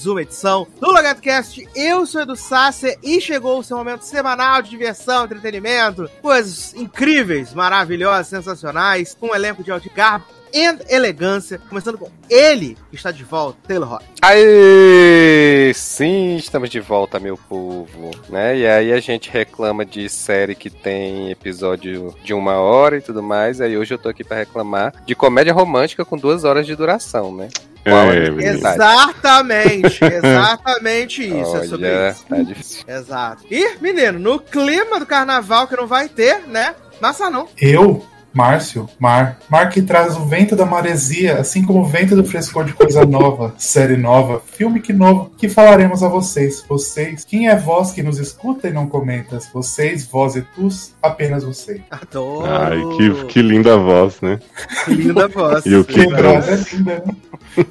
mais uma edição do LogadoCast. Eu sou Edu Sasser e chegou o seu momento semanal de diversão, entretenimento, coisas incríveis, maravilhosas, sensacionais, com um elenco de alto garbo e elegância, começando com ele, que está de volta, Taylor Rock. Aê! Sim, estamos de volta, meu povo. Né? E aí a gente reclama de série que tem episódio de uma hora e tudo mais. Aí hoje eu tô aqui pra reclamar de comédia romântica com duas horas de duração, né? É? Exatamente, exatamente isso, é sobre Olha, isso. tá difícil. Exato. E, menino, no clima do carnaval que não vai ter, né? Massa não. Eu, Márcio, Mar. Mar que traz o vento da maresia, assim como o vento do frescor de coisa nova, série nova, filme que novo, que falaremos a vocês. Vocês, quem é vós que nos escuta e não comenta? Vocês, vós e tus, apenas você. Adoro. Ai, que, que linda voz, né? Que linda voz. E o que é linda, né?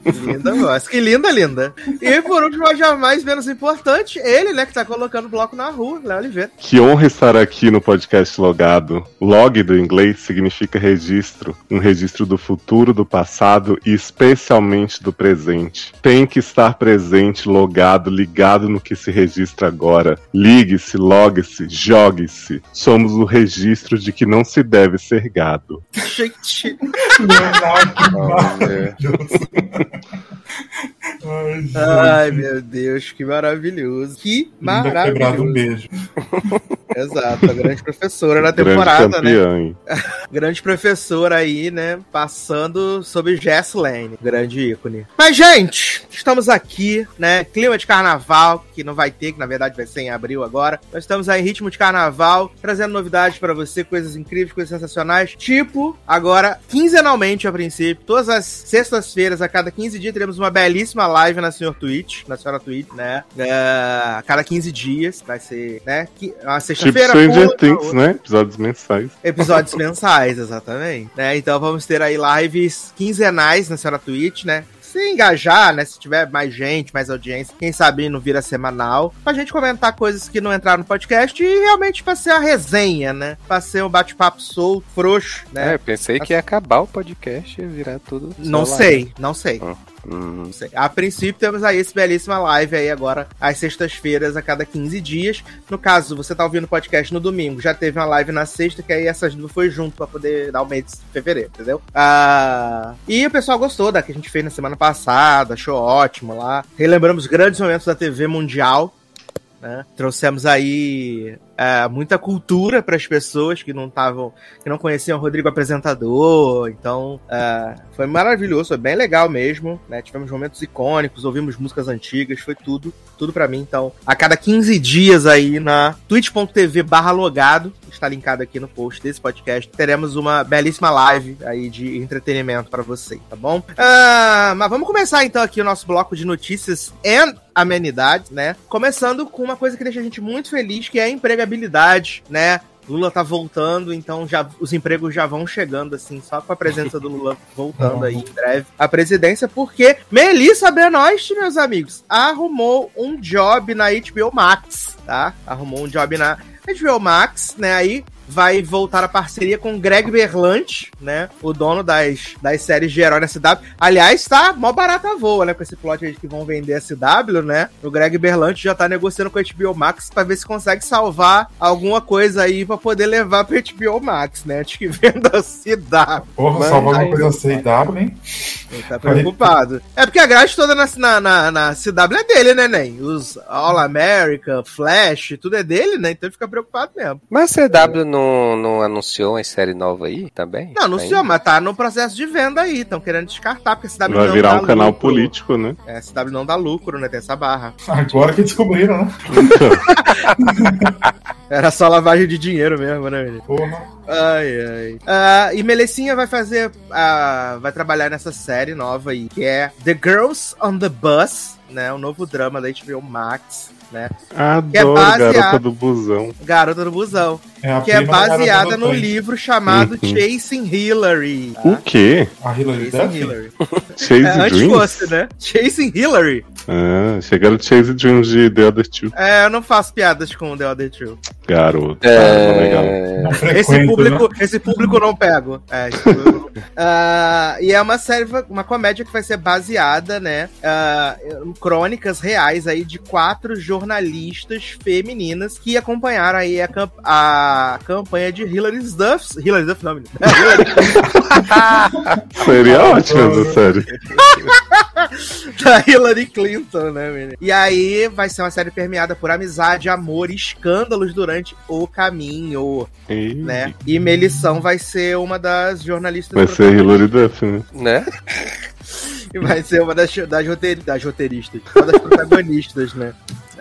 Linda voz. Que linda, linda. E por último, mas jamais menos importante, ele, né, que tá colocando o bloco na rua, Léo Oliveira. Que honra estar aqui no podcast logado. Log do inglês significa registro, um registro do futuro, do passado e especialmente do presente. Tem que estar presente, logado, ligado no que se registra agora. Ligue-se, logue-se, jogue-se. Somos o registro de que não se deve ser gado. Gente. Maravilhoso. Ai, meu Deus, que maravilhoso. Que quebrado, um maravilhoso. beijo. Exato, a grande professora na Grande temporada, né? campeã, hein? Grande professora aí, né? Passando sobre Jess Lane, grande ícone. Mas, gente, estamos aqui, né? Clima de carnaval, que não vai ter, que na verdade vai ser em abril agora. Nós estamos aí em ritmo de carnaval, trazendo novidades pra você, coisas incríveis, coisas sensacionais. Tipo, agora, quinzenalmente a princípio, todas as sextas-feiras, a cada 15 dias, teremos uma belíssima live na Senhor Twitch, na Senhora Twitch, né? É, a cada 15 dias, vai ser, né? Uma Tipo sexta-feira. Stranger outra, Things, outra. né? Episódios mensais. Episódios mensais, exatamente. Né? Então vamos ter aí lives quinzenais na senhora Twitch, né? Se engajar, né? Se tiver mais gente, mais audiência, quem sabe não vira semanal, pra gente comentar coisas que não entraram no podcast e realmente pra ser a resenha, né? Pra ser um bate-papo solto, frouxo, É, né? eu pensei que ia acabar o podcast e virar tudo. não live. sei, não sei. Hum, Sei. A princípio, temos aí esse belíssima live aí agora, às sextas-feiras, a cada 15 dias. No caso, você tá ouvindo o podcast no domingo, já teve uma live na sexta, que aí essas duas foi junto pra poder dar o mês de fevereiro, entendeu? Ah, e o pessoal gostou da que a gente fez na semana passada, achou ótimo lá. Relembramos grandes momentos da TV mundial. Né? Trouxemos aí é, muita cultura para as pessoas que não estavam, que não conheciam o Rodrigo apresentador. Então, é, foi maravilhoso, foi bem legal mesmo. Né? Tivemos momentos icônicos, ouvimos músicas antigas, foi tudo, tudo para mim. Então, a cada 15 dias aí na twitch.tv logado, está linkado aqui no post desse podcast, teremos uma belíssima live aí de entretenimento para você, tá bom? Ah, mas vamos começar então aqui o nosso bloco de notícias e amenidades, né? Começando com uma coisa que deixa a gente muito feliz, que é a empregabilidade, né? Lula tá voltando, então já os empregos já vão chegando, assim, só com a presença do Lula voltando aí em breve à presidência, porque Melissa Benoist, meus amigos, arrumou um job na HBO Max, tá? Arrumou um job na HBO Max, né? Aí vai voltar a parceria com Greg Berlanti, né? O dono das, das séries de herói na CW. Aliás, tá mó barata voa, né? Com esse plot aí que vão vender a CW, né? O Greg Berlanti já tá negociando com a HBO Max pra ver se consegue salvar alguma coisa aí pra poder levar pra HBO Max, né? Antes que venda a CW. Porra, salvar alguma coisa CW, hein? Ele tá preocupado. É porque a grade toda na, na, na, na CW é dele, né, Nen? Os All America, Flash, tudo é dele, né? Então ele fica preocupado mesmo. Mas a CW não, não anunciou uma série nova aí também? Não, anunciou, mas tá no processo de venda aí. Estão querendo descartar, porque a CW Vai não virar um canal lucro. político, né? É, a CW não dá lucro, né? Tem essa barra. Agora que descobriram, né? Era só lavagem de dinheiro mesmo, né, menino? Porra. Ai, ai. Ah, e Melicinha vai fazer. ah, vai trabalhar nessa série nova aí, que é The Girls on the Bus, né? Um novo drama da HBO Max, né? Adoro, baseado- garota do busão. Garota do Busão. É a Que é baseada no livro chamado Uhum. Chasing Hillary. O quê? A Hilary Chasing Duff? Hillary. Chase É, antes Dreams? fosse, né? Chasing Hillary. Ah, chegaram Chase Dreams de The Other Two. É, eu não faço piadas com The Other Two. Garoto. Ah, legal. É... Não Esse frequento, público, né? esse público não pego. É, esse público não pego. Ah, e é uma série, uma comédia que vai ser baseada, né, ah, em crônicas reais aí de quatro jornalistas femininas que acompanharam aí a, camp- a campanha de Hillary Duff. Hillary Duff, não, menino. É, Hillary Seria ótimo essa série. da Hillary Clinton, né, menino? E aí vai ser uma série permeada por amizade, amor e escândalos durante o caminho, Ih, né? E Melição vai ser uma das jornalistas Vai ser Hilary Duff, né? Né? E vai ser uma das, das, roteir- das roteiristas, uma das protagonistas, né?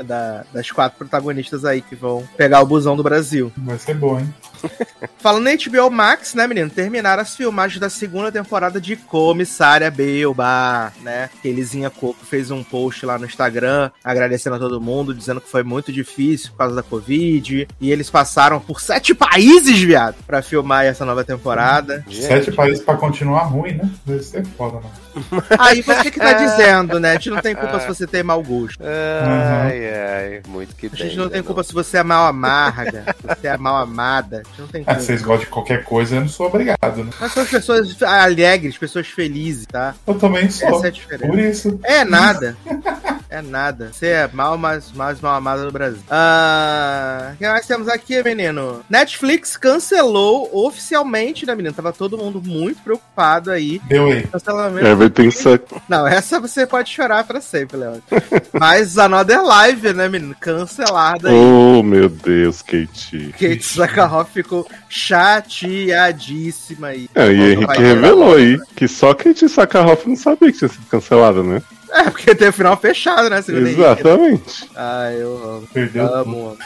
Da- das quatro protagonistas aí que vão pegar o busão do Brasil. Vai ser bom, hein? Falando em HBO Max, né, menino? Terminaram as filmagens da segunda temporada de Comissária Belba, né? Elisinha Coco fez um post lá no Instagram agradecendo a todo mundo, dizendo que foi muito difícil por causa da Covid. E eles passaram por sete países, viado, pra filmar essa nova temporada. Sete países pra continuar ruim, né? Deve ser foda, né? Aí você que tá dizendo, né? A gente não tem culpa se você tem mau gosto. Ai, ai, muito que A tem. gente não tem né, culpa se você é mal amarga, se você é mal amada. Não tem É, se vocês gostam de qualquer coisa, eu não sou obrigado, né? Nós somos pessoas alegres, pessoas felizes, tá? Eu também sou. Essa é a diferença. Por isso. É nada. É nada. Você é mal, mas mais mal amado do Brasil. Ah, o que nós temos aqui, menino? Netflix cancelou oficialmente, né, menino? Tava todo mundo muito preocupado aí. Deu aí. Cancelamento. Everything sucks. Não, essa você pode chorar pra sempre, Léo. Mas Another Live, né, menino? Cancelada aí. Oh, meu Deus, Kate. Kate Sakaroff ficou chateadíssima aí. É, e Henrique revelou aí que só Kate Sakaroff não sabia que tinha sido cancelada, né? É, porque tem o final fechado, né? Henrique. Exatamente. Ai, eu amo. Perdeu. Amo, amo.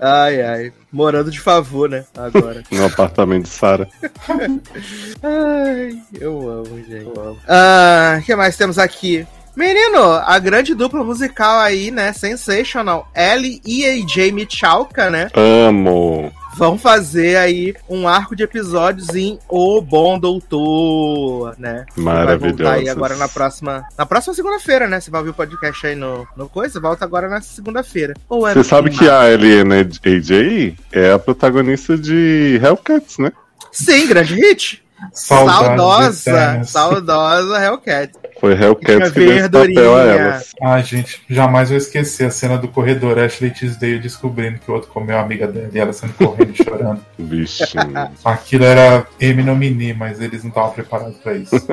Ai, ai. Morando de favor, né? Agora. No apartamento de Sarah. Ai, eu amo, gente. Eu amo. Ah, o que mais temos aqui? Menino, a grande dupla musical aí, né? Sensational. Ellie e AJ Michalka, né? Amo. Vão fazer aí um arco de episódios em O Bom Doutor, né? Vai voltar aí Maravilhoso. agora na próxima. Na próxima segunda-feira, né? Você vai ouvir o podcast aí no, no coisa, volta agora na segunda-feira. Ou é Você sabe que a Eliana AJ é a protagonista de Hellcats, né? Sim, grande hit. Saudosa, saudosa Hellcat. Foi Hellcats que deu esse papel a elas. Ai, gente, jamais vou esquecer a cena do corredor Ashley Tisdale descobrindo que o outro comeu a amiga dela e ela sendo correndo e chorando. Bichinho. Aquilo era Eminomini, mas eles não estavam preparados pra isso.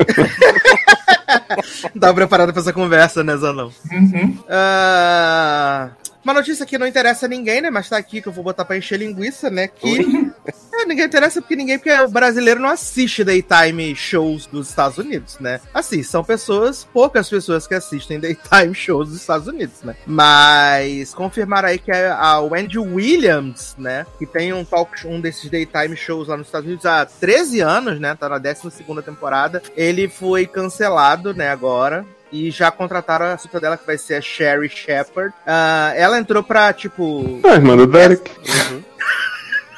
Não tava preparado pra essa conversa, né, Zanão? Uhum. Ah, uma notícia que não interessa a ninguém, né? Mas tá aqui que eu vou botar pra encher linguiça, né? Que. É, ninguém interessa porque ninguém, porque o brasileiro não assiste daytime shows dos Estados Unidos, né? Assim, são pessoas, poucas pessoas que assistem daytime shows dos Estados Unidos, né? Mas confirmaram aí que a a Wendy Williams, né? Que tem um talk um desses daytime shows lá nos Estados Unidos há 13 anos, né? Tá na 12 segunda temporada. Ele foi cancelado, né, agora. E já contrataram a suta dela, que vai ser a Sherry Shepard. Ah, ela entrou pra, tipo. Ah, irmã do Derek.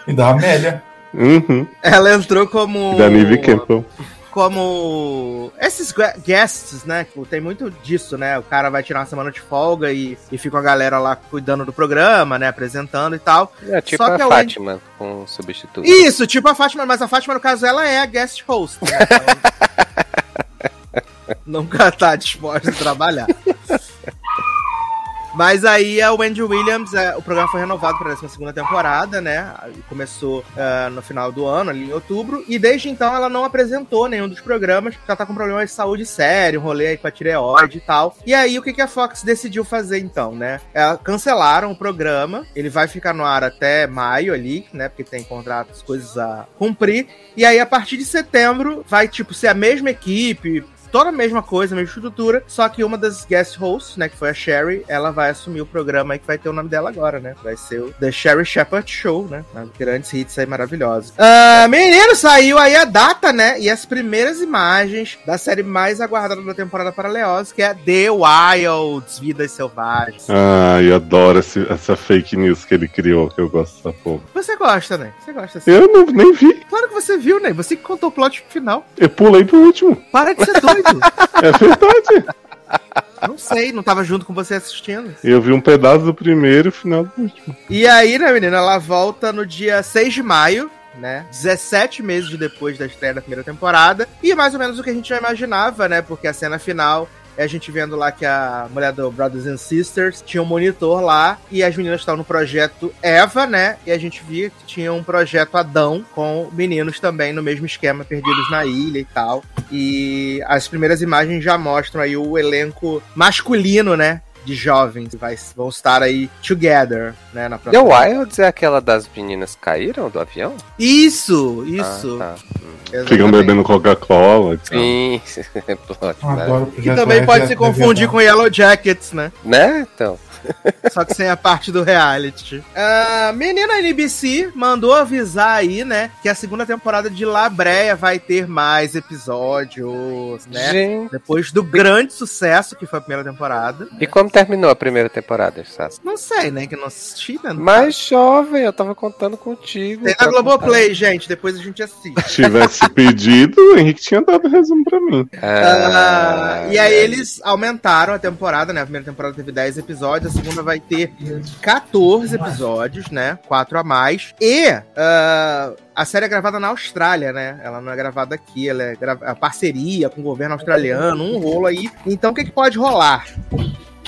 E da Amélia. Uhum. Ela entrou como. Da Nive Campbell. como esses gu- guests, né? que Tem muito disso, né? O cara vai tirar uma semana de folga e, e fica a galera lá cuidando do programa, né? Apresentando e tal. É tipo Só que a Fátima com substituto. Isso, tipo a Fátima, mas a Fátima, no caso, ela é a guest host, né? Nunca tá disposta a trabalhar. Mas aí a Wendy Williams, é, o programa foi renovado para a 12 temporada, né? Começou ah, no final do ano, ali em outubro, e desde então ela não apresentou nenhum dos programas, já tá com problemas de saúde sério, um rolê aí com a tireoide e tal. E aí o que, que a Fox decidiu fazer então, né? Ela, cancelaram o programa, ele vai ficar no ar até maio ali, né? Porque tem contratos, coisas a cumprir. E aí a partir de setembro vai, tipo, ser a mesma equipe, toda a mesma coisa, a mesma estrutura, só que uma das guest hosts, né, que foi a Sherry, ela vai assumir o programa aí que vai ter o nome dela agora, né? Vai ser o The Sherry Shepherd Show, né? Grandes hits aí maravilhosos. Ah, menino, saiu aí a data, né? E as primeiras imagens da série mais aguardada da temporada para Leoz, que é The Wilds, Vidas Selvagens. Ai, adoro esse- essa fake news que ele criou, que eu gosto dessa porra. Você gosta, né? Você gosta assim? Eu não, nem vi. Claro que você viu, né? Você que contou o plot final. Eu pulei pro último. Para de ser doido. É verdade. não sei, não tava junto com você assistindo. Eu vi um pedaço do primeiro e o final do último. E aí, né, menina, ela volta no dia 6 de maio, né? 17 meses depois da estreia da primeira temporada. E mais ou menos o que a gente já imaginava, né? Porque a cena final é a gente vendo lá que a mulher do Brothers and Sisters tinha um monitor lá e as meninas estavam no projeto Eva, né? E a gente via que tinha um projeto Adão com meninos também no mesmo esquema, perdidos na ilha e tal. E as primeiras imagens já mostram aí o elenco masculino, né? De jovens que vai, vão estar aí together, né? Na The próxima Wilds é aquela das meninas caíram do avião? Isso, isso. Ah, tá. Ficam bebendo Coca-Cola e tal. Sim, plot, Agora o Que projeto também pode é se confundir com Yellow Jackets, né? né? Então. Só que sem a parte do reality. A menina NBC mandou avisar aí, né? Que a segunda temporada de Labreia vai ter mais episódios, né? Gente. Depois do grande sucesso que foi a primeira temporada. E como terminou a primeira temporada, Sassi? Não sei, né? Que eu não assisti, né? Mais jovem, eu tava contando contigo. Tem na Globoplay, gente. Depois a gente assiste. Se tivesse pedido, o Henrique tinha dado resumo pra mim. contar. Ah, e aí eles aumentaram a temporada, né? A primeira temporada teve 10 episódios, segunda vai ter 14 episódios, né? 4 a mais. E ah, a série é gravada na Austrália, né? Ela não é gravada aqui, ela é a parceria com o governo australiano, um rolo aí. Então o que, que pode rolar?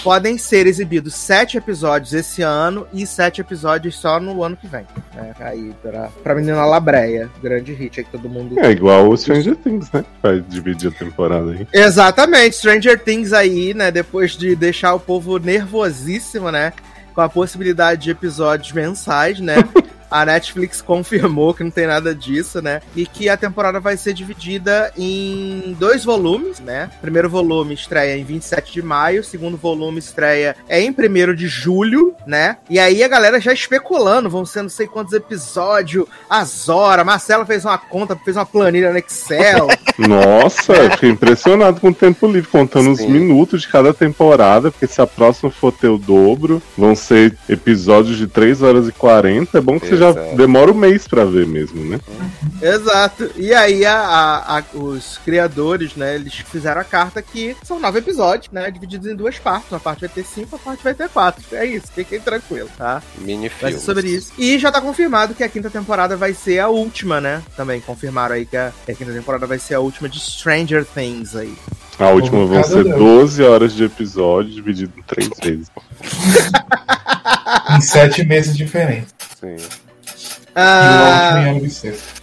Podem ser exibidos sete episódios esse ano e sete episódios só no ano que vem. Né? Aí, pra, pra menina Labreia, grande hit aí que todo mundo É igual o Stranger Things, né? Vai dividir a temporada aí. Exatamente, Stranger Things aí, né? Depois de deixar o povo nervosíssimo, né? Com a possibilidade de episódios mensais, né? A Netflix confirmou que não tem nada disso, né? E que a temporada vai ser dividida em dois volumes, né? Primeiro volume estreia em 27 de maio, segundo volume estreia é em 1 de julho, né? E aí a galera já especulando, vão ser não sei quantos episódios, as horas. Marcelo fez uma conta, fez uma planilha no Excel. Nossa, eu fiquei impressionado com o tempo livre, contando os Sim. minutos de cada temporada, porque se a próxima for ter o dobro, vão ser episódios de 3 horas e 40. É bom que você já Exato. demora um mês pra ver mesmo, né? Exato. E aí a- a- a- os criadores, né, eles fizeram a carta que são nove episódios, né, divididos em duas partes. Uma parte vai ter cinco, a parte vai ter quatro. É isso, fiquem tranquilos, tá? Mini Vai filme. ser sobre isso. E já tá confirmado que a quinta temporada vai ser a última, né? Também confirmaram aí que a, a quinta temporada vai ser a última de Stranger Things aí. A última vão Cada ser Deus. 12 horas de episódio, dividido em três vezes. Em sete meses diferentes. Sim. Ah.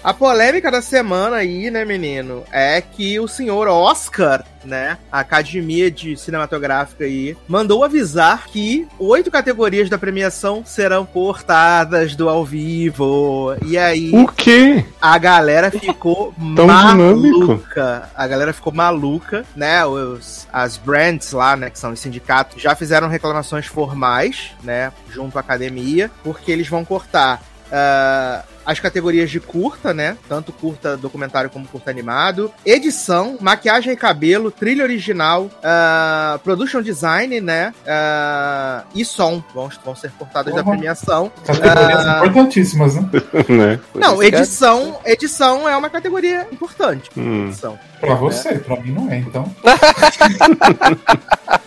A polêmica da semana aí, né, menino, é que o senhor Oscar, né, a Academia de Cinematográfica aí, mandou avisar que oito categorias da premiação serão cortadas do ao vivo. E aí O quê? a galera ficou Tão maluca. A galera ficou maluca, né? Os, as brands lá, né, que são os sindicatos, já fizeram reclamações formais, né, junto à academia, porque eles vão cortar ah, as categorias de curta, né? Tanto curta documentário como curta animado. Edição, maquiagem e cabelo, trilha original, uh, production design, né? Uh, e som vão, vão ser cortadas da Porra. premiação. Categorias importantíssimas, né? né? Não, é- edição, edição é uma categoria importante. Hum. Edição. Pra você, pra mim não é, então.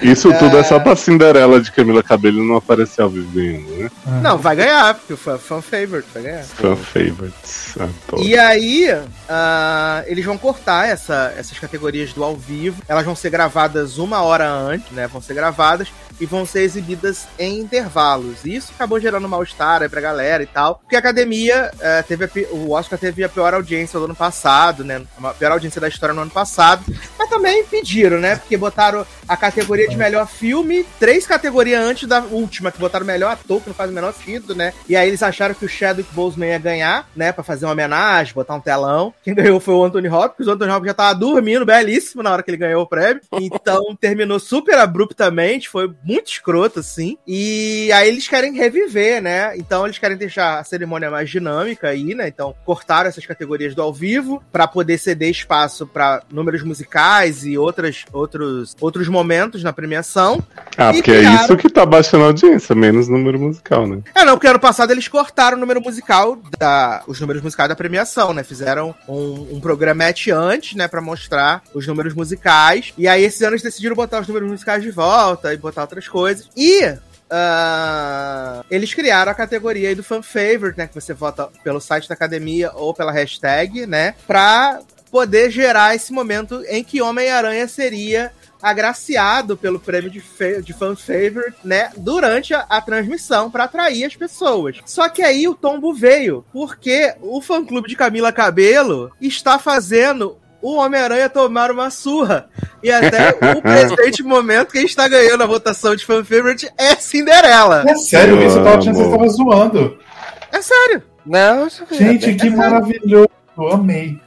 Isso tudo é só pra Cinderela de Camila Cabello não aparecer ao vivo ainda, né? Não, vai ganhar, porque o fan, favorite vai ganhar. Fan favorites. Adoro. E aí, ah, eles vão cortar essa- essas categorias do ao vivo. Elas vão ser gravadas uma hora antes, né? Vão ser gravadas e vão ser exibidas em intervalos. E isso acabou gerando mal-estar aí pra galera e tal. Porque a academia eh, teve a o Oscar teve a pior audiência do ano passado, né? A pior audiência da história no ano passado. Mas também pediram, né? Porque botaram a categoria de melhor filme, três categorias antes da última, que botaram melhor ator, que não faz o menor sentido, né? E aí eles acharam que o Chadwick Boseman ia ganhar, né? Pra fazer uma homenagem, botar um telão. Quem ganhou foi o Anthony Hopkins. O Anthony Hopkins já tava dormindo, belíssimo, na hora que ele ganhou o prêmio. Então terminou super abruptamente, foi muito escroto, assim. E aí eles querem reviver, né? Então eles querem deixar a cerimônia mais dinâmica aí, né? Então cortaram essas categorias do ao vivo pra poder ceder espaço pra números musicais e outras, outros, outros momentos na premiação. Ah, porque é isso que tá baixando a audiência, menos número musical, né? É, não, porque ano passado eles cortaram o número musical, da, os números musicais da premiação, né? Fizeram um, um programete antes, né, pra mostrar os números musicais. E aí esse ano eles decidiram botar os números musicais de volta e botar outras coisas. E. ah, eles criaram a categoria aí do fan favorite, né? Que você vota pelo site da academia ou pela hashtag, né? Pra poder gerar esse momento em que Homem-Aranha seria agraciado pelo prêmio de, fa- de fan favorite, né, durante a, a transmissão para atrair as pessoas. Só que aí o tombo veio, porque o fã clube de Camila Cabelo está fazendo o Homem-Aranha tomar uma surra. E até o presente momento, quem está ganhando a votação de fan favorite é Cinderela. É sério, isso eu tava achando que você tava zoando. É sério. Não, Gente, que maravilhoso. Eu amei.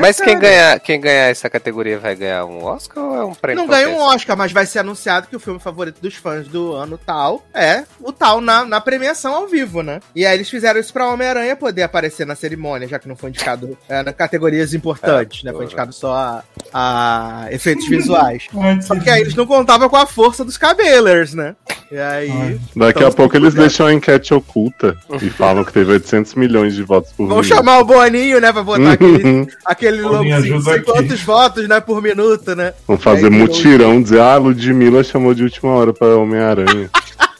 Mas quem ganhar, quem ganhar essa categoria vai ganhar um Oscar ou é um prêmio? Não ganha um? Oscar, mas vai ser anunciado que o filme favorito dos fãs do ano tal é o tal na, na premiação ao vivo, né? E aí eles fizeram isso pra Homem-Aranha poder aparecer na cerimônia, já que não foi indicado é, na categorias importantes, É, né? Foi porra. indicado só a, a efeitos visuais. Ai, Só que aí eles não contavam com a força dos cabelers, né? E aí. Ai. Daqui Então, a pouco eles deixam a enquete oculta e falam que teve 800 milhões de votos por Vão chamar o Boninho, né? Pra botar aquele, aquele Boninho, logo, ajuda sei aqui. quantos votos, né? Por minuto, né? Vão fazer Aí, mutirão, dizer, ah, Ludmilla chamou de última hora pra Homem-Aranha.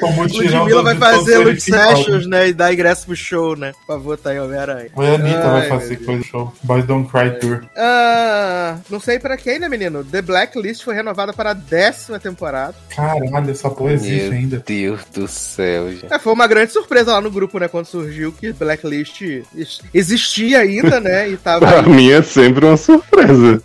Ludmilla vai fazer falam. Sessions, né? E dar ingresso pro show, né? Pra votar em Homem-Aranha. A Anitta Ai, vai meu fazer coisa show. Boys Don't Cry Tour. Ah, não sei pra quem, né, menino? The Blacklist foi renovada para a décima temporada. Caralho, essa porra existe Meu ainda. Deus do céu, gente. É, foi uma grande surpresa lá no grupo, né? Quando surgiu que Blacklist ex- existia ainda, né? E tava pra aí. mim é sempre uma surpresa.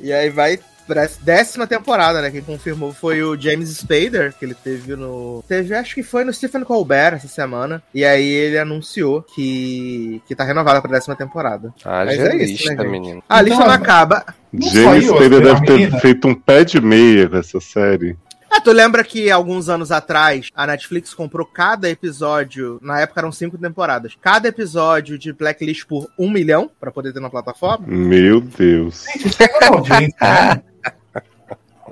E aí vai pra décima temporada, né? Quem confirmou foi o James Spader, que ele teve no. Teve, acho que foi no Stephen Colbert essa semana. E aí ele anunciou que, que tá renovada pra décima temporada. Mas Haja é isso, lista, né, gente? menino. A lista Então, não acaba. Não James Spader deve ter menina? feito um pé de meia com essa série. Ah, tu lembra que alguns anos atrás a Netflix comprou cada episódio, na época eram cinco temporadas, cada episódio de Blacklist por um milhão pra poder ter na plataforma? Meu Deus. Gente, isso é uma audiência, né?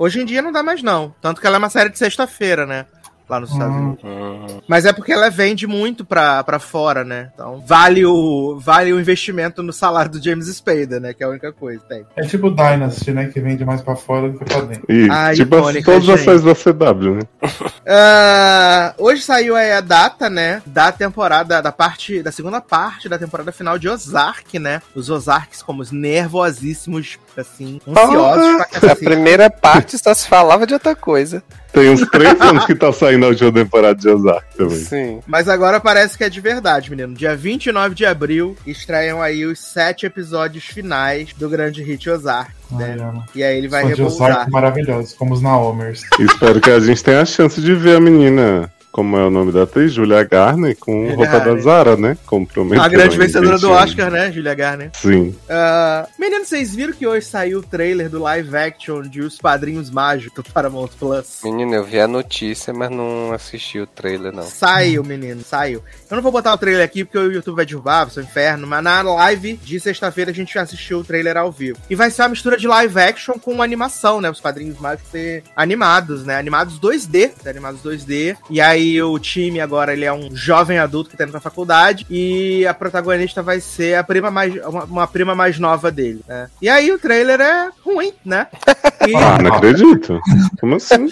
Hoje em dia não dá mais não, tanto que ela é uma série de sexta-feira, né? Lá nos Estados Hum. Unidos. Hum, Mas é porque ela vende muito pra, pra fora, né? Então vale o, vale o investimento no salário do James Spader, né? Que é a única coisa tem. É tipo Dynasty, né? Que vende mais pra fora do que pra dentro. E, Ah, tipo, icônica, todas as séries da CW, né? Ah, hoje saiu aí a data, né, da temporada, da parte, da segunda parte da temporada final de Ozark, né? Os Ozarks como os nervosíssimos, assim, ansiosos pra A primeira parte só se falava de outra coisa. Tem uns três anos que tá saindo a última temporada de Ozark também. Sim. Mas agora parece que é de verdade, menino. Dia 29 de abril estreiam aí os sete episódios finais do grande hit Ozark, né? Ai, amo. E aí ele vai Só. Ozark maravilhosos, como os Naomers. Espero que a gente tenha a chance de ver a menina como é o nome da atriz? Julia Garner, com Julia roupa da Garner. Zara, né? Comprometeu A grande vencedora 20 do. Oscar, né, Julia Garner? Sim. Ah, Meninos, vocês viram que hoje saiu o trailer do live action de Os Padrinhos Mágicos do Paramount Plus? Menino, eu vi a notícia, mas não assisti o trailer, não. Saiu, menino, saiu. Eu não vou botar o trailer aqui porque o YouTube vai derrubar, vai ser um inferno, mas na live de sexta-feira a gente assistiu o trailer ao vivo. E vai ser uma mistura de live action com animação, né? Os Padrinhos Mágicos ser animados, né? Animados 2D, ser animados 2D. E aí o time agora, ele é um jovem adulto que tá indo pra faculdade e a protagonista vai ser a prima mais, uma, uma prima mais nova dele, né? E aí o trailer é ruim, né? E, Ah, não acredito. Como assim?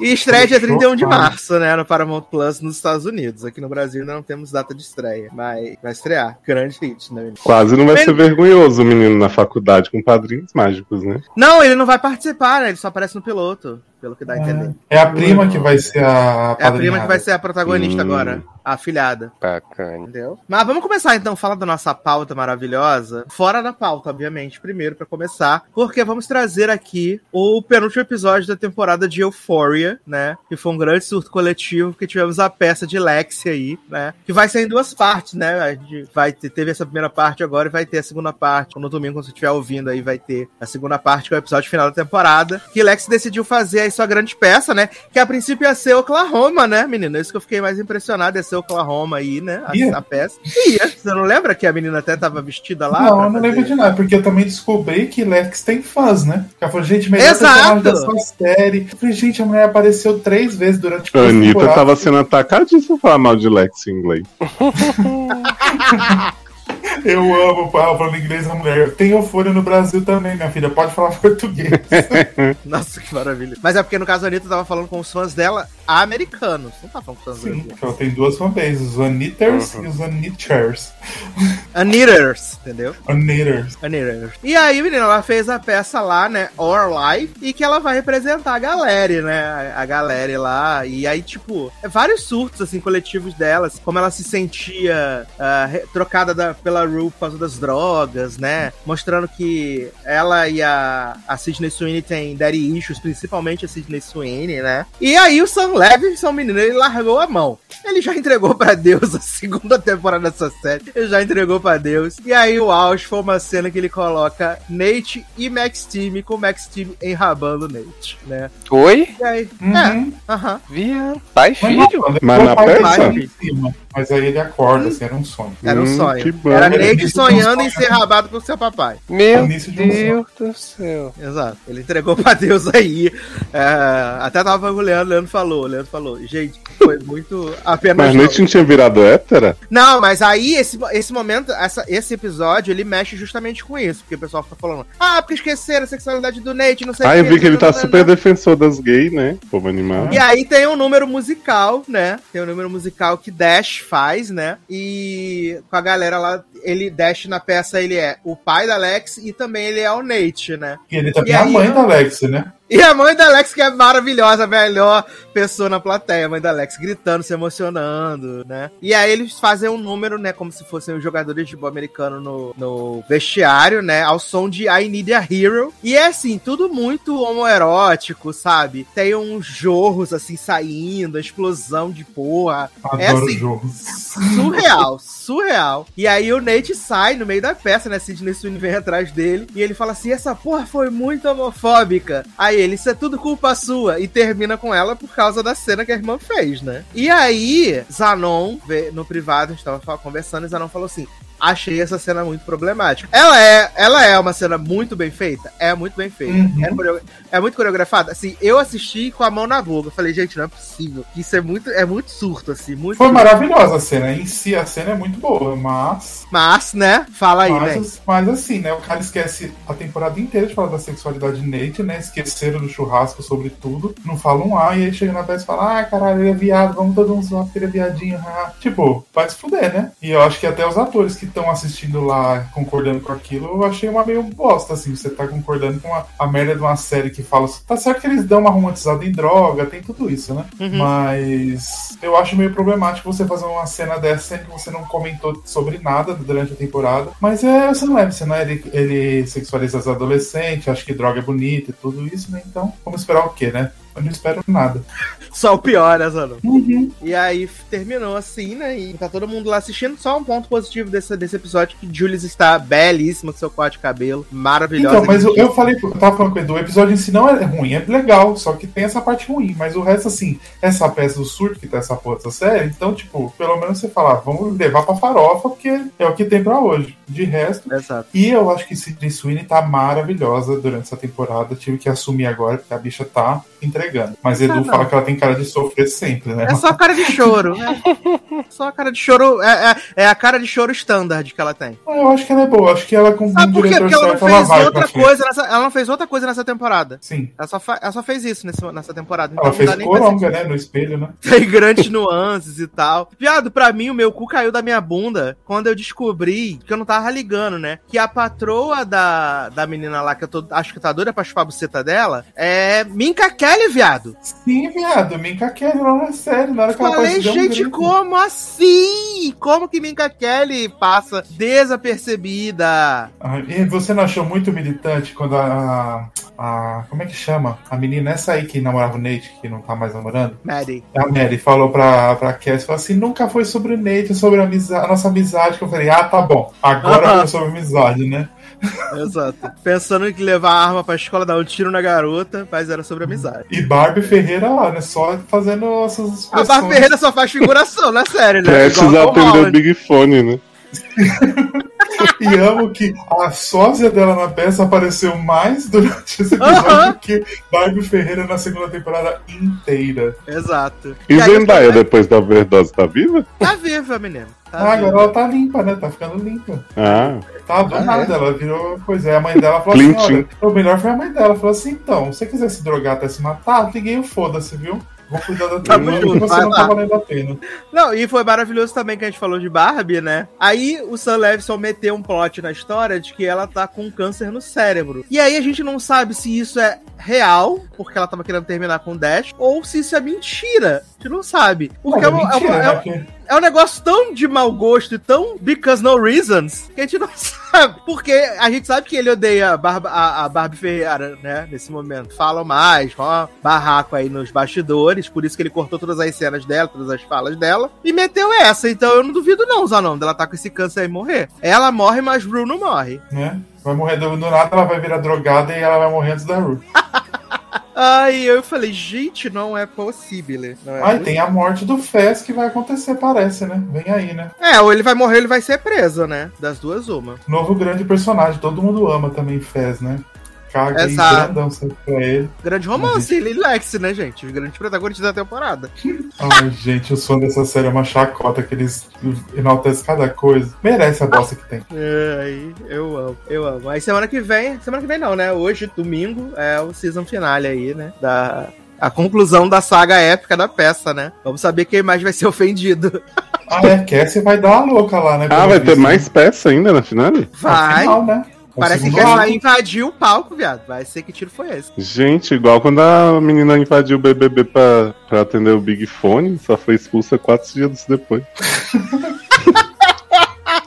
e estreia dia 31 de março, né? No Paramount Plus nos Estados Unidos. Aqui no Brasil ainda não temos data de estreia. Mas vai estrear. Grande hit, né? menino? Quase não vai ser vergonhoso o menino na faculdade com padrinhos mágicos, né? Não, ele não vai participar, né? Ele só aparece no piloto. Pelo que dá a entender. É a prima que vai ser a É a prima que vai ser a protagonista Hum. agora. A afilhada. Bacana. Entendeu? Mas vamos começar então, falar da nossa pauta maravilhosa. Fora da pauta, obviamente, primeiro pra começar, porque vamos trazer aqui o penúltimo episódio da temporada de Euphoria, né? Que foi um grande surto coletivo, porque tivemos a peça de Lexi aí, né? Que vai ser em duas partes, né? A gente vai ter, teve essa primeira parte agora e vai ter a segunda parte. No domingo, quando você estiver ouvindo aí, vai ter a segunda parte, que é o episódio final da temporada. Que Lexi decidiu fazer aí sua grande peça, né? Que a princípio ia ser Oklahoma, né, menina? Isso que eu fiquei mais impressionado, ia ser Oklahoma aí, né? A, Ia? a peça. Ia. Você não lembra que a menina até tava vestida lá? Não, eu não lembro de nada, porque eu também descobri que Lex tem fãs, né? Ela falou, gente, melhor Exato! sua série. Eu falei, gente, a mulher apareceu três vezes durante A duas Anitta tava sendo atacadíssima falar mal de Lex em inglês. Eu amo falando inglês a mulher. Tem euforia no Brasil também, minha filha. Pode falar português. Nossa, que maravilha. Mas é porque no caso a Anitta tava falando com os fãs dela americanos. Não tá falando com os fãs Sim, brasileiros. ela tem duas fanbases, os Anitters e os Anitters. Anitters, entendeu? Anitters. Anitters. E aí, menina, ela fez a peça lá, né? Our Life, e que ela vai representar a galera, né? A, galera lá. E aí, tipo, é vários surtos, assim, coletivos delas. Como ela se sentia re- trocada da- pela Ru por causa das drogas, né? Mostrando que ela e a, a Sidney Sweeney têm daddy issues, principalmente a Sidney Sweeney, né? E aí o Sam Levinson, menino, ele largou a mão. Ele já entregou pra Deus a segunda temporada dessa série. Ele já entregou pra Deus. E aí o auge foi uma cena que ele coloca Nate e Max Team com o Max Team enrabando Nate, né? Oi? E aí, é, Uhum. aham. Via. Pai e Mas, filho? Mas na peça? Mas aí ele acorda, assim, era um sonho. Era um Hum, sonho. que bom. Era Nate um sonhando em ser rabado por seu papai. Meu um Deus do céu. Exato. Ele entregou pra Deus aí. É, até tava com o Leandro, o Leandro falou, o Leandro falou, gente, foi muito apenas. Mas. Nate não tinha virado hétera? Não, mas aí esse, esse momento, essa, esse episódio, ele mexe justamente com isso. Porque o pessoal fica falando, ah, porque esqueceram a sexualidade do Nate, não sei Ah, eu quê, vi que ele tá nananana." super defensor das gays, né? Povo animado. E aí tem um número musical, né? Tem um número musical que Dash faz, né? E com a galera lá, ele Dash na peça, ele é o pai da Alex e também ele é o Nate, né? E ele também E é a mãe eu- da Alex, né? E a mãe da Alex, que é maravilhosa, a melhor pessoa na plateia, a mãe da Alex, gritando, se emocionando, né? E aí eles fazem um número, né? Como se fossem os jogadores de futebol americano no, no vestiário, né? Ao som de I Need a Hero. E é assim, tudo muito homoerótico, sabe? Tem uns jorros assim saindo, explosão de porra. Adoro É assim, jogos. surreal, surreal. E aí o Nate sai no meio da peça, né? Sidney Sweeney vem atrás dele e ele fala assim: essa porra foi muito homofóbica. Aí ele, isso é tudo culpa sua. E termina com ela por causa da cena que a irmã fez, né? E aí, Zanon, no privado, a gente tava conversando, e Zanon falou assim. Achei essa cena muito problemática. Ela é, ela é uma cena muito bem feita? É muito bem feita. Uhum. É, é muito coreografada. Assim, eu assisti com a mão na boca. Falei, gente, não é possível. Isso é muito, é muito surto, assim. Muito Foi surto. maravilhosa a cena. Em si, a cena é muito boa, mas. Mas, né? Fala aí, né? Mas, assim, né? O cara esquece a temporada inteira de falar da sexualidade de Nate, né? Esqueceram do churrasco sobre tudo. Não falam um A, e aí chega na peça e fala: Ah, caralho, ele é viado, vamos todo mundo zoar porque ele é viadinho. haha." Tipo, vai se fuder, né? E eu acho que até os atores que estão assistindo lá, concordando com aquilo, eu achei uma meio bosta, assim. Você tá concordando com a, a merda de uma série que fala. Tá certo que eles dão uma romantizada em droga, tem tudo isso, né? Uhum. Mas eu acho meio problemático você fazer uma cena dessa em que você não comentou sobre nada durante a temporada. Mas é, você não lembra, você não é ele, ele sexualiza as adolescentes, acha que droga é bonita e tudo isso, né? Então, vamos esperar o quê, né? Eu não espero nada. Só o pior, né, Zanon? Uhum. E aí terminou assim, né? E tá todo mundo lá assistindo. Só um ponto positivo desse, desse episódio: que Julius está belíssima com seu corte de cabelo. Maravilhosa. Então, mas eu, eu falei, eu tava falando com o Edu, o episódio em si não é ruim, é legal, só que tem essa parte ruim, mas o resto, assim, essa peça do surto que tá essa porra dessa série, então, tipo, pelo menos você fala, ah, vamos levar pra farofa, porque é o que tem pra hoje. De resto. Exato. E eu acho que Sidney Sweeney tá maravilhosa durante essa temporada. Tive que assumir agora, porque a bicha tá entregando. Mas Edu não. fala que ela tem cara de sofrer sempre, né? É só cara de choro. né? Só a cara de choro. É, é, é a cara de choro standard que ela tem. Ah, Eu acho que ela é boa, acho que ela com Sabe por quê? Porque ela não ela fez vai outra coisa nessa. Ela não fez outra coisa nessa temporada. Sim. Ela só, fa- ela só fez isso nesse- nessa temporada. Ela não fez coronga, né, no espelho, né? tem grandes nuances e tal. Viado, pra mim, o meu cu caiu da minha bunda quando eu descobri que eu não tava ligando, né? Que a patroa da, da menina lá, que eu tô, acho que tá doida pra chupar a buceta dela, é Minka Kelly, viado. Sim, viado, Minka Kelly lá na série, na hora que ela Falei, um gente, grito. como assim? Como que Minka Kelly passa desapercebida? Ah, E você não achou muito militante quando a, a. Como é que chama? A menina, essa aí que namorava o Nate, que não tá mais namorando? Maddie. A Mary falou pra, pra Cass, falou assim, nunca foi sobre o Nate, sobre a, amizade, a nossa amizade, que eu falei, ah, tá bom, agora Aham. foi sobre amizade, né? Exato. Pensando em que levar a arma pra escola, dar um tiro na garota, mas era sobre amizade. E Barbie Ferreira lá, né? Só fazendo essas A. Barbie Ferreira só faz figuração na série, né? Prestes Igual a Tom atender o. Big Fone, né? E amo que a sósia dela na peça apareceu mais durante esse episódio do que Barbie Ferreira na segunda temporada inteira. Exato. E aí, Zendaya, eu depois da overdose, tá viva? Tá viva, menina. Tá Ah, viva. agora ela tá limpa, né? Tá ficando limpa. Ah, Tá do Ah, nada, é? ela virou coisa. Aí a mãe dela falou assim: olha, o melhor foi a mãe dela. Falou assim: então, se você quiser se drogar até se matar, liguei o foda-se, viu? Vou cuidar da que você não lá. tá valendo a pena. Não, e foi maravilhoso também que a gente falou de Barbie, né? Aí o Sam Levinson meteu um plot na história de que ela tá com câncer no cérebro. E aí a gente não sabe se isso é real, porque ela tava querendo terminar com o Dash, ou se isso é mentira. A gente não sabe. Porque Não, é, uma- é mentira, uma- né? é um- Porque é um negócio tão de mau gosto e tão because no reasons que a gente não sabe. Porque a gente sabe que ele odeia a, Barba, a, a Barbie Ferreira, né? Nesse momento. Falam mais, ó, barraco aí nos bastidores. Por isso que ele cortou todas as cenas dela, todas as falas dela. E meteu essa. Então eu não duvido, não, Zanon, dela tá com esse câncer aí e morrer. Ela morre, mas Bruno morre. né? Vai morrer do, do nada, ela vai virar drogada e ela vai morrer antes da Ru. Aí eu falei, gente, não é possível. Não é Aí tem a morte do Fez que vai acontecer, parece, né? Vem aí, né? É, ou ele vai morrer, ou ele vai ser preso, né? Das duas, uma. Novo grande personagem, todo mundo ama também Fez, né? Caga grandão sempre pra ele. Grande romance, ele e Lex, né, gente? Os grandes protagonistas da temporada. Ai, gente, o som dessa série é uma chacota que eles enaltecem cada coisa. Merece a bosta que tem. Ai, eu amo, eu amo. Aí semana que vem, semana que vem não, né? Hoje, domingo, é o season finale aí, né? Da a conclusão da saga épica da peça, né? Vamos saber quem mais vai ser ofendido. Ah, é, Cassie vai dar uma louca lá, né? ah vai ter visto, mais peça ainda na final? né? Vai. Afinal, né? Parece que ela invadiu o palco, viado. Vai ser que tiro foi esse. Gente, igual quando a menina invadiu o BBB pra, pra atender o Big Fone, só foi expulsa quatro dias depois.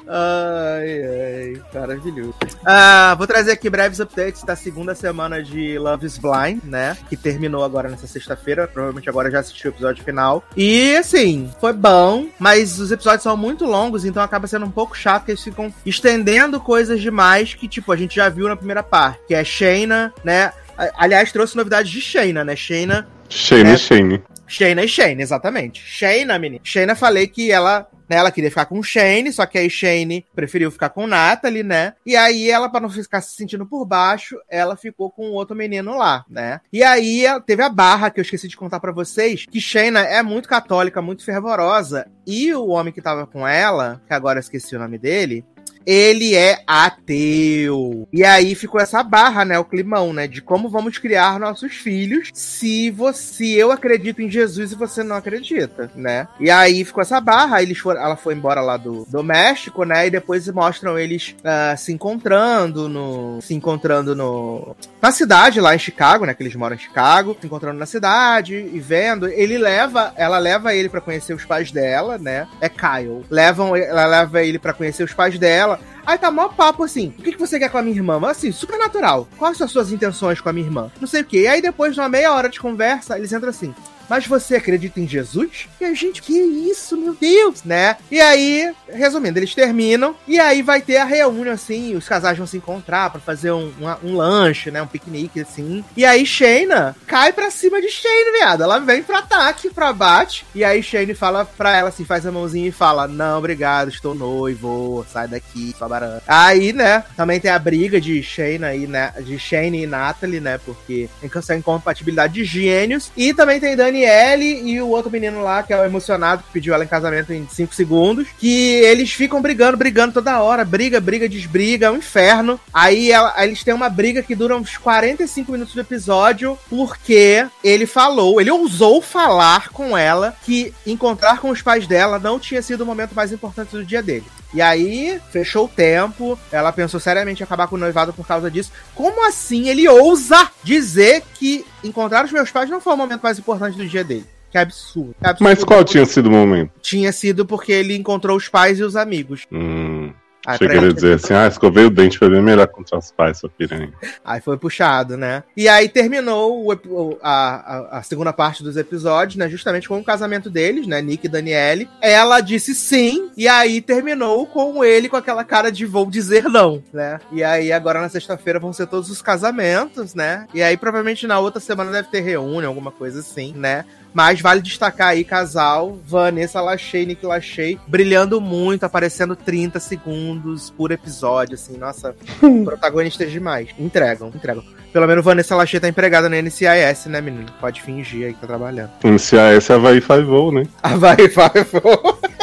Ai, ai, maravilhoso. Ah, vou trazer aqui breves updates da segunda semana de Love is Blind, né? Que terminou agora nessa sexta-feira. Provavelmente agora já assistiu o episódio final. E assim, foi bom, mas os episódios são muito longos, então acaba sendo um pouco chato que eles ficam estendendo coisas demais que, tipo, a gente já viu na primeira parte, que é Shayna, né? Aliás, trouxe novidades de Shayna, né? Shayna Shane, É. Shane. Shayna e Shane, exatamente. Shayna, menina. Shayna, falei que ela, né, ela queria ficar com Shane, só que aí Shane preferiu ficar com Natalie, né? E aí ela, pra não ficar se sentindo por baixo, ela ficou com outro menino lá, né? E aí teve a barra que eu esqueci de contar pra vocês, que Shayna é muito católica, muito fervorosa, e o homem que tava com ela, que agora eu esqueci o nome dele, ele é ateu. E aí ficou essa barra, né? O climão, né? De como vamos criar nossos filhos se você eu acredito em Jesus e você não acredita, né? E aí ficou essa barra, eles foram, ela foi embora lá do, do México, né? E depois mostram eles ah, se encontrando no. Se encontrando no. Na cidade, lá em Chicago, né? Que eles moram em Chicago, se encontrando na cidade e vendo. Ele leva, ela leva ele pra conhecer os pais dela, né? É Kyle. Levam, ela leva ele pra conhecer os pais dela. Aí tá mó papo assim: o que, que você quer com a minha irmã? Assim, super natural. Quais são as suas intenções com a minha irmã? Não sei o quê. E aí depois de uma meia hora de conversa, eles entram assim. Mas você acredita em Jesus? E a gente, que isso, meu Deus, né? E aí, resumindo, eles terminam e aí vai ter a reunião, assim, os casais vão se encontrar pra fazer um, um lanche, né? Um piquenique, assim. E aí Shayna cai pra cima de Shane, viado. Ela vem pro ataque, pro abate. E aí Shane fala pra ela, assim, faz a mãozinha e fala, não, obrigado, estou noivo, sai daqui, sua barata. Aí, né, também tem a briga de Shayna e, né, de Shane e Natalie, né, porque tem essa incompatibilidade de gênios. E também tem Daniele e o outro menino lá, que é o emocionado, que pediu ela em casamento em 5 segundos, que eles ficam brigando, brigando toda hora, briga, briga, desbriga, é um inferno. Aí, ela- eles têm uma briga que dura uns 45 minutos do episódio, porque ele falou, ele ousou falar com ela que encontrar com os pais dela não tinha sido o momento mais importante do dia dele. E aí, fechou o tempo, ela pensou seriamente em acabar com o noivado por causa disso. Como assim ele ousa dizer que encontrar os meus pais não foi o momento mais importante do dia dele? Que absurdo. que absurdo. Mas qual tinha sido o momento? Tinha sido porque ele encontrou os pais e os amigos. Hum, Pra ele ia ele- dizer assim, ah, escovei o dente, foi bem melhor contra os pais, sua piranha. Aí foi puxado, né? E aí terminou o a, a, a segunda parte dos episódios, né? Justamente com o casamento deles, né? Nick e Daniele. Ela disse sim, e aí terminou com ele com aquela cara de vou dizer não, né? E aí agora na sexta-feira vão ser todos os casamentos, né? E aí provavelmente na outra semana deve ter reunião, alguma coisa assim, né? Mas vale destacar aí, casal, Vanessa Lachey, Nick Lachey, brilhando muito, aparecendo 30 segundos por episódio, assim, nossa, protagonistas demais. Entregam, entregam. Pelo menos Vanessa Lachey tá empregada na NCIS, né, menino? Pode fingir aí que tá trabalhando. MCAS Havaí Five-O, né? Vai, vai, vai.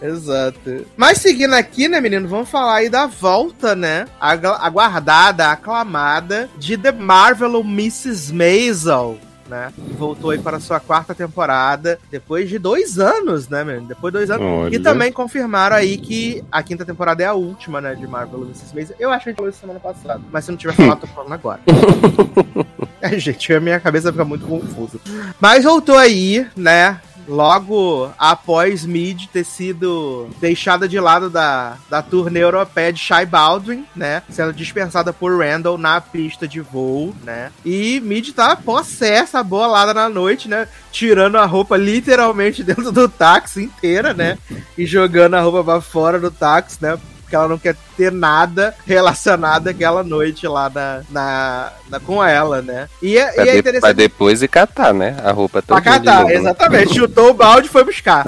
Exato. Mas seguindo aqui, né, menino, vamos falar aí da volta, né? Aguardada, aclamada de The Marvel Mrs. Maisel. Né? Voltou aí para a sua quarta temporada depois de dois anos, né, menino? Depois de dois anos. Olha. E também confirmaram aí que a quinta temporada é a última, né, de Marvel Mrs. Maisel. Eu acho que a gente falou isso semana passada, mas se não tiver falado, tô falando agora. é, gente, a minha cabeça fica muito confusa. Mas voltou aí, né? Logo após Mid ter sido deixada de lado da, da turnê europeia de Shy Baldwin, né? Sendo dispensada por Randall na pista de voo, né? E Mid tá possessa, bolada na noite, né? Tirando a roupa literalmente dentro do táxi inteira, né? E jogando a roupa pra fora do táxi, né? Porque ela não quer ter nada relacionado àquela noite lá na, na, na- com ela, né? E, é- Pra, e é interessante. pra depois ir catar, né? A roupa Pra toda. de catar, né? exatamente. Chutou o balde e foi buscar.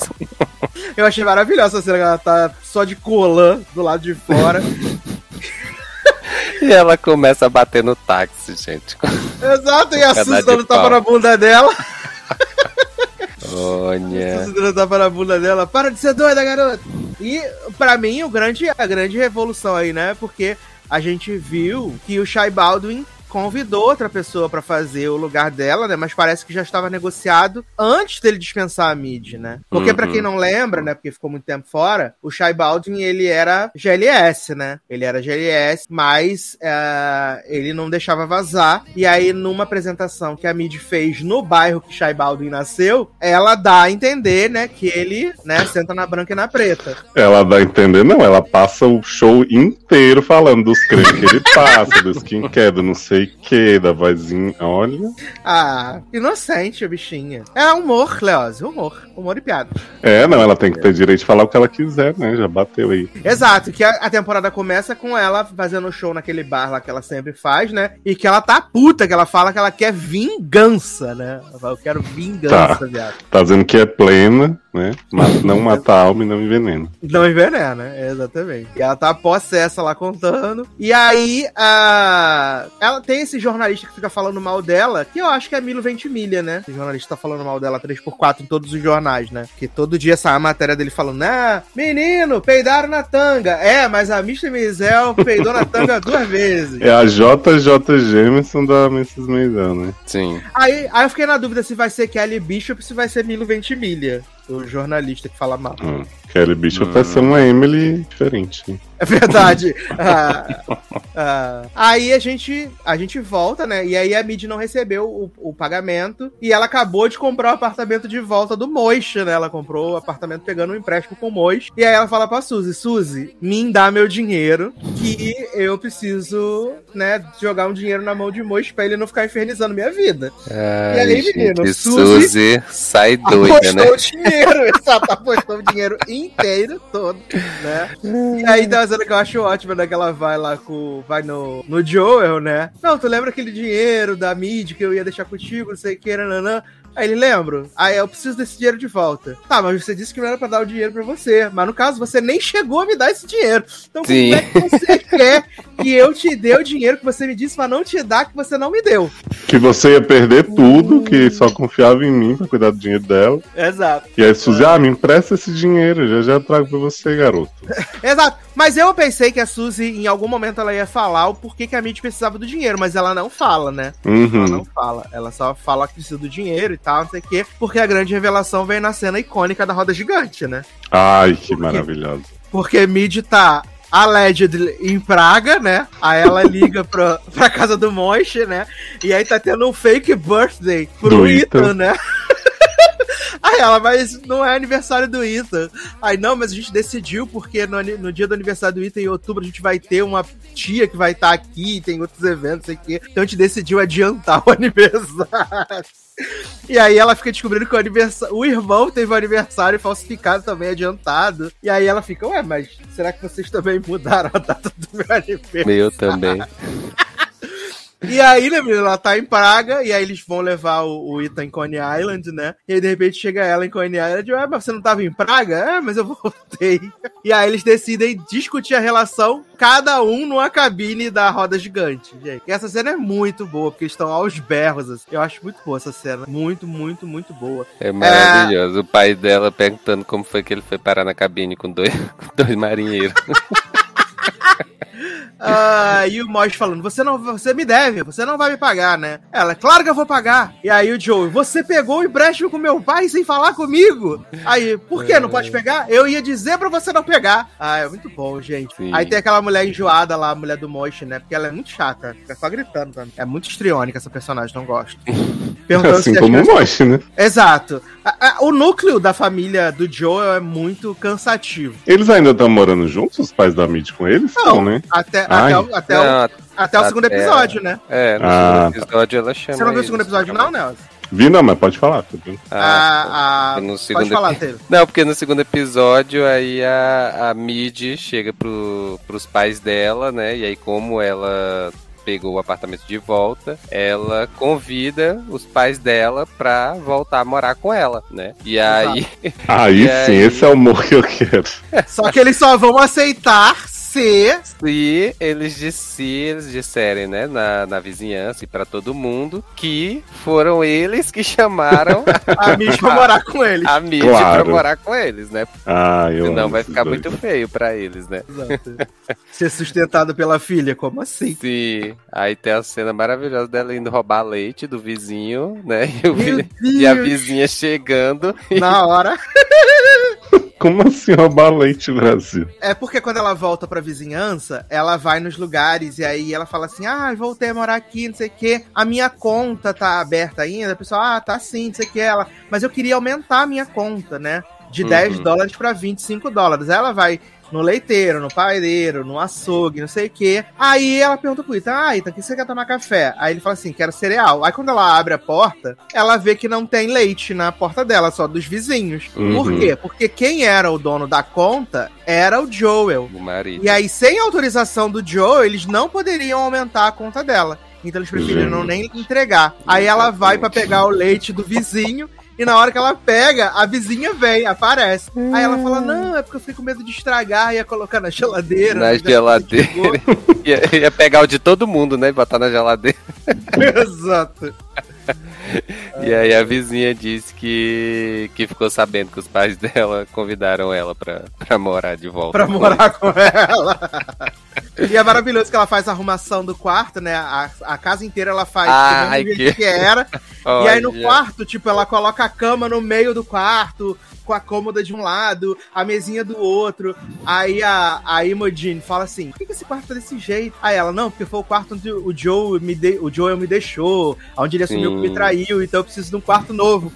Eu achei maravilhosa essa cena que ela tá só de colã do lado de fora. E ela começa a bater no táxi, gente. Exato, e a Suzy dando tapa pau? na bunda dela. Olha. Suzy dando tapa na bunda dela. Para de ser doida, garota! E, pra mim, o grande, a grande revolução aí, né? Porque a gente viu que o Shai Baldwin convidou outra pessoa pra fazer o lugar dela, né? Mas parece que já estava negociado antes dele dispensar a Mid, né? Porque pra Uhum. quem não lembra, né, porque ficou muito tempo fora, o Shai Baldwin, ele era GLS, né? Ele era GLS, mas eh, ele não deixava vazar. E aí, numa apresentação que a Mid fez no bairro que Shai Baldwin nasceu, ela dá a entender, né, que ele, né, senta na branca e na preta. Ela dá a entender, não, ela passa o show inteiro falando dos cremes que ele passa, do skincare, do não sei o que, da vozinha. Olha. Ah, inocente a bichinha. É humor, Leose, humor. Humor e piada. É, não, ela tem que ter direito de falar o que ela quiser, né? Já bateu aí. Exato, que a, a temporada começa com ela fazendo show naquele bar lá que ela sempre faz, né? E que ela tá puta, que ela fala que ela quer vingança, né? Ela fala, eu quero vingança, Tá. viado. Tá dizendo que é plena, né? Mas não mata a alma e não envenena. Não envenena, exatamente. E ela tá possessa lá contando. E aí, a... ela tem esse jornalista que fica falando mal dela, que eu acho que é Milo Ventimiglia, né? Esse jornalista tá falando mal dela 3x4 em todos os jornais, né? Que todo dia sai a matéria dele falando, ah, menino, peidaram na tanga. É, mas a Mr. Mizel peidou na tanga duas vezes. É a JJ Jameson da Mrs. Maisel, né? Sim. Aí, aí eu fiquei na dúvida se vai ser Kelly Bishop ou se vai ser Milo Ventimiglia. O jornalista que fala mal. Hum. Kelly Bishop Hum. vai ser uma Emily diferente. É verdade. Ah, ah, aí a gente, a gente volta, né? E aí a Mid não recebeu o, o pagamento. E ela acabou de comprar o apartamento de volta do Moish, né? Ela comprou o apartamento pegando um empréstimo com o Moish. E aí ela fala pra Suzy: Suzy, me dá meu dinheiro. Que eu preciso, né, jogar um dinheiro na mão de Moish pra ele não ficar infernizando minha vida. Ai, aí, menino, gente, Suzy- Suzy sai doida, né? o dinheiro, exato, apostou o dinheiro inteiro todo, né? E aí tem uma cena que eu acho ótima, né? Que ela vai lá com. Vai no, no Joel, né? Não, tu lembra aquele dinheiro da mid que eu ia deixar contigo, não sei o que, nananã. Aí ele lembra. Aí eu preciso desse dinheiro de volta. Tá, mas você disse que não era pra dar o dinheiro pra você. Mas no caso, você nem chegou a me dar esse dinheiro. Então Sim. como é que você quer que eu te dê o dinheiro que você me disse pra não te dar, que você não me deu? Que você ia perder tudo, que só confiava em mim pra cuidar do dinheiro dela. Exato. E aí Suzy, ah, me empresta esse dinheiro, já já trago pra você, garoto. Exato. Mas eu pensei que a Suzy, em algum momento, ela ia falar o porquê que a Mitch precisava do dinheiro, mas ela não fala, né? Ela Uhum. não fala. Ela só fala que precisa do dinheiro e tal, não sei o quê. Porque a grande revelação vem na cena icônica da roda gigante, né? Ai, que maravilhoso. Porque Mid tá alleged em Praga, né? Aí ela liga pra, pra casa do Monche, né? E aí tá tendo um fake birthday pro Ethan. né? Aí ela, mas não é aniversário do Ethan. Aí, não, mas a gente decidiu porque no, no dia do aniversário do Ethan, em outubro, a gente vai ter uma tia que vai estar aqui, tem outros eventos, sei o quê. Então a gente decidiu adiantar o aniversário. E aí ela fica descobrindo que o aniversário. O irmão teve o aniversário falsificado também, adiantado. E aí ela fica, ué, mas será que vocês também mudaram a data do meu aniversário? Meu também. E aí, né, menina, ela tá em Praga, e aí eles vão levar o, o Ethan em Coney Island, né? E aí, de repente, chega ela em Coney Island, ué, mas você não tava em Praga? É, mas eu voltei. E aí eles decidem discutir a relação, cada um numa cabine da roda gigante, gente. E essa cena é muito boa, porque eles estão aos berros, assim. Eu acho muito boa essa cena. Muito, muito, muito boa. É maravilhoso. O pai dela perguntando como foi que ele foi parar na cabine com dois, com dois marinheiros. Ah, e o Mosh falando, você não, você me deve, você não vai me pagar, né? Ela, claro que eu vou pagar. E aí o Joe, você pegou o empréstimo com meu pai sem falar comigo? Aí, por que não pode pegar? Eu ia dizer pra você não pegar. Ah, é muito bom, gente. Sim. Aí tem aquela mulher enjoada lá, a mulher do Mosh, né? Porque ela é muito chata, fica só gritando. Mim. É muito estriônica essa personagem, não gosto. Perguntando Assim como o crianças- Mosh, né? Exato. A- a- o núcleo da família do Joel é muito cansativo. Eles ainda estão morando juntos, os pais da Mid com eles? Não, Não, né? até, Ai. até, o, até, o, Não, até o segundo até- episódio, né? é, no Ah, segundo episódio ela chama. Você não viu o segundo episódio, não, Nelson? Vi não, mas pode falar. tá? Ah, a, a... no Pode segundo falar, epi- Taylor. Não, porque no segundo episódio aí a, a Mid chega pro, pros pais dela, né? E aí como ela pegou o apartamento de volta, ela convida os pais dela pra voltar a morar com ela, né? E aí, Aí E sim, aí? esse é o humor que eu quero. Só que eles só vão aceitar se. se eles, dis- se eles disserem, né, na, na vizinhança e pra todo mundo, que foram eles que chamaram A Mitch vai morar com eles. a Mid Claro. pra morar com eles, né? Ah, eu Senão vai ficar dois. muito feio pra eles, né? Exato. Ser sustentado pela filha, como assim? Sim. Aí tem a cena maravilhosa dela indo roubar leite do vizinho, né? E, o e a vizinha chegando. Na hora. Como assim roubar leite, Brasil? É porque quando ela volta pra vizinhança, ela vai nos lugares e aí ela fala assim: ah, voltei a morar aqui, não sei o quê. A minha conta tá aberta ainda. A pessoa, ah, tá sim, não sei o que. Ela, mas eu queria aumentar a minha conta, né? De Uhum. 10 dólares pra 25 dólares. Aí ela vai no leiteiro, no paedeiro, no açougue, não sei o quê. Aí ela pergunta pro Ita, ah, Ita, o que você quer tomar café? Aí ele fala assim, quero cereal. Aí quando ela abre a porta, ela vê que não tem leite na porta dela, só dos vizinhos. Por Uhum. quê? Porque quem era o dono da conta era o Joel. O marido. E aí, sem autorização do Joel, eles não poderiam aumentar a conta dela. Então eles preferiram Gente. nem entregar. Aí ela vai pra pegar o leite do vizinho. E na hora que ela pega, a vizinha vem, aparece. Aí ela fala: Não, é porque eu fiquei com medo de estragar, ia colocar na geladeira. Na já geladeira. chegou." Ia, ia pegar o de todo mundo, né? E botar na geladeira. Exato. E aí a vizinha disse que, que ficou sabendo que os pais dela convidaram ela pra, pra morar de volta. Pra morar com ela. E é maravilhoso que ela faz a arrumação do quarto, né? A, a casa inteira ela faz Ai, que- que era. E aí no quarto, tipo, ela coloca a cama no meio do quarto, com a cômoda de um lado, a mesinha do outro. Aí a, a Imogen fala assim: por que, que esse quarto tá desse jeito? Aí ela, não, porque foi o quarto onde o Joe me, de, o Joel me deixou, onde ele assumiu Sim. que me traiu, então eu preciso de um quarto novo.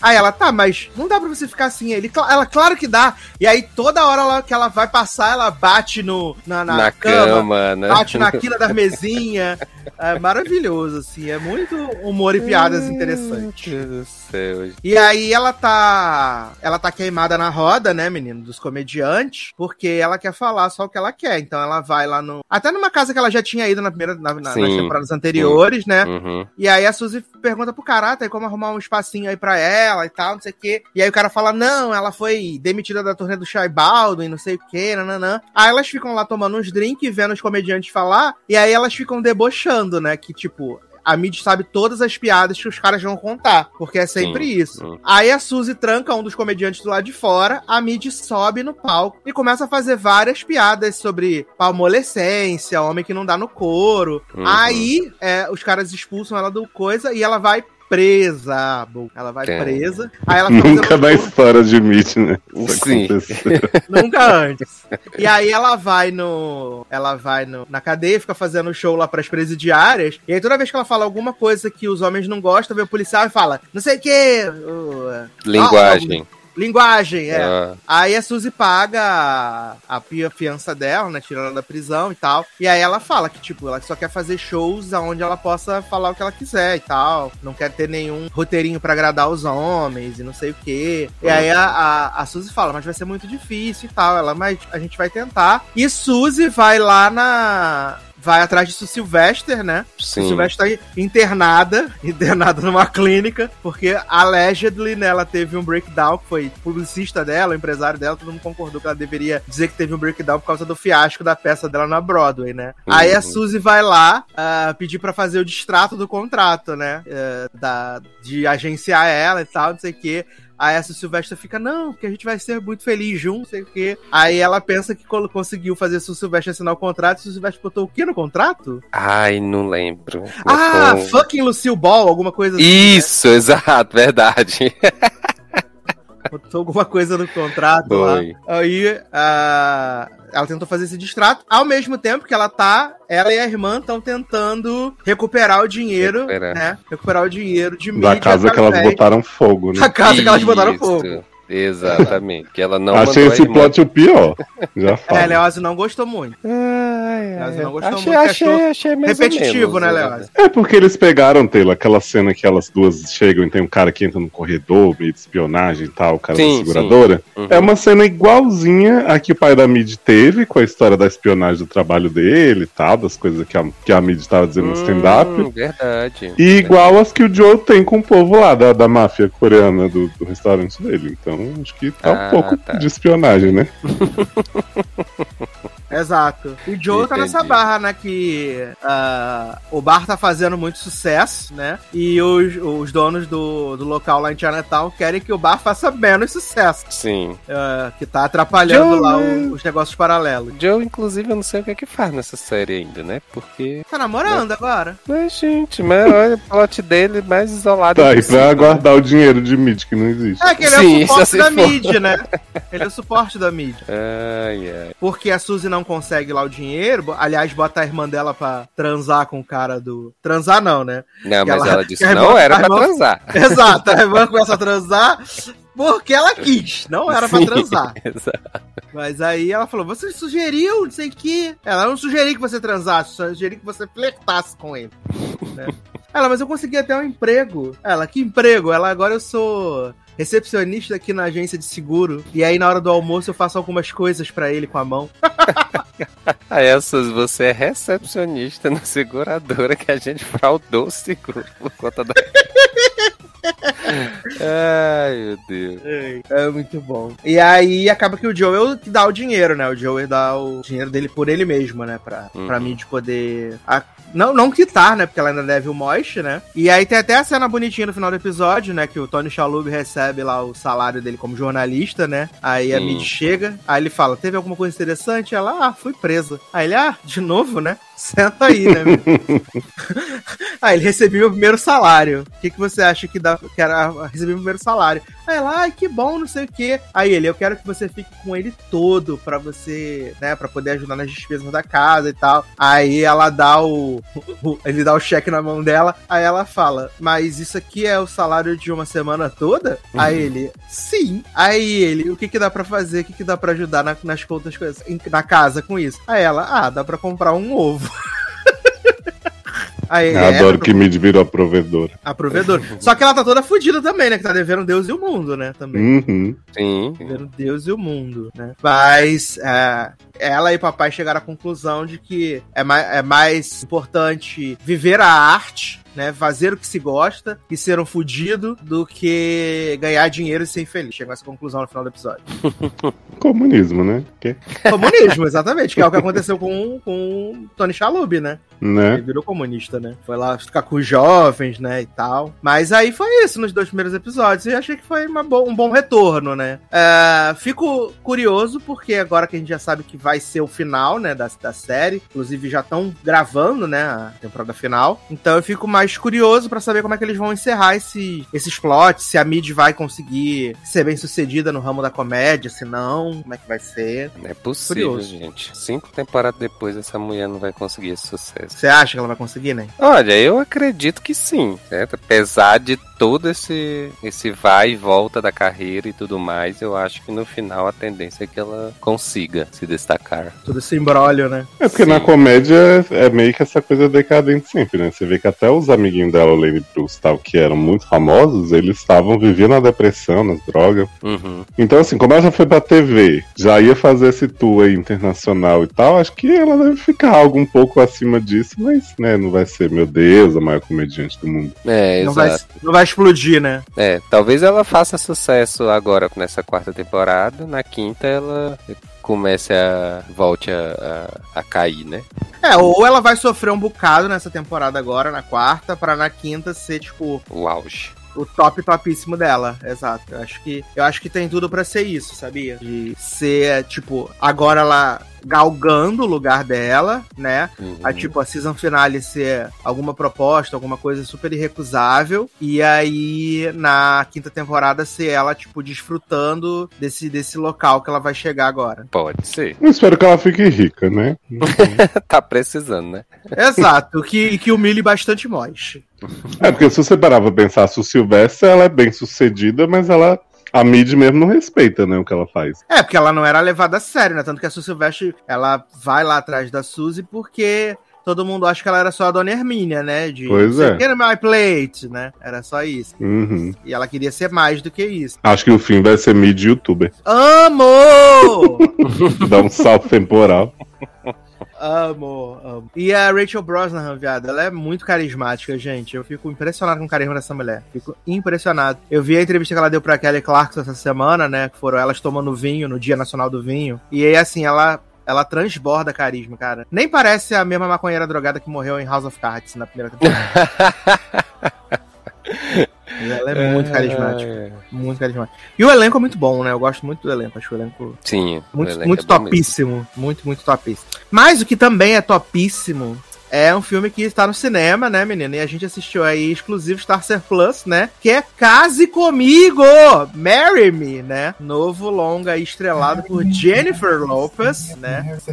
Aí ela, tá, mas não dá pra você ficar assim. Ele, "Cla- ela, claro que dá. E aí toda hora ela- que ela vai passar, ela bate no, na, na, Na, cama, cama, né? bate na quina das mesinhas. É maravilhoso, assim. É muito humor e piadas interessantes. Meu Deus do céu. E aí ela tá. Ela tá queimada na roda, né, menino? Dos comediantes, porque ela quer falar só o que ela quer. Então ela vai lá no. Até numa casa que ela já tinha ido na primeira, na- na- nas Sim. temporadas anteriores, né? Uhum. E aí a Suzy pergunta pro cara, ah, tem como arrumar um espacinho aí pra ela e tal, não sei o quê. E aí o cara fala, não, ela foi demitida da turnê do Shai Baldwin, não sei o quê, nananã. Aí elas ficam lá tomando uns drinks, vendo os comediantes falar, e aí elas ficam debochando, né, que tipo... A Mid sabe todas as piadas que os caras vão contar, porque é sempre Sim, isso. sim. Aí a Suzy tranca um dos comediantes do lado de fora, a Mid sobe no palco e começa a fazer várias piadas sobre palmolescência, homem que não dá no couro. Uhum. Aí é, os caras expulsam ela do coisa e ela vai presa. Bom, Ela vai É. presa. Aí ela Nunca na show- história de Mitch, né? Isso Sim. Nunca antes. E aí ela vai no. Ela vai no, na cadeia, fica fazendo show lá pras presidiárias. E aí toda vez que ela fala alguma coisa que os homens não gostam, vem o policial e fala: não sei o quê. uh, Linguagem. Linguagem, é. Ah, Aí a Suzy paga a, a pia- fiança dela, né? Tirando ela da prisão e tal. E aí ela fala que, tipo, ela só quer fazer shows onde ela possa falar o que ela quiser e tal. Não quer ter nenhum roteirinho pra agradar os homens e não sei o quê. E aí a, a, a Suzy fala, mas vai ser muito difícil e tal. Ela, mas a gente vai tentar. E Suzy vai lá na. Vai atrás de Su Sylvester, né? sim. Sylvester tá internada, internada numa clínica, porque allegedly né, ela teve um breakdown, que foi publicista dela, empresário dela, todo mundo concordou que ela deveria dizer que teve um breakdown por causa do fiasco da peça dela na Broadway, né? Uhum. Aí a Suzy vai lá ah, pedir pra fazer o distrato do contrato, né? eh, da, de agenciar ela e tal, não sei o quê. Aí essa Silvestre fica, não, porque a gente vai ser muito feliz juntos, não sei o quê. Aí ela pensa que conseguiu fazer o Silvestre assinar o contrato, e o Silvestre botou o quê no contrato? Ai, não lembro. Ah, Botou- fucking Lucille Ball, alguma coisa assim. Isso, exato, verdade. Botou alguma coisa no contrato lá. Foi. Aí ah, ela tentou fazer esse distrato, ao mesmo tempo que ela tá. Ela e a irmã estão tentando recuperar o dinheiro, Recuperar. né? Recuperar o dinheiro de Da mídia casa que elas botaram fogo, né? Da casa que elas botaram Isso, fogo. Exatamente. Que ela não Achei esse plot o pior. Já falo. É, Leose não gostou muito. Ai, ai, não gostou achei, muito, achei, achei mais repetitivo, menos, né, Leose? É porque eles pegaram, Taylor, aquela cena que elas duas chegam e tem um cara que entra no corredor, meio de espionagem e tal, o cara Sim, da seguradora. Uhum. É uma cena igualzinha a que o pai da Mid teve, com a história da espionagem do trabalho dele e tal, das coisas que a, que a Mid tava dizendo no stand-up. Hum, verdade. E igual as que o Joe tem com o povo lá, da, da máfia coreana do, do restaurante dele. Então, acho que tá Ah, um pouco tá. de espionagem, né? Exato. E o Joe tá nessa Entendi. barra, né? Que ah, o bar tá fazendo muito sucesso, né? E os, os donos do, do local lá em Chinatown querem que o bar faça menos sucesso. Sim. ah, que tá atrapalhando Joe, lá né? o- os negócios paralelos. Joe, inclusive, eu não sei o que é que faz nessa série ainda, né? Porque. Tá namorando agora. Mas, gente, mas olha o plot dele mais isolado. Tá, e pra né? guardar o dinheiro de Mid, que não existe. É que ele Sim, é o suporte da for. mídia, né? Ele é o suporte da mídia. Ai, ai. Porque a Suzy não consegue lá o dinheiro. Aliás, bota a irmã dela pra transar com o cara do. Transar não, né? Não, Que mas ela- ela que disse que irmã- não era pra irmã- transar. Exato, a irmã começa a transar porque ela quis, não era pra Sim, transar. Exato. Mas aí ela falou: Você sugeriu, não sei o quê. Ela não sugeriu que você transasse, só sugeri que você flertasse com ele. né? Ela, mas eu consegui até um emprego. Ela, que emprego? Ela, agora eu sou recepcionista aqui na agência de seguro. E aí na hora do almoço eu faço algumas coisas pra ele com a mão. Essas, você é recepcionista na seguradora que a gente fraudou o seguro por conta da. Ai, meu Deus. É muito bom. E aí acaba que o Joel que dá o dinheiro, né? O Joel dá o dinheiro dele por ele mesmo, né? Pra, Uhum. pra mim de poder. a- Não, não quitar, né? Porque ela ainda deve o Moist, né? E aí tem até a cena bonitinha no final do episódio, né? Que o Tony Shalhoub recebe lá o salário dele como jornalista, né? Aí a. Mid chega, aí ele fala: Teve alguma coisa interessante? Ela, ah, fui presa. Aí ele, ah, de novo, né? Senta aí, né? meu?" aí ele recebi meu primeiro salário. O que, que você acha que dá? Que era receber meu primeiro salário? Aí ela, ai, que bom, não sei o quê. Aí ele, eu quero que você fique com ele todo pra você, né, pra poder ajudar nas despesas da casa e tal. Aí ela dá o, o- ele dá o cheque na mão dela, aí ela fala, mas isso aqui é o salário de uma semana toda? Aí ele, sim. Aí ele, o que que dá pra fazer? O que que dá pra ajudar na- nas contas na casa com isso? Aí ela, ah, dá pra comprar um ovo. Aí é, adoro dá que Mid virou a provedora. a provedora. Só que ela tá toda fodida também, né? Que tá devendo Deus e o mundo, né? Também. Uhum. Sim. Devendo Deus e o mundo, né? Mas é, ela e papai chegaram à conclusão de que é mais, é mais importante viver a arte, né? Fazer o que se gosta e ser um fudido do que ganhar dinheiro e ser infeliz. Chegou a essa conclusão no final do episódio. Comunismo, né? Que, Comunismo, exatamente, que é o que aconteceu com, com o Tony Chalub, né? Ele né? virou comunista, né? Foi lá ficar com os jovens, né? E tal. Mas aí foi isso nos dois primeiros episódios. E eu achei que foi uma bo- um bom retorno, né? É, fico curioso, porque agora que a gente já sabe que vai ser o final, né? Da, da série. Inclusive já estão gravando, né? A temporada final. Então eu fico mais curioso pra saber como é que eles vão encerrar esse, esses plots. Se a Mid vai conseguir ser bem sucedida no ramo da comédia, se não, como é que vai ser. Não é possível, Curioso. gente. Cinco temporadas depois, essa mulher não vai conseguir esse sucesso. Você acha que ela vai conseguir, né? Olha, eu acredito que sim, certo? Apesar de todo esse, esse vai e volta da carreira e tudo mais, eu acho que no final a tendência é que ela consiga se destacar. Tudo esse embrólio, né? É porque Sim. na comédia é meio que essa coisa decadente sempre, né? Você vê que até os amiguinhos dela, o Lane Bruce tal, que eram muito famosos, eles estavam vivendo na depressão, nas drogas. Uhum. Então, assim, como ela já foi pra TV, já ia fazer esse tour aí internacional e tal, acho que ela deve ficar algo um pouco acima disso, mas, né, não vai ser, meu Deus, a maior comediante do mundo. É, Não vai, exato. não vai explodir, né? É, talvez ela faça sucesso agora nessa quarta temporada, na quinta ela comece a. volte a, a, a cair, né? É, ou ela vai sofrer um bocado nessa temporada agora, na quarta, pra na quinta ser, tipo, O auge. o top topíssimo dela. Exato. Eu acho que, eu acho que tem tudo pra ser isso, sabia? De ser, tipo, agora ela galgando o lugar dela, né? Uhum. A, tipo, a season finale ser alguma proposta, alguma coisa super irrecusável. E aí, na quinta temporada, ser ela, tipo, desfrutando desse, desse local que ela vai chegar agora. Pode ser. Eu espero que ela fique rica, né? tá precisando, né? Exato. que, que humilhe bastante Mosh. É, porque se você parar pra pensar, se o Silvestre, ela é bem sucedida, mas ela. A Mid mesmo não respeita, né, o que ela faz. É, porque ela não era levada a sério, né? Tanto que a Su Silvestre, ela vai lá atrás da Suzy porque todo mundo acha que ela era só a Dona Hermínia, né? De Pois é. Get my plate, né? Era só isso. Uhum. E ela queria ser mais do que isso. Acho que o fim vai ser Mid youtuber. Amo! Dá um salto temporal. amo, amo. E a Rachel Brosnahan, viado, ela é muito carismática, gente. Eu fico impressionado com o carisma dessa mulher. Fico impressionado. Eu vi a entrevista que ela deu pra Kelly Clarkson essa semana, né? Que foram elas tomando vinho no Dia Nacional do Vinho. E aí, assim, ela. Ela transborda carisma, cara. Nem parece a mesma maconheira drogada que morreu em House of Cards na primeira temporada. Ela é muito carismática. É. Muito carismática. E o elenco é muito bom, né? Eu gosto muito do elenco. Acho o elenco Sim. muito, elenco muito é bom mesmo. topíssimo. Muito, muito topíssimo. Mas o que também é topíssimo é um filme que está no cinema, né, menina? E a gente assistiu aí exclusivo Star Ser Plus, né? Que é Case Comigo! Marry Me, né? Novo longa aí estrelado por Jennifer Lopez, né?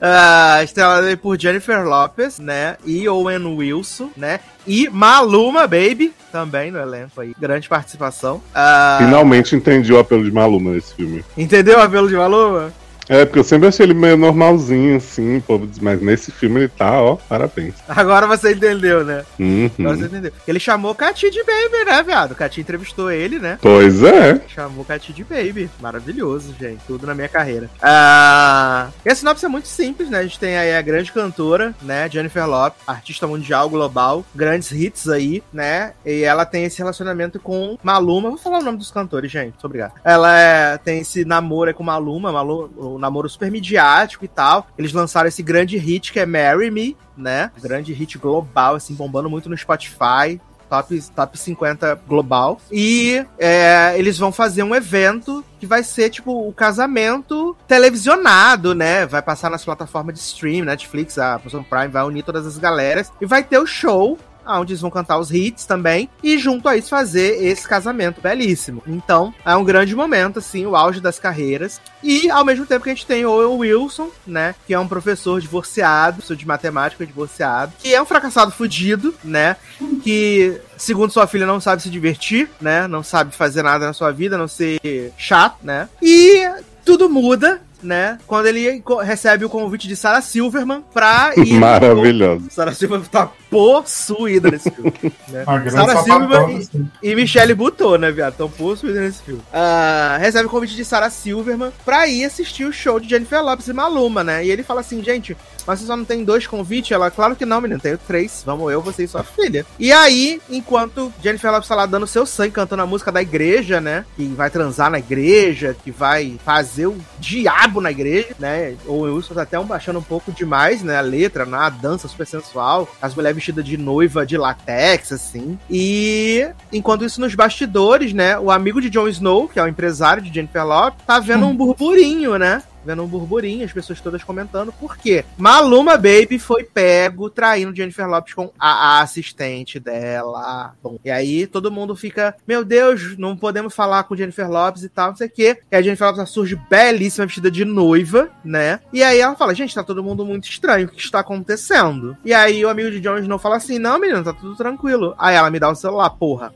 Ah, estrelado aí por Jennifer Lopez, né? E Owen Wilson, né? E Maluma Baby, também no elenco aí. Grande participação. Ah, Finalmente entendi o apelo de Maluma nesse filme. entendeu o apelo de Maluma? É, porque eu sempre achei ele meio normalzinho, assim, o povo mas nesse filme ele tá, ó, parabéns. Agora você entendeu, né? Uhum. Agora você entendeu. Ele chamou Cati de Baby, né, viado? Cati entrevistou ele, né? Pois é. Chamou Cati de Baby. Maravilhoso, gente. Tudo na minha carreira. Ah, e a sinopse é muito simples, né? A gente tem aí a grande cantora, né? Jennifer Lopez, artista mundial, global. Grandes hits aí, né? E ela tem esse relacionamento com Maluma. Vou falar o nome dos cantores, gente. Muito obrigado. Ela é- tem esse namoro com Maluma, Maluma, namoro super midiático e tal. Eles lançaram esse grande hit que é Marry Me, né? Grande hit global, assim, bombando muito no Spotify top, top 50 global. E é, eles vão fazer um evento que vai ser, tipo, o casamento televisionado, né? Vai passar nas plataformas de stream, Netflix, a Amazon Prime vai unir todas as galeras. E vai ter o show onde eles vão cantar os hits também, e junto a isso fazer esse casamento belíssimo. Então, é um grande momento, assim, o auge das carreiras. E, ao mesmo tempo que a gente tem o Wilson, né, que é um professor divorciado, professor de matemática divorciado, que é um fracassado fudido, né, que, segundo sua filha, não sabe se divertir, né, não sabe fazer nada na sua vida, não ser chato, né, e tudo muda né? Quando ele recebe o convite de Sarah Silverman pra ir. Maravilhoso. Sarah Silverman tá possuída nesse filme. né? Sarah Silverman e, assim. e Michelle Buteau, né, viado? Tão possuída nesse filme. Ah, recebe o convite de Sarah Silverman pra ir assistir o show de Jennifer Lopez e Maluma, né? E ele fala assim, gente, mas você só não tem dois convites? Ela, claro que não, menino, tenho três. Vamos eu, você e sua filha. E aí, enquanto Jennifer Lopez tá lá dando seu sangue, cantando a música da igreja, né? Que vai transar na igreja, que vai fazer o diabo na igreja, né? O Wilson tá até um, baixando um pouco demais, né? A letra, né? a dança super sensual. As mulheres vestidas de noiva de latex, assim. E enquanto isso, nos bastidores, né? O amigo de Jon Snow, que é o empresário de Jennifer Lopez, tá vendo um burburinho, né? Vendo um burburinho, as pessoas todas comentando. Por quê? Maluma Baby foi pego traindo Jennifer Lopez com a assistente dela. Bom, e aí todo mundo fica, meu Deus, não podemos falar com Jennifer Lopez e tal, não sei o quê. E a Jennifer Lopez surge belíssima, vestida de noiva, né? E aí ela fala, gente, tá todo mundo muito estranho, o que está acontecendo? E aí o amigo de Jon Snow fala assim, não, menino, tá tudo tranquilo. Aí ela me dá o celular, porra.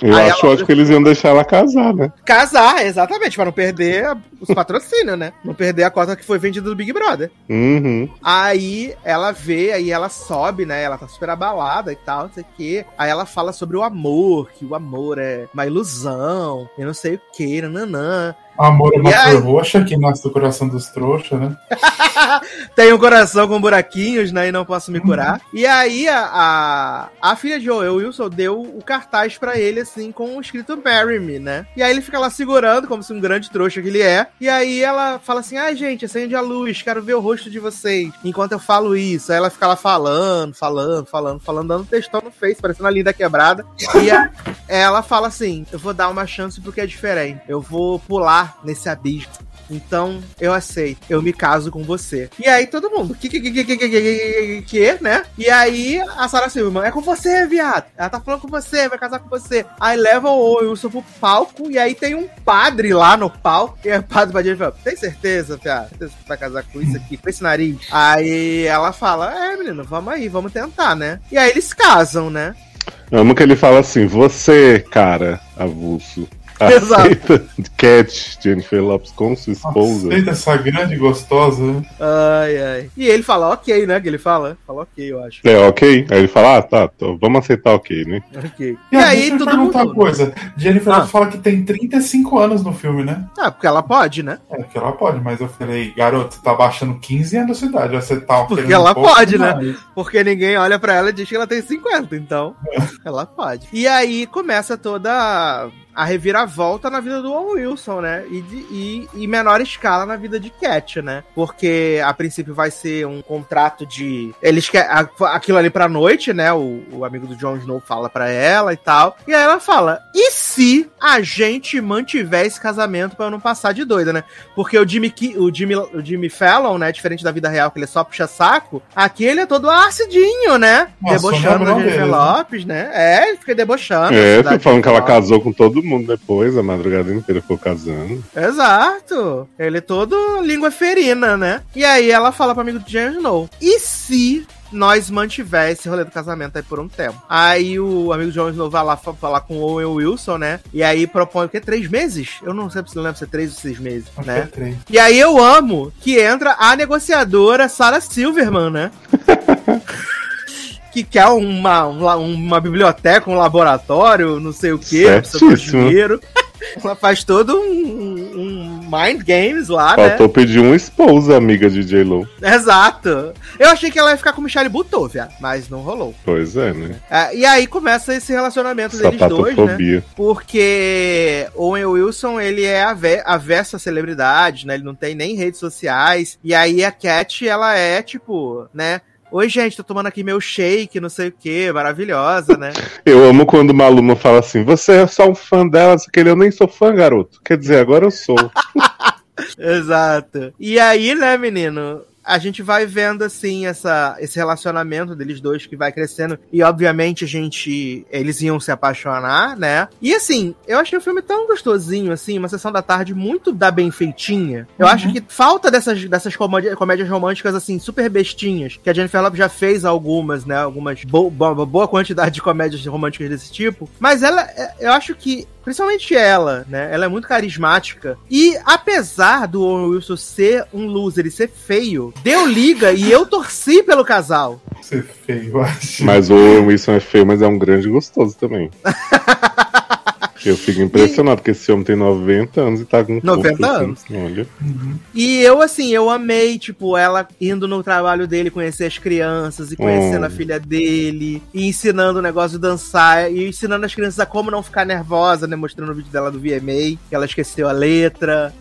Eu Aí acho ela- ótimo que eles iam deixar ela casar, né? Casar, exatamente, pra não perder a- os patrocínios, né? Não perder a cota que foi vendida do Big Brother. Uhum. Aí ela vê, aí ela sobe, né? Ela tá super abalada e tal, não sei o quê. Aí ela fala sobre o amor, que o amor é uma ilusão, e não sei o que, nananã. Amor é uma aí? cor roxa que nasce do coração dos trouxas, né? Tem um coração com buraquinhos, né? E não posso me curar. E aí a, a, a filha de Owen Wilson deu o cartaz pra ele, assim, com o escrito Marry Me, né? E aí ele fica lá segurando, como se um grande trouxa que ele é. E aí ela fala assim: ai, gente, acende a luz, quero ver o rosto de vocês. Enquanto eu falo isso. Aí ela fica lá falando, falando, falando, falando, dando textão no Face, parecendo a linda quebrada. E a- ela fala assim: eu vou dar uma chance porque é diferente. Eu vou pular nesse abismo. Então, eu aceito. Eu me caso com você. E aí, todo mundo. Que, que, que, que, que, que, que, que né? E aí, a Sarah Silverman. É com você, viado. Ela tá falando com você, vai casar com você. Aí leva o Wilson pro palco. E aí tem um padre lá no palco. E o padre vai dizer: Tem certeza, viado? Você vai casar com isso aqui, com esse nariz? Aí ela fala: É, menino, vamos aí, vamos tentar, né? E aí eles casam, né? Eu amo que ele fala assim: Você, cara, avulso Exato. Aceita Cat, Jennifer Lopes com sua esposa. Aceita essa grande e gostosa. né? Ai, ai. E ele fala, ok, né? Que ele fala. Fala ok, eu acho. É, ok. Aí ele fala, ah, tá, tô- vamos aceitar ok, né? Ok. E, E, aí, aí, todo mundo. uma coisa. Jennifer Ah. Lopez fala que tem 35 anos no filme, né? Ah, porque ela pode, né? É, que ela pode, mas eu falei, garoto, você tá baixando 15 anos de idade, você tá Porque ela um pode, né? mais. Porque ninguém olha pra ela e diz que ela tem 50, então ela pode. E aí começa toda a- a reviravolta na vida do Owen Wilson, né? E, de, e, em menor escala na vida de Cat, né? Porque a princípio vai ser um contrato de. Eles querem aquilo ali pra noite, né? O, o amigo do Jon Snow fala pra ela e tal. E aí ela fala: e se a gente mantiver esse casamento pra eu não passar de doida, né? Porque o Jimmy, o Jimmy, o Jimmy Fallon, né? Diferente da vida real, que ele só puxa saco, aqui ele é todo acidinho, né? Nossa, debochando da Jennifer né? Lopes, né? É, ele fica debochando. É, tô falando que ela casou com todo mundo depois, a madrugada inteira ficou casando. Exato. Ele é todo língua ferina, né? E aí ela fala pro amigo Jon Snow: e se nós mantiver esse rolê do casamento aí por um tempo? Aí o amigo de Jon Snow vai lá fa- falar com o Owen Wilson, né? E aí propõe o quê? Três meses? Eu não sei se lembra se é três ou seis meses, Acho né? é três. E aí eu amo que entra a negociadora Sarah Silverman, né? que quer uma, um la- uma biblioteca, um laboratório, não sei o que, precisa de dinheiro. Ela faz todo um, um mind games lá, Faltou pedir um esposa, amiga de J-Lo. né? Exato. Eu achei que ela ia ficar com o Michelle Buteau, viado, mas não rolou. Pois é, né? É, e aí começa esse relacionamento deles dois, né? Porque Owen Wilson, ele é avesso a celebridade, né? Ele não tem nem redes sociais. E aí a Cat, ela é, tipo, né? Oi, gente, tô tomando aqui meu shake, não sei o que, maravilhosa, né? Eu amo quando uma aluna fala assim: você é só um fã dela, aquele eu nem sou fã, garoto. Quer dizer, agora eu sou. Exato. E aí, né, menino? A gente vai vendo, assim, essa, esse relacionamento deles dois que vai crescendo. E, obviamente, a gente. Eles iam se apaixonar, né? E, assim, eu achei o filme tão gostosinho, assim, uma sessão da tarde muito da bem feitinha. Eu Uhum. acho que falta dessas, dessas comédias, comédias românticas, assim, super bestinhas. Que a Jennifer Lopez já fez algumas, né? Algumas. Bo bo boa quantidade de comédias românticas desse tipo. Mas ela, é- eu acho que Principalmente ela, né? Ela é muito carismática. E apesar do Owen Wilson ser um loser e ser feio, deu liga e eu torci pelo casal. Ser feio, eu acho. Mas o Owen Wilson é feio, mas é um grande gostoso também. Eu fico impressionado, porque esse homem tem 90 anos e tá com 90 corpo, assim. anos. Olha. E eu, assim, eu amei, tipo, ela indo no trabalho dele conhecer as crianças e conhecendo Hum. a filha dele, e ensinando o negócio de dançar, e ensinando as crianças a como não ficar nervosa, né? Mostrando o vídeo dela do VMA, que ela esqueceu a letra.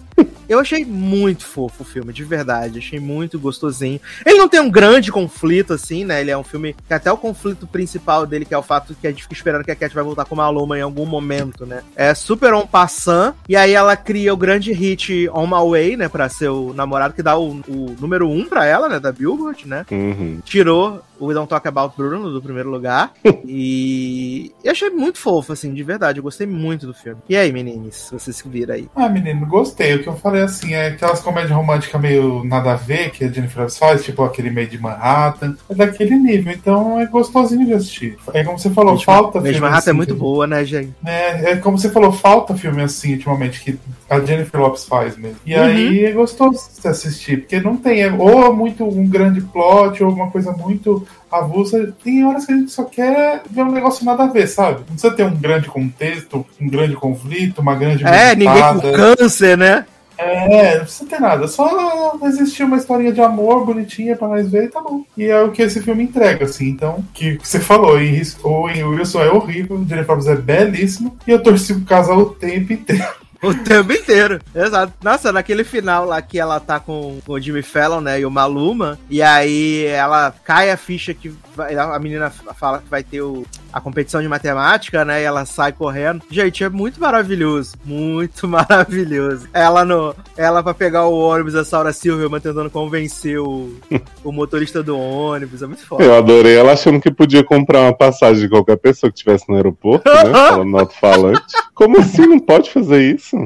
Eu achei muito fofo o filme, de verdade. Achei muito gostosinho. Ele não tem um grande conflito, assim, né? Ele é um filme que até o conflito principal dele, que é o fato que a gente fica esperando que a Cat vai voltar com uma Maluma em algum momento, né? É super on passant. E aí ela cria o grande hit On My Way, né? Pra ser o namorado que dá o, o número um pra ela, né? Da Billboard, né? Uhum. Tirou o We Don't Talk About Bruno do primeiro lugar. e eu achei muito fofo, assim, de verdade. Eu gostei muito do filme. E aí, meninos? Vocês que viram aí. Ah, menino, gostei. O que eu falei assim é aquelas comédias românticas meio nada a ver que a Jennifer faz, tipo aquele meio de Manhattan. É daquele nível, então é gostosinho de assistir. É como você falou, falta Mesmo filme Rato é assim, muito que- boa, né, gente? É, é como você falou, falta filme assim ultimamente que a Jennifer Lopez faz mesmo. E Uhum. aí é gostoso de assistir, porque não tem, é, ou é muito um grande plot, ou uma coisa muito avulsa. Tem horas que a gente só quer ver um negócio nada a ver, sabe? Não precisa ter um grande contexto, um grande conflito, uma grande É, ninguém com câncer, né? É, não precisa ter nada. Só existir uma historinha de amor bonitinha pra nós ver e tá bom. E é o que esse filme entrega, assim. Então, que você falou, em o em Wilson é horrível, o Jennifer Lopez é belíssimo. E eu torci pro casal o tempo inteiro. O tempo inteiro. Exato. Nossa, naquele final lá que ela tá com, o Jimmy Fallon, né? E o Maluma. E aí ela cai a ficha que vai- a menina fala que vai ter o, a competição de matemática, né? E ela sai correndo. Gente, é muito maravilhoso. Muito maravilhoso. Ela no. Ela pra pegar o ônibus, a Saura Silverman tentando convencer o, o motorista do ônibus. É muito foda. Eu adorei ela achando que podia comprar uma passagem de qualquer pessoa que estivesse no aeroporto, né? Falando no alto-falante. Como assim? Não pode fazer isso?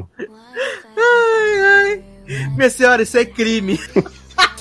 Ai, ai. Minha senhora, isso é crime.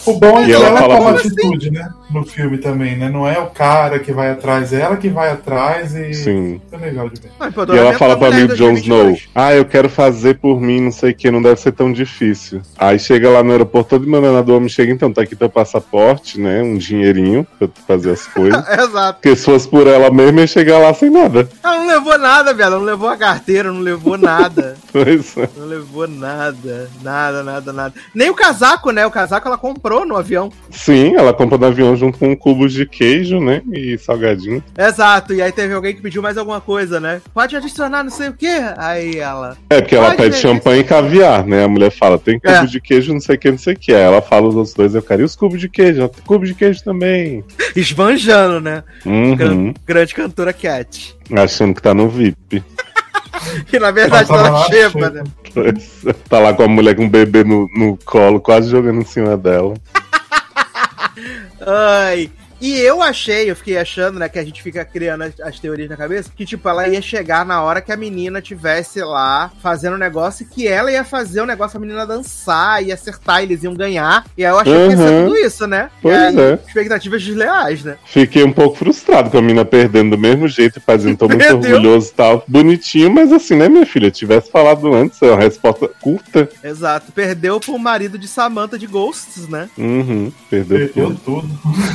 O bom é E que ela ela, fala toma assim- atitude, né? No filme também, né? Não é o cara que vai atrás, é ela que vai atrás e. Sim. É legal de ver. Ai, E ela fala pra mim, Jon Snow, 2022. ah, eu quero fazer por mim, não sei o que, não deve ser tão difícil. Aí chega lá no aeroporto, todo mandando do homem chega, então, tá aqui teu passaporte, né, um dinheirinho pra tu fazer as coisas. Exato. Porque se fosse por ela mesma, ia chegar lá sem nada. Ela não levou nada, velho. Não levou a carteira, não levou nada. Pois é. Não levou nada. Nada, nada, nada. Nem o casaco, né? O casaco ela comprou no avião. Sim, ela compra no avião junto com cubos de queijo, né, e salgadinho. Exato. E aí teve alguém que pediu mais alguma coisa, né? Pode adicionar não sei o quê. Aí ela. É, porque ela pede champanhe e caviar, né? A mulher fala, tem cubo É. de queijo, não sei o que, não sei o que. Aí ela fala os outros dois, eu quero, e os cubos de queijo? Ela, tem cubo de queijo também. Esbanjando, né? Uhum. Gran- Grande cantora Cat. Achando que tá no VIP. Que na verdade tá na xepa, né? Pois é. tá lá com a mulher com o bebê no, no colo, quase jogando em cima dela. Ai. E eu achei, eu fiquei achando, né, que a gente fica criando as, as teorias na cabeça, que, tipo, ela ia chegar na hora que a menina tivesse lá fazendo um negócio e que ela ia fazer o negócio a menina dançar e acertar, eles iam ganhar. E aí eu achei que ia ser Uhum. tudo isso, né? Pois aí, é. Expectativas desleais, né? Fiquei um pouco frustrado com a mina perdendo do mesmo jeito e fazendo, tô muito orgulhoso e tal. Bonitinho, mas assim, né, minha filha? Tivesse falado antes, é uma resposta curta. Exato. Perdeu pro marido de Samantha de Ghosts, né? Uhum, perdeu Perdeu tudo.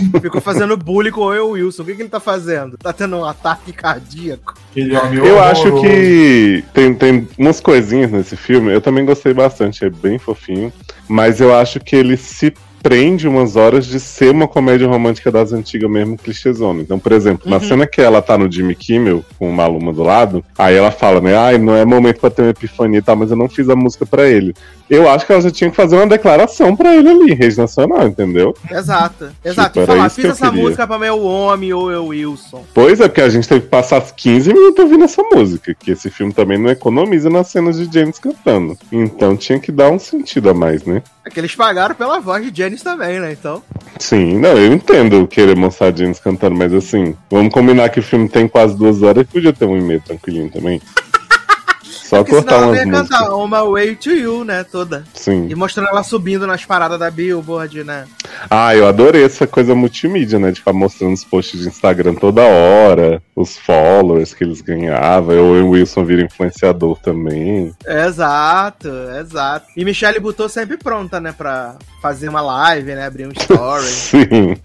tudo. Ficou fazendo bullying com o Owen Wilson. O que, que ele tá fazendo? Tá tendo um ataque cardíaco. Aquele homem Eu horroroso. acho que tem, tem umas coisinhas nesse filme, eu também gostei bastante, é bem fofinho, mas eu acho que ele se prende umas horas de ser uma comédia romântica das antigas mesmo, clichêzona. Então, por exemplo, na Uhum. cena que ela tá no Jimmy Kimmel, com uma aluna do lado, aí ela fala, né, ai, não é momento pra ter uma epifania e tal, mas eu não fiz a música pra ele. Eu acho que ela já tinha que fazer uma declaração pra ele ali, em rede nacional, entendeu? Exato. Exato. Tipo, e falar, fiz essa queria. música pra meu homem ou eu Wilson. Pois é, porque a gente teve que passar 15 mil eu tô ouvindo essa música, que esse filme também não economiza nas cenas de James cantando. Então tinha que dar um sentido a mais, né? É que eles pagaram pela voz de Janis também, né? Então. Sim, não, eu entendo querer mostrar James cantando, mas assim, vamos combinar que o filme tem quase duas horas, podia ter um e-mail tranquilinho também. Só Porque cortar umas músicas. cantar My Way to You, né? Toda. Sim. E mostrando ela subindo nas paradas da Billboard, né? Ah, eu adorei essa coisa multimídia, né? De ficar mostrando os posts de Instagram toda hora, os followers que eles ganhavam. O Owen Wilson vira influenciador também. Exato, exato. E Michelle botou sempre pronta, né? Pra fazer uma live, né? Abrir um story. Sim.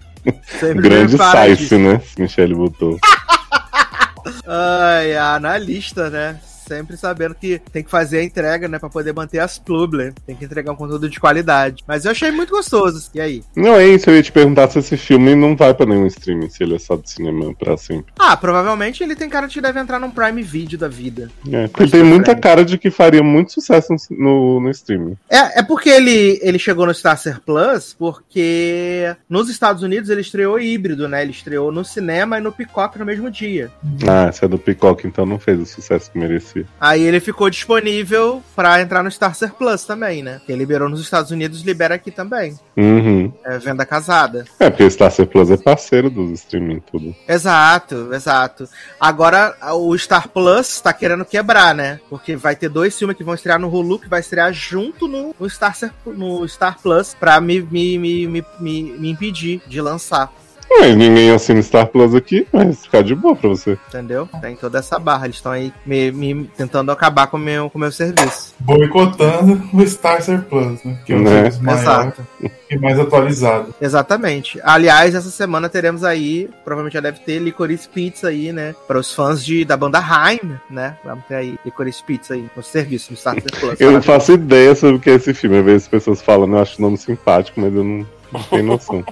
sempre Grande size, né? Michelle botou. Ai, a analista, né? Sempre sabendo que tem que fazer a entrega, né? Pra poder manter as publi. Tem que entregar um conteúdo de qualidade. Mas eu achei muito gostoso. E aí? Não é isso, eu ia te perguntar se esse filme não vai pra nenhum streaming, se ele é só de cinema pra sempre. Ah, provavelmente ele tem cara de que deve entrar num Prime Video da vida. É, porque tem muita cara de que faria muito sucesso no, no streaming. É, é porque ele, ele chegou no Starcer Plus, porque nos Estados Unidos ele estreou híbrido, né? Ele estreou no cinema e no Peacock no mesmo dia. Ah, se é do Peacock, então não fez o sucesso que merecia. Aí ele ficou disponível pra entrar no Starcer Plus também, né? Quem liberou nos Estados Unidos, libera aqui também. Uhum. É venda casada. É, porque o Star Plus é parceiro dos streaming tudo. Exato, exato. Agora o Star Plus tá querendo quebrar, né? Porque vai ter dois filmes que vão estrear no Hulu, que vai estrear junto no, no, Star, no Star Plus pra me, me, me, me, me, me impedir de lançar. Mas ninguém assina Star Plus aqui, mas ficar de boa pra você. Entendeu? Tem toda essa barra. Eles estão aí me, me tentando acabar com o meu, com o meu serviço. Boicotando o Starcer Plus, né? Que é o Né? serviço maior Exato. e mais atualizado. Exatamente. Aliás, essa semana teremos aí, provavelmente já deve ter Licorice Pizza aí, né? Para os fãs de, da banda Haim, né? Vamos ter aí Licorice Pizza aí no serviço, no Starter Plus. Eu não faço ideia sobre o que é esse filme. Às vezes as pessoas falam, eu acho o nome simpático, mas eu não, não tenho noção.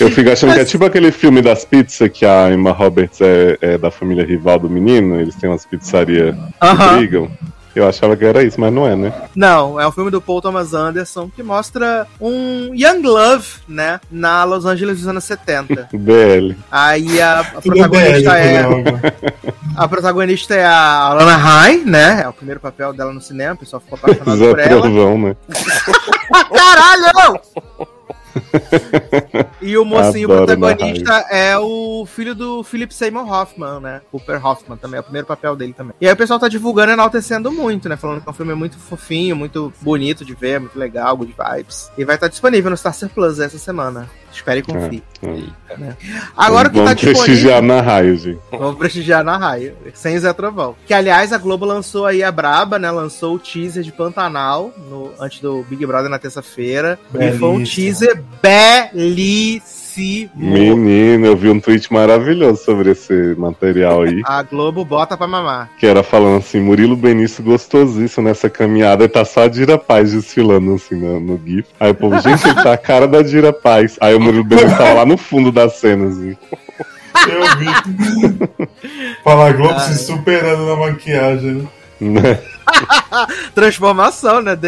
Eu fico achando que é tipo aquele filme das pizzas que a Emma Roberts é, é da família rival do menino, eles têm umas pizzarias que Aham. brigam. Eu achava que era isso, mas não é, né? Não, é um filme do Paul Thomas Anderson que mostra um Young Love, né? Na Los Angeles dos anos 70. BL. Aí a, a é BL, protagonista é. A protagonista é a Alana High, né? É o primeiro papel dela no cinema, o pessoal ficou apaixonado Zé por ela. Trovão, né? Caralho! E o mocinho Adoro protagonista é o filho do Philip Seymour Hoffman, né? Cooper Hoffman também, é o primeiro papel dele também. E aí o pessoal tá divulgando e enaltecendo muito, né? Falando que é um filme muito fofinho, muito bonito de ver, muito legal, good vibes. E vai estar disponível no Starcer Plus essa semana. Espere e confie. Hum. Agora o que tá Vamos prestigiar disponível. na raio, gente. Vamos prestigiar na raio, sem Zé Trovão. Que aliás a Globo lançou aí a Braba, né? Lançou o teaser de Pantanal no, antes do Big Brother na terça-feira. E foi um teaser belíssimo. Menino, eu vi um tweet maravilhoso sobre esse material aí. A Globo bota pra mamar. Que era falando assim, Murilo Benício gostosíssimo nessa caminhada e tá só a Dira Paz desfilando assim no, no GIF. Aí o povo, gente, ele tá a cara da Dira Paz. Aí o Murilo Benício tava lá no fundo da cena, assim. Eu vi. Fala Globo se superando na maquiagem, né? Transformação, né?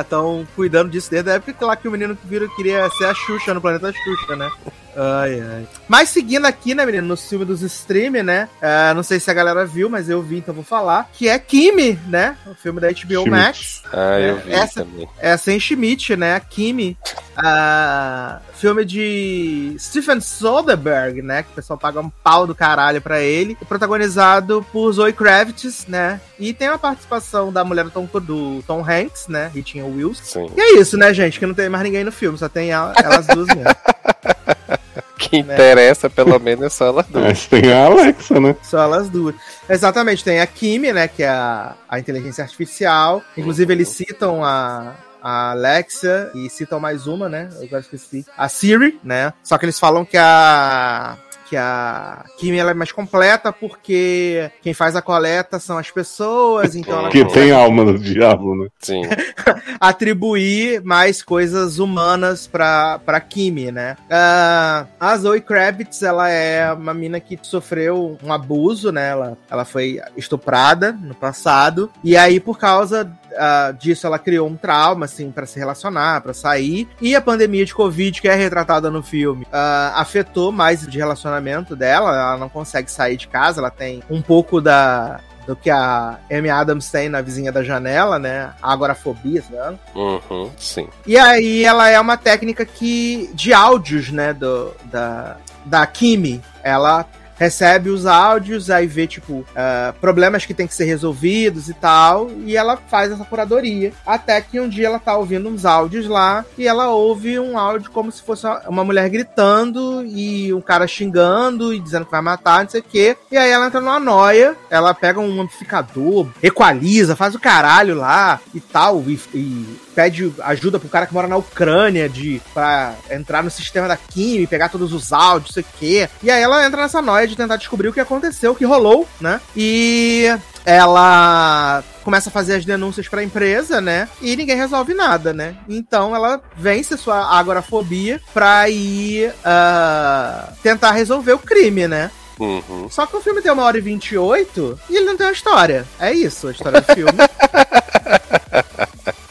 Estão cuidando disso desde a época lá que o menino que vira queria ser a Xuxa no planeta Xuxa, né? Ai, ai. Mas seguindo aqui, né, menino, no filme dos stream, né? é, não sei se a galera viu, mas eu vi, então vou falar. Que é Kimi, né? O filme da HBO Schmidt. Max. Ah, eu É, vi essa- também. É sem Schmidt, né? Kimi. Ah, filme de Stephen Soderbergh, né? Que o pessoal paga um pau do caralho pra ele. Protagonizado por Zoe Kravitz, né? E tem a participação da mulher do Tom, do Tom Hanks, né? Ritinha Wills. Sim. E é isso, né, gente? Que não tem mais ninguém no filme, só tem ela- elas duas mesmo. Que Né? interessa, pelo menos, é só elas duas. Mas tem a Alexa, né? Só elas duas. Exatamente, tem a Kimi, né? Que é a, a inteligência artificial. Inclusive, eles citam a. A Alexa e citam mais uma, né? Eu agora esqueci. A Siri, né? Só que eles falam que a. Que a Kimi ela é mais completa porque quem faz a coleta são as pessoas, então ela Que tem alma do diabo, né? Sim. atribuir mais coisas humanas pra, pra Kimi, né? Ah, a Zoe Kravitz, ela é uma mina que sofreu um abuso, né? Ela, ela foi estuprada no passado. E aí, por causa ah, disso ela criou um trauma, assim, pra se relacionar, pra sair. E a pandemia de Covid, que é retratada no filme, ah, afetou mais de relacionamento dela. Ela não consegue sair de casa, ela tem um pouco da. Do que a Amy Adams tem na vizinha da janela, né? A agorafobia, engano. Uhum, sim. E aí ela é uma técnica que de áudios, né, do, da, da Kimi. Ela recebe os áudios, aí vê, tipo, ah, problemas que tem que ser resolvidos e tal, e ela faz essa curadoria. Até que um dia ela tá ouvindo uns áudios lá, e ela ouve um áudio como se fosse uma- uma mulher gritando, e um cara xingando, e dizendo que vai matar, não sei o quê. E aí ela entra numa noia, ela pega um amplificador, equaliza, faz o caralho lá, e tal, e, e pede ajuda pro cara que mora na Ucrânia de para entrar no sistema da Kimi, pegar todos os áudios, não sei o quê. E aí ela entra nessa noia de tentar descobrir o que aconteceu, o que rolou, né? E ela começa a fazer as denúncias pra empresa, né? E ninguém resolve nada, né? Então ela vence a sua agorafobia pra ir ah, tentar resolver o crime, né? Uhum. Só que o filme tem uma hora e 28 e ele não tem uma história. É isso, a história do filme.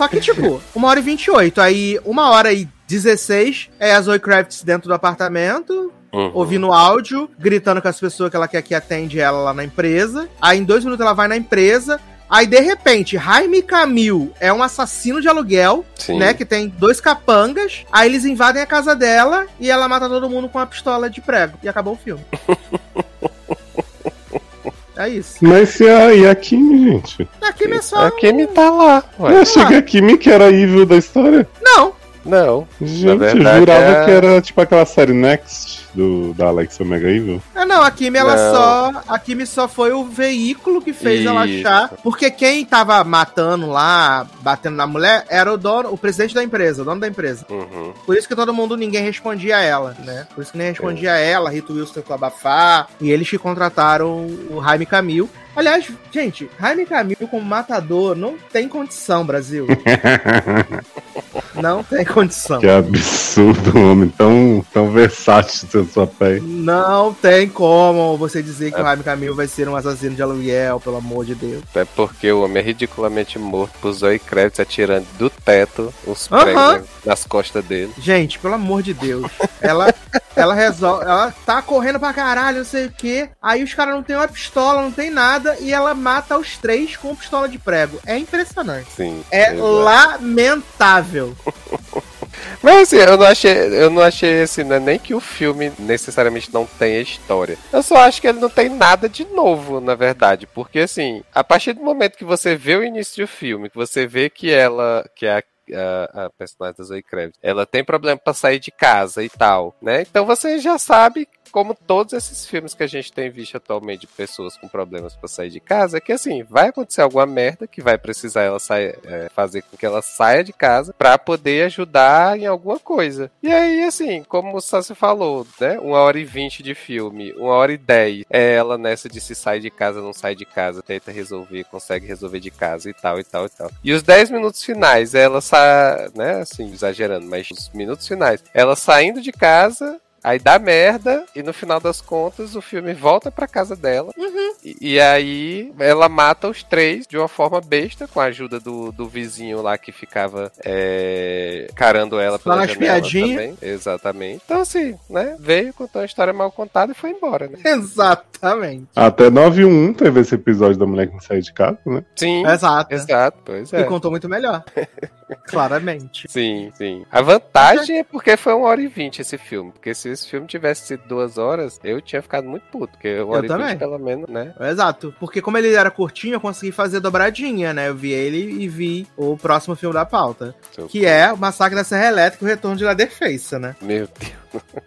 Só que, tipo, uma hora e 28. Aí, uma hora e 16 é a Zoe Kravitz dentro do apartamento, Uhum. ouvindo áudio, gritando com as pessoas que ela quer que atende ela lá na empresa. Aí, em dois minutos, ela vai na empresa. Aí, de repente, Jaime Camil é um assassino de aluguel, Sim. né? Que tem dois capangas. Aí eles invadem a casa dela e ela mata todo mundo com uma pistola de prego. E acabou o filme. é isso. Mas e a, e a Kimi, gente? Aqui é só. A Kimi tá lá. Ué. Eu achei que a Kimi que era a evil da história. Não, Não. Gente, verdade, eu jurava é- que era tipo aquela série Next do, da Alexa Mega Evil. É, não, a Kimi, ela Não. só. A Kimi só foi o veículo que fez ela Isso. achar. Porque quem tava matando lá, batendo na mulher, era o dono, o presidente da empresa, o dono da empresa. Uhum. Por isso que todo mundo, ninguém respondia a ela, né? Por isso que nem respondia a ela, a Rita Wilson tentou abafar. E eles que contrataram o Jaime Camil. Aliás, gente, Jaime Camil como matador não tem condição, Brasil. não tem condição. que absurdo, um homem tão, tão versátil seu papel. Não tem como você dizer que o Jaime Camil vai ser um assassino de aluguel, pelo amor de Deus. É porque o homem é ridiculamente morto por Zoe Kravitz atirando do teto os Aham. pregos nas costas dele. Gente, pelo amor de Deus. Ela, ela resolve. Ela tá correndo pra caralho, não sei o quê. Aí os caras não tem uma pistola, não tem nada. E ela mata os três com pistola de prego. É impressionante. Sim. É exato. lamentável. Mas assim, eu não achei, eu não achei assim, não é nem que o filme necessariamente não tenha história. Eu só acho que ele não tem nada de novo, na verdade. Porque assim, a partir do momento que você vê o início do filme, que você vê que ela, que é a a, a personagem da Zoe Kravitz, ela tem problema pra sair de casa e tal, né? Então você já sabe como todos esses filmes que a gente tem visto atualmente de pessoas com problemas pra sair de casa, que assim, vai acontecer alguma merda que vai precisar ela sair, é, fazer com que ela saia de casa pra poder ajudar em alguma coisa. E aí, assim, como o Sassi falou, né? Uma hora e vinte de filme, uma hora e dez, é ela nessa de se sai de casa, não sai de casa, tenta resolver, consegue resolver de casa e tal, e tal, e tal. E os dez minutos finais, ela sai, né, assim, exagerando, mas os minutos finais, ela saindo de casa, Aí dá merda, e no final das contas o filme volta pra casa dela. E, e aí ela mata os três de uma forma besta, com a ajuda do, do vizinho lá que ficava é, carando ela pela nas janela piadinhas. também. Exatamente. Então assim, né? Veio, contou uma história mal contada e foi embora, né? Exatamente. Até 9-1 teve esse episódio da mulher que não saiu de casa, né? Sim, Exato. exato, pois é. E contou muito melhor. Claramente. Sim, sim. A vantagem é porque foi uma hora e vinte esse filme. Porque se esse filme tivesse sido duas horas, eu tinha ficado muito puto. Porque uma hora e também. pelo menos, né? Exato. Porque como ele era curtinho, eu consegui fazer dobradinha, né? Eu vi ele e vi o próximo filme da pauta. Que é o Massacre da Serra Elétrica e o Retorno de Leatherface, né? Meu Deus.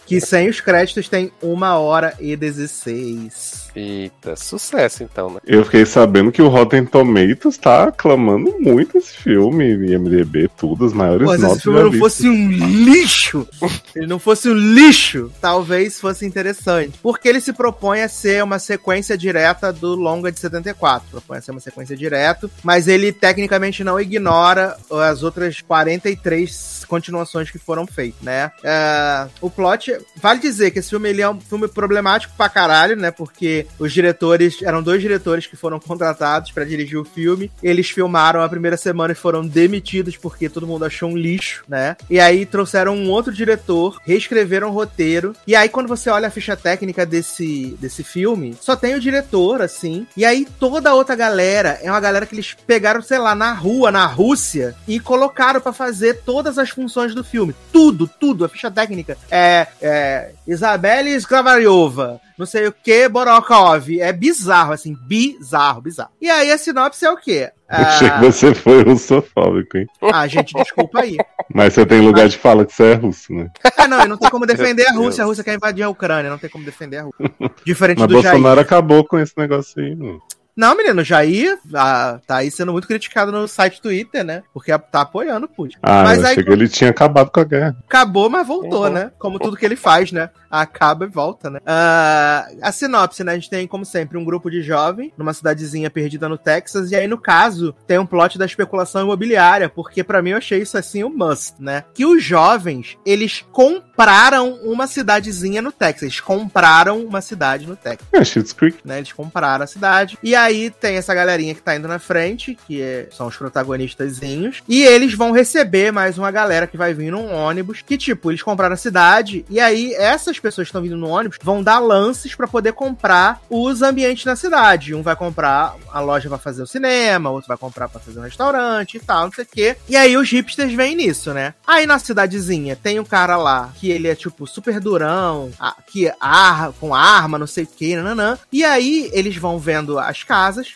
Que sem os créditos tem uma hora e 16. Eita, sucesso então, né? Eu fiquei sabendo que o Rotten Tomatoes tá aclamando muito esse filme, e MDB, tudo, as maiores Pô, se notas esse filme não fosse um lixo, se ele não fosse um lixo, talvez fosse interessante. Porque ele se propõe a ser uma sequência direta do longa de 74. Propõe a ser uma sequência direta, mas ele tecnicamente não ignora as outras 43 continuações que foram feitas, né? É, o plot. Vale dizer que esse filme ele é um filme problemático pra caralho, né? Porque os diretores. Eram dois diretores que foram contratados pra dirigir o filme. Eles filmaram a primeira semana e foram demitidos porque todo mundo achou um lixo, né? E aí trouxeram um outro diretor, reescreveram o roteiro. E aí, quando você olha a ficha técnica desse, desse filme, só tem o diretor, assim. E aí toda a outra galera é uma galera que eles pegaram, sei lá, na rua, na Rússia, e colocaram pra fazer todas as funções do filme. Tudo, tudo. A ficha técnica é, é Isabelle Sklavariova, não sei o que, Borokov. É bizarro, assim, bizarro, bizarro. E aí a sinopse é o quê? Achei que Ah, você foi russofóbico, hein? ah, gente, desculpa aí. Mas você tem lugar de fala que você é russo, né? Ah, não, e não tem como defender a Rússia. A Rússia quer invadir a Ucrânia, não tem como defender a Rússia. Diferente Mas do Jair. Bolsonaro acabou com esse negócio aí, mano. Não, menino, o Jair ah, tá aí sendo muito criticado no site Twitter, né? Porque tá apoiando o Putin. Ah, Mas eu aí achei que ele tinha acabado com a guerra. acabou, mas voltou, Uhum. né? Como tudo que ele faz, né? Acaba e volta, né? Ah, a sinopse, né? A gente tem, como sempre, um grupo de jovens numa cidadezinha perdida no Texas. E aí, no caso, tem um plot da especulação imobiliária. Porque pra mim eu achei isso assim um must, né? Que os jovens, eles compraram uma cidadezinha no Texas. Eles compraram uma cidade no Texas É, Schitt's Creek. né? Eles compraram a cidade. E aí tem essa galerinha que tá indo na frente, que é- são os protagonistazinhos. E eles vão receber mais uma galera que vai vir num ônibus. Que, tipo, eles compraram a cidade. E aí essas pessoas que estão vindo no ônibus vão dar lances pra poder comprar os ambientes na cidade. Um vai comprar, a loja vai fazer o cinema, outro vai comprar pra fazer um restaurante e tal, não sei o quê. E aí os hipsters vêm nisso, né? Aí na cidadezinha tem um cara lá que ele é tipo super durão, que ar, com arma, não sei o que, nananã. E aí eles vão vendo as casas.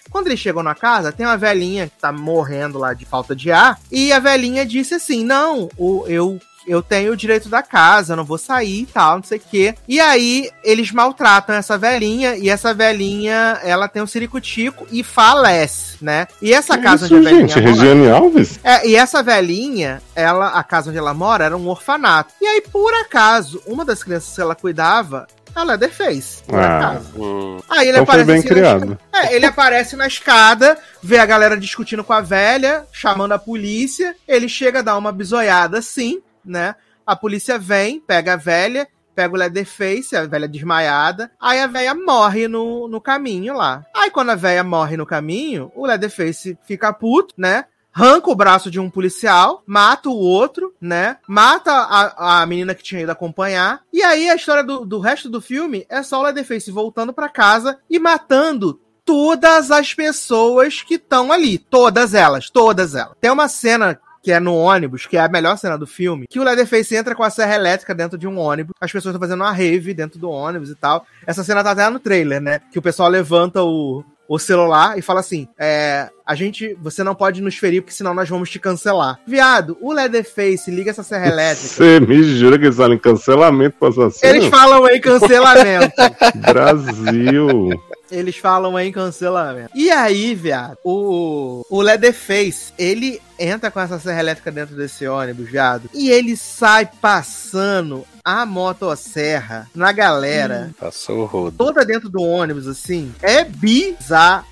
Quando eles chegam na casa, tem uma velhinha que tá morrendo lá de falta de ar. E a velhinha disse assim: Não, o, eu. Eu tenho o direito da casa, não vou sair e tal, não sei o quê. E aí, eles maltratam essa velhinha, e essa velhinha, ela tem um ciricutico e falece, né? E essa casa Isso, onde a velhinha gente, mora- Regiane Alves? é, e essa velhinha, ela, a casa onde ela mora era um orfanato. E aí, por acaso, uma das crianças que ela cuidava, a Leatherface, por Ah. acaso. Hum, Aí ele Então foi aparece bem assim na criado. é, ele aparece na escada, vê a galera discutindo com a velha, chamando a polícia. Ele chega a dar uma bisoiada assim, né? A polícia vem, pega a velha, pega o Leatherface, a velha desmaiada. Aí a velha morre no, no caminho lá. Aí quando a velha morre no caminho, o Leatherface fica puto, né? Arranca o braço de um policial, mata o outro, né? Mata a, a menina que tinha ido acompanhar. E aí a história do, do resto do filme é só o Leatherface voltando pra casa e matando todas as pessoas que estão ali. Todas elas, todas elas. Tem uma cena que é no ônibus, que é a melhor cena do filme, que o Leatherface entra com a serra elétrica dentro de um ônibus, as pessoas estão fazendo uma rave dentro do ônibus e tal. Essa cena tá até no trailer, né? Que o pessoal levanta o, o celular e fala assim: é, a gente, você não pode nos ferir, porque senão nós vamos te cancelar. Viado, o Leatherface liga essa serra elétrica. Você me jura que eles falam em cancelamento pro assassino? Eles falam em cancelamento. Brasil. Eles falam em cancelamento. E aí, viado, o, o Leatherface, ele entra com essa serra elétrica dentro desse ônibus, viado, e ele sai passando a motosserra na galera, passou o rodo. toda dentro do ônibus, assim. É bizarro.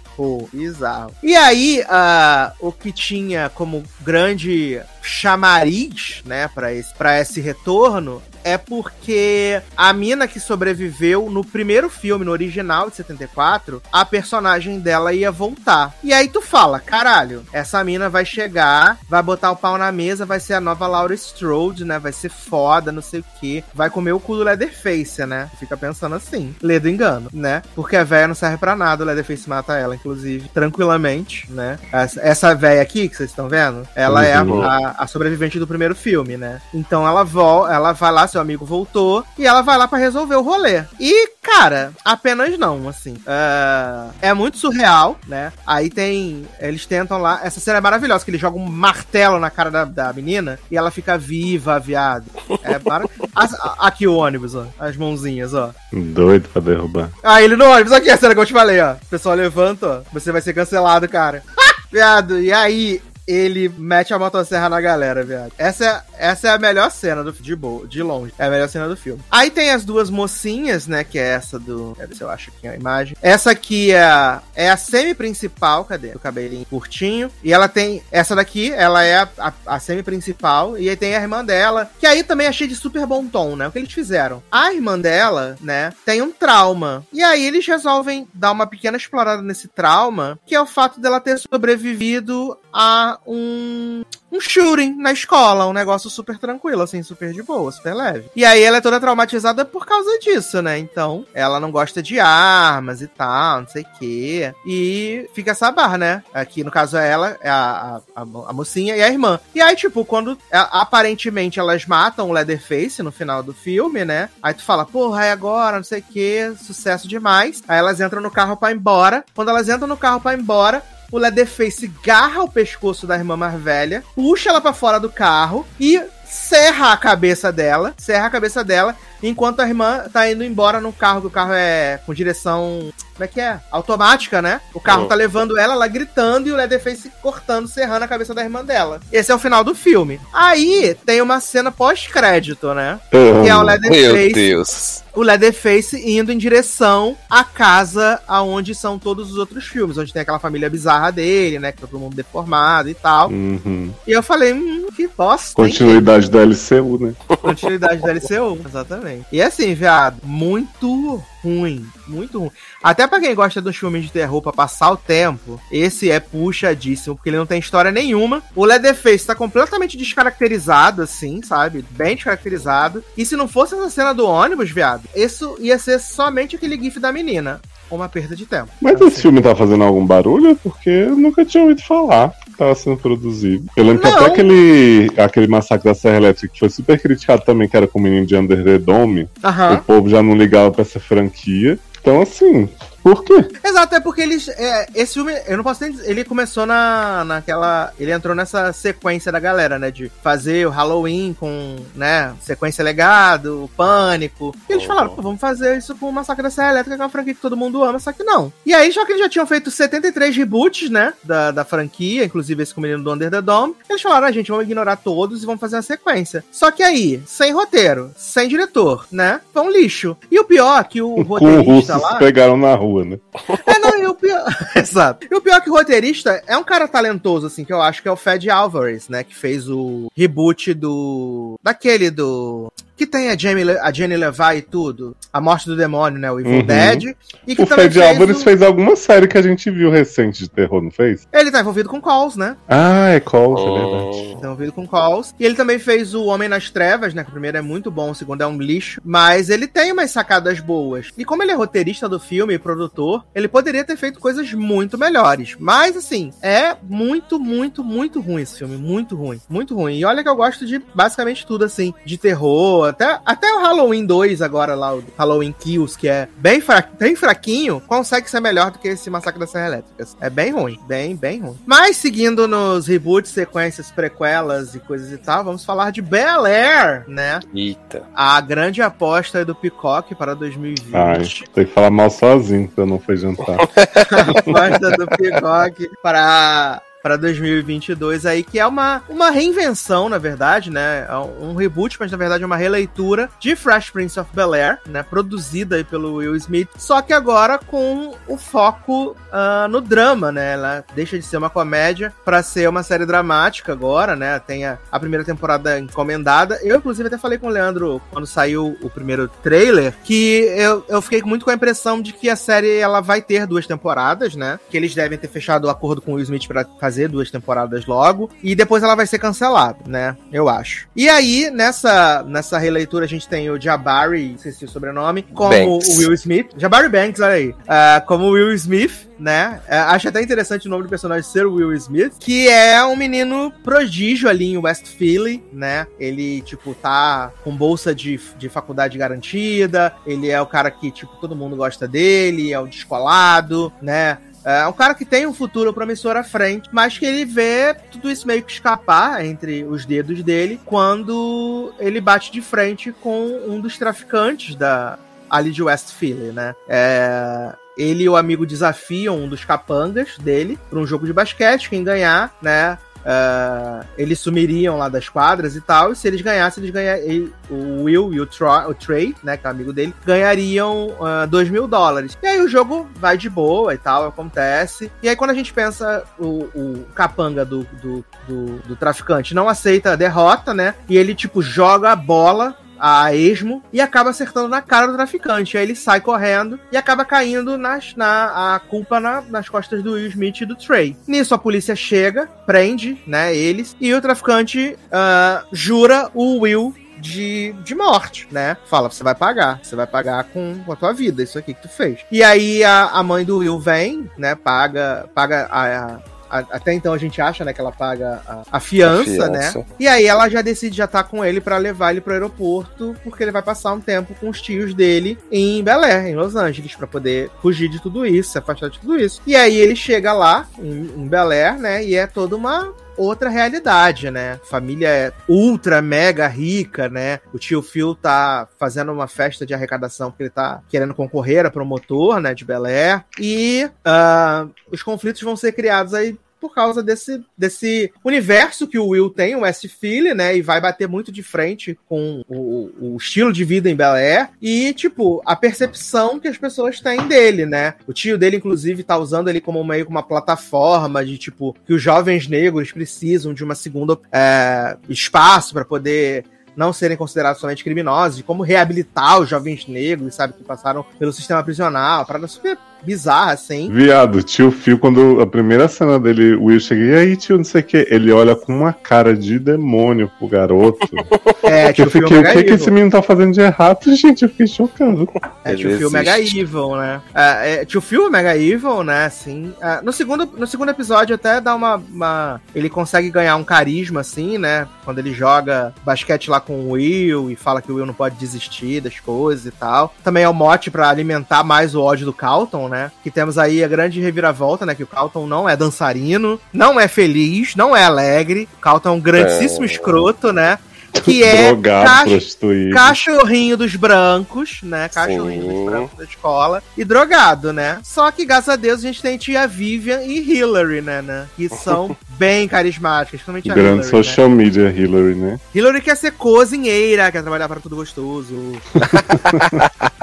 Bizarro. E aí, ah, o que tinha como grande chamariz, né, pra esse, pra esse retorno é porque a mina que sobreviveu no primeiro filme, no original de 74, a personagem dela ia voltar. E aí tu fala, caralho, essa mina vai chegar, vai botar o pau na mesa, vai ser a nova Laura Strode, né? Vai ser foda, não sei o que. Vai comer o cu do Leatherface, né? Fica pensando assim, lê do engano, né? Porque a véia não serve pra nada, o Leatherface mata ela, inclusive, tranquilamente, né? Essa, essa véia aqui, que vocês estão vendo, ela é Uhum. a, a sobrevivente do primeiro filme, né? Então ela, vol ela vai lá, seu amigo voltou, e ela vai lá pra resolver o rolê. E, cara, apenas não, assim. É, é muito surreal, né? Aí tem. Eles tentam lá. Essa cena é maravilhosa, que ele joga um martelo na cara da, da menina e ela fica viva, viado. É para... Aqui o ônibus, ó. As mãozinhas, ó. Doido pra derrubar. Ah, ele no ônibus, aqui a cena que eu te falei, ó. O pessoal levanta, ó. Você vai ser cancelado, cara. Viado, e aí ele mete a motosserra na galera, viado. Essa é, essa é a melhor cena do, de, de longe. É a melhor cena do filme. Aí tem as duas mocinhas, né? Que é essa do. Quer ver se eu acho aqui a imagem. Essa aqui é a, é a semi-principal, cadê? Do cabelinho curtinho. E ela tem. Essa daqui, ela é a, a, a semi-principal. E aí tem a irmã dela. Que aí também achei de super bom tom, né? O que eles fizeram? A irmã dela, né? Tem um trauma. E aí eles resolvem dar uma pequena explorada nesse trauma, que é o fato dela ter sobrevivido a um um shooting na escola, um negócio super tranquilo, assim, super de boa, super leve. E aí ela é toda traumatizada por causa disso, né? Então, ela não gosta de armas e tal, não sei o quê. E fica essa barra, né? Aqui, no caso, é ela, é a, a, a, mocinha e a irmã. E aí, tipo, quando aparentemente elas matam o Leatherface no final do filme, né? Aí tu fala, porra, é agora, não sei o quê, sucesso demais. Aí elas entram no carro para ir embora. Quando elas entram no carro para ir embora, o Leatherface garra o pescoço da irmã mais velha, puxa ela para fora do carro e serra a cabeça dela, serra a cabeça dela, enquanto a irmã tá indo embora no carro, que o carro é com direção como é que é? Automática, né? O carro oh. tá levando ela, ela gritando e o Leatherface cortando, serrando a cabeça da irmã dela. Esse é o final do filme. Aí tem uma cena pós-crédito, né? Oh, que é o Leatherface. O Leatherface indo em direção à casa aonde são todos os outros filmes, onde tem aquela família bizarra dele, né? Que tá todo mundo deformado e tal. Uhum. E eu falei, hum, que bosta. Continuidade da LCU, né? Continuidade da LCU, exatamente. E assim, viado, muito ruim, muito ruim. Até para quem gosta dos filmes de terror pra passar o tempo, esse é puxadíssimo, porque ele não tem história nenhuma. O Leatherface tá completamente descaracterizado, assim, sabe? Bem descaracterizado. E se não fosse essa cena do ônibus, viado, isso ia ser somente aquele gif da menina. Uma perda de tempo. Mas esse filme tá fazendo algum barulho? Porque eu nunca tinha ouvido falar estava sendo produzido. Eu lembro não. que até aquele, aquele massacre da Serra Elétrica que foi super criticado também, que era com o menino de Under the Dome, o povo já não ligava pra essa franquia. Então, assim, por quê? Exato, é porque eles. É, esse filme, eu não posso nem dizer. Ele começou na, naquela. Ele entrou nessa sequência da galera, né? De fazer o Halloween com, né? Sequência legado, pânico. E eles uhum. falaram, pô, vamos fazer isso com o Massacre da Serra Elétrica, que é uma franquia que todo mundo ama, só que não. E aí, já que eles já tinham feito 73 reboots, né? Da, da franquia, inclusive esse com o menino do Under the Dome, eles falaram, a ah, gente, vamos ignorar todos e vamos fazer uma sequência. Só que aí, sem roteiro, sem diretor, né? Foi um lixo. E o pior, que o roteirista lá. pegaram na rua rua, né? É, não, e o pior. Exato. E o pior é que o roteirista é um cara talentoso, assim, que eu acho que é o Fed Alvarez, né? Que fez o reboot do. Daquele do. Que tem a, Jamie, a Jenny Levi e tudo. A Morte do Demônio, né? O Evil uhum. Dead. E que o Fed Alvarez o... fez alguma série que a gente viu recente de terror, não fez? Ele tá envolvido com Calls, né? Ah, é Calls, oh. é verdade. Tá envolvido com Calls. E ele também fez o Homem nas Trevas, né? Que o primeiro é muito bom, o segundo é um lixo. Mas ele tem umas sacadas boas. E como ele é roteirista do filme e produtor, ele poderia ter feito coisas muito melhores. Mas, assim, é muito, muito, muito ruim esse filme. Muito ruim. Muito ruim. E olha que eu gosto de basicamente tudo, assim. De terror, até, até o Halloween 2 agora lá, o Halloween Kills, que é bem, fra bem fraquinho, consegue ser melhor do que esse Massacre das Serra Elétricas. É bem ruim, bem, bem ruim. Mas seguindo nos reboots, sequências, prequelas e coisas e tal, vamos falar de Bel Air, né? Eita. A grande aposta do Peacock para 2020. Ai, tem que falar mal sozinho, que eu não fui jantar. a aposta do Peacock para para 2022 aí, que é uma, uma reinvenção, na verdade, né? É um reboot, mas na verdade é uma releitura de Fresh Prince of Bel-Air, né? Produzida aí pelo Will Smith, só que agora com o foco uh, no drama, né? Ela deixa de ser uma comédia para ser uma série dramática agora, né? Tem a, a, primeira temporada encomendada. Eu, inclusive, até falei com o Leandro quando saiu o primeiro trailer, que eu, eu fiquei muito com a impressão de que a série ela vai ter duas temporadas, né? Que eles devem ter fechado o acordo com o Will Smith para fazer fazer duas temporadas logo, e depois ela vai ser cancelada, né? Eu acho. E aí, nessa, nessa releitura, a gente tem o Jabari, esqueci o sobrenome, como Banks. o Will Smith. Jabari Banks, olha aí. Uh, como o Will Smith, né? Uh, acho até interessante o nome do personagem ser Will Smith, que é um menino prodígio ali em West Philly, né? Ele, tipo, tá com bolsa de, de faculdade garantida, ele é o cara que, tipo, todo mundo gosta dele, é o descolado, né? É um cara que tem um futuro promissor à frente, mas que ele vê tudo isso meio que escapar entre os dedos dele quando ele bate de frente com um dos traficantes da ali de West Philly, né? É, ele e o amigo desafiam um dos capangas dele para um jogo de basquete. Quem ganhar, né? Ah, eles sumiriam lá das quadras e tal, e se eles ganhassem, eles ganhariam. O Will e o, Tro- o Trey, né, que é amigo dele, ganhariam 2 mil dólares. E aí o jogo vai de boa e tal, acontece. E aí quando a gente pensa, o, o capanga do, do, do, do traficante não aceita a derrota, né? E ele, tipo, joga a bola a esmo e acaba acertando na cara do traficante. Aí ele sai correndo e acaba caindo nas, na, a culpa na- nas costas do Will Smith e do Trey. Nisso a polícia chega, prende, né, eles, e o traficante ah, jura o Will de, de morte, né? Fala, você vai pagar, você vai pagar com, com a tua vida, isso aqui que tu fez. E aí a, a mãe do Will vem, né, paga, paga a- a- a- até então a gente acha, né, que ela paga a, a fiança, A né? fiança. E aí ela já decide já tá com ele pra levar ele pro aeroporto, porque ele vai passar um tempo com os tios dele em Bel Air, em Los Angeles, pra poder fugir de tudo isso, se afastar de tudo isso. E aí ele chega lá em, em Bel Air, né? E é toda uma outra realidade, né? Família é ultra mega rica, né? O tio Phil tá fazendo uma festa de arrecadação porque ele tá querendo concorrer a promotor, né, de Bel Air. E ah, os conflitos vão ser criados aí por causa desse, desse universo que o Will tem, o S. Philly, né? E vai bater muito de frente com o, o estilo de vida em Bel Air e, tipo, a percepção que as pessoas têm dele, né? O tio dele, inclusive, tá usando ele como meio que uma plataforma de, tipo, que os jovens negros precisam de uma segunda é, espaço para poder não serem considerados somente criminosos, de como reabilitar os jovens negros, sabe, que passaram pelo sistema prisional, parada super bizarra, assim. Viado, tio Phil, quando a primeira cena dele, o Will chega, e aí, tio, não sei o que, ele olha com uma cara de demônio pro garoto. É, que eu tio Phil fiquei, o Mega que, que Evil. esse menino tá fazendo de errado? Gente, eu fiquei chocado. É, tio Phil Mega existe. Evil, né? É, é, tio Phil Mega Evil, né? Assim. é, no, segundo, no segundo episódio, até dá uma, uma- Ele consegue ganhar um carisma, assim, né? Quando ele joga basquete lá com o Will e fala que o Will não pode desistir das coisas e tal. Também é o mote pra alimentar mais o ódio do Calton, né? Que temos aí a grande reviravolta, né? Que o Calton não é dançarino, não é feliz, não é alegre. O Calton é um grandíssimo É. escroto, né? Que é Drogado, prostituído. cachorrinho dos brancos, né? Cachorrinho Sim. dos brancos da escola. E drogado, né? Só que, graças a Deus, a gente tem tia Vivian e Hillary, né? né? Que são bem carismáticas, principalmente a Grande Hillary. Né? social media, Hillary, né? Hillary quer ser cozinheira, quer trabalhar para tudo gostoso.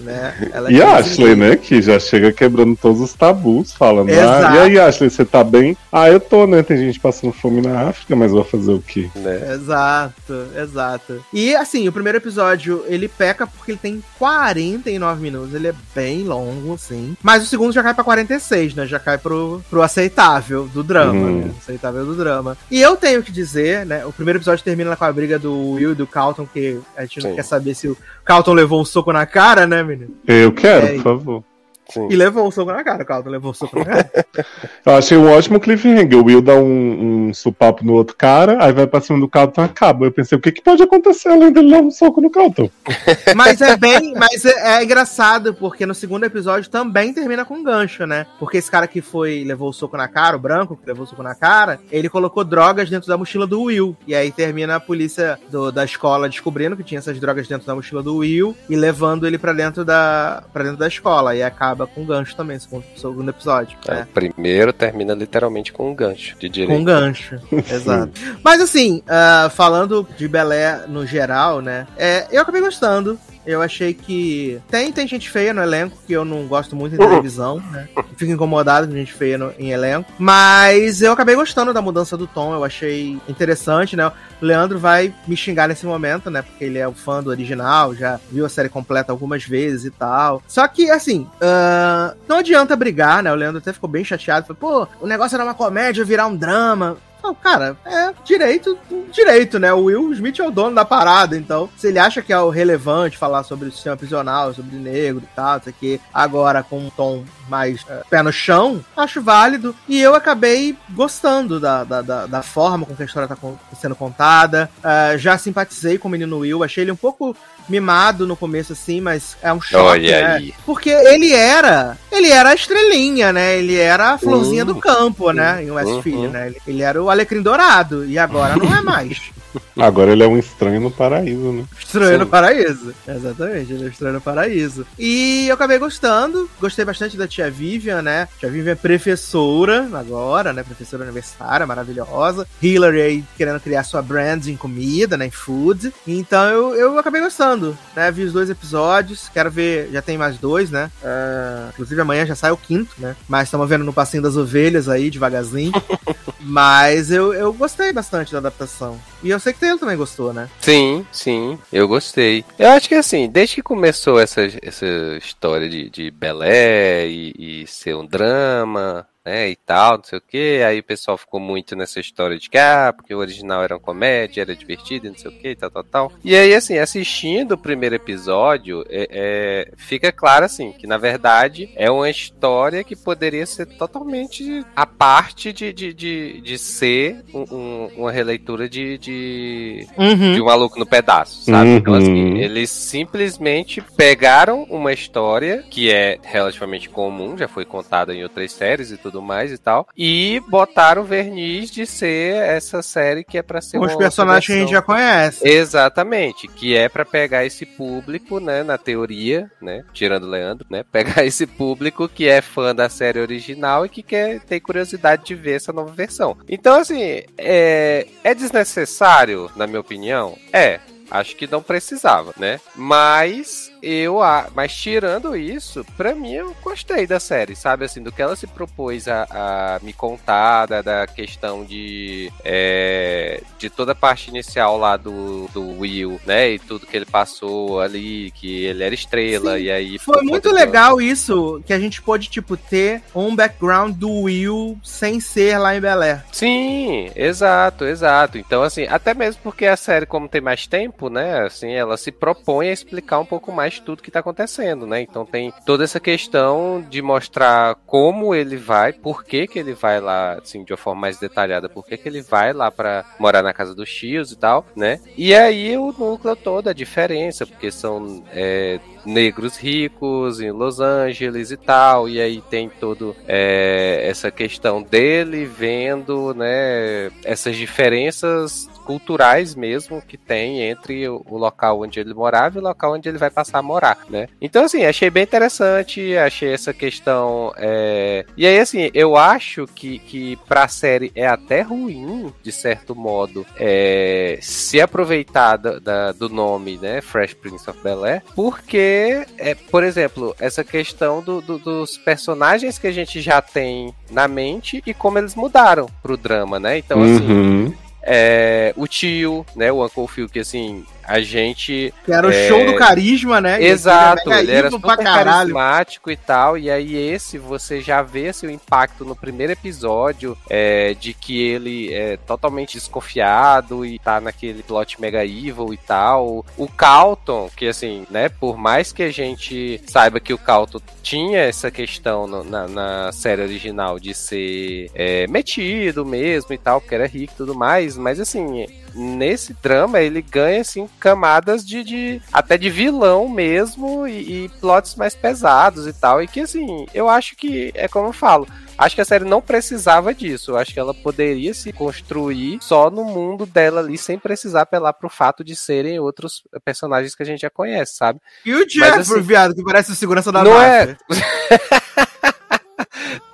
né? Ela E é a. Ashley, né? Que já chega quebrando todos os tabus, falando. Exato. Ah, e aí, Ashley, você tá bem? Ah, eu tô, né? Tem gente passando fome na África, mas vou fazer o quê? Né? Exato, exato. E assim, o primeiro episódio ele peca porque ele tem 49 minutos, ele é bem longo, assim. Mas o segundo já cai pra 46, né? Já cai pro, pro aceitável do drama, Uhum. né? Aceitável do drama. E eu tenho que dizer, né? O primeiro episódio termina com a briga do Will e do Calton, que a gente não Sim. quer saber se o Calton levou um soco na cara, né, menino? Eu quero, É, por favor. Sim. E levou um soco na cara, o Calton levou um soco na cara. Eu achei um ótimo cliffhanger. O Will dá um, um supapo no outro cara, aí vai pra cima do Calton e acaba. Eu pensei, o que, que pode acontecer além dele dar um soco no Calton? Mas é bem. Mas é, é engraçado, porque no segundo episódio também termina com um gancho, né? Porque esse cara que foi, levou o soco na cara, o branco que levou o soco na cara, ele colocou drogas dentro da mochila do Will. E aí termina a polícia do- da escola descobrindo que tinha essas drogas dentro da mochila do Will e levando ele pra dentro da, pra dentro da escola. E acaba com um gancho também, segundo, segundo episódio. É, né? O primeiro termina literalmente com um gancho de direito. Com um gancho, exato. Mas assim, ah, falando de Belé no geral, né? é, eu acabei gostando. Eu achei que. Tem, tem gente feia no elenco, que eu não gosto muito em televisão, né? Fico incomodado com gente feia no- em elenco. Mas eu acabei gostando da mudança do tom, eu achei interessante, né? O Leandro vai me xingar nesse momento, né? Porque ele é o fã do original, já viu a série completa algumas vezes e tal. Só que, assim, ah, não adianta brigar, né? O Leandro até ficou bem chateado. Falou, pô, o negócio era uma comédia, virar um drama. Cara, é direito, direito, né? O Will Smith é o dono da parada, então, se ele acha que é o relevante falar sobre o sistema prisional, sobre negro e tal, isso aqui, agora com um tom mais é, pé no chão, acho válido. E eu acabei gostando da, da, da, da forma com que a história tá sendo contada. Ah, já simpatizei com o menino Will, achei ele um pouco mimado no começo, assim, mas é um choque, Olha né? Porque ele era, ele era a estrelinha, né? Ele era a florzinha Uhum. do campo, né? Em West Uhum. Né? Ele, ele era o alecrim dourado e agora não é mais. Agora ele é um estranho no paraíso, né? Estranho Sim. no Paraíso. Exatamente, ele é estranho no Paraíso. E eu acabei gostando, gostei bastante da tia Vivian, né? Tia Vivian é professora agora, né? Professora universitária, maravilhosa. Hillary aí querendo criar sua brand em comida, né? Em food. Então eu, eu acabei gostando, né? Vi os dois episódios, quero ver, já tem mais dois, né? Ah, inclusive amanhã já sai o quinto, né? Mas estamos vendo no passinho das ovelhas aí, devagarzinho. Mas eu, eu gostei bastante da adaptação. E eu sei que Taylor também gostou, né? Sim, sim, eu gostei. Eu acho que assim, desde que começou essa, essa história de, de Belé e, e ser um drama, né, e tal, não sei o que, aí o pessoal ficou muito nessa história de que, ah, porque o original era uma comédia, era divertido, e não sei o que, tal, tal, tal. E aí, assim, assistindo o primeiro episódio, é, é, fica claro, assim, que na verdade é uma história que poderia ser totalmente a parte de, de, de, de ser um- um- uma releitura de, de, de um maluco no pedaço, sabe? Então, Uhum. assim, eles simplesmente pegaram uma história que é relativamente comum, já foi contada em outras séries e tudo mais e tal, e botaram o verniz de ser essa série que é pra ser os personagens que a gente já conhece. Exatamente, que é pra pegar esse público, né, na teoria, né, tirando o Leandro, né, pegar esse público que é fã da série original e que quer ter curiosidade de ver essa nova versão. Então, assim, é, é desnecessário, na minha opinião? É. Acho que não precisava, né? Mas eu, a- mas tirando isso, pra mim eu gostei da série, sabe? Assim, do que ela se propôs a, a me contar, da, da questão de é, de toda a parte inicial lá do, do Will, né? E tudo que ele passou ali, que ele era estrela, Sim, e aí. Foi muito do- legal isso, que a gente pôde, tipo, ter um background do Will sem ser lá em Bel Air. Sim, exato, exato. Então, assim, até mesmo porque a série, como tem mais tempo, né, assim, ela se propõe a explicar um pouco mais tudo que tá acontecendo, né? Então tem toda essa questão de mostrar como ele vai, por que que ele vai lá, assim, de uma forma mais detalhada, por que que ele vai lá pra morar na casa dos tios e tal, né? E aí o núcleo todo, a diferença, porque são é, negros ricos em Los Angeles e tal, e aí tem todo é, essa questão dele vendo, né, essas diferenças culturais mesmo que tem entre o, local onde ele morava e o local onde ele vai passar a morar, né? Então, assim, achei bem interessante, achei essa questão. é, E aí, assim, eu acho que, que pra série é até ruim, de certo modo, é, se aproveitar da- da- do nome, né, Fresh Prince of Bel Air, porque, é, por exemplo, essa questão do- do- dos personagens que a gente já tem na mente e como eles mudaram pro drama, né? Então, assim, Uhum. É, o tio, né, o Uncle Phil, que assim, a gente Que era o É. show do carisma, né? Exato, ele mega era super carismático e tal, e aí esse você já vê assim, o impacto no primeiro episódio é, de que ele é totalmente desconfiado e tá naquele plot mega evil e tal. O Calton, que assim, né, por mais que a gente saiba que o Calton tinha essa questão no- na, na série original de ser é, metido mesmo e tal, porque era rico e tudo mais, mas assim, nesse drama ele ganha assim camadas de, de- até de vilão mesmo e, e plots mais pesados e tal e que assim eu acho que é como eu falo Acho que a série não precisava disso. Eu acho que ela poderia se construir só no mundo dela ali, sem precisar apelar pro fato de serem outros personagens que a gente já conhece, sabe? E o Jeffrey, assim, viado, que parece o segurança da não máfia.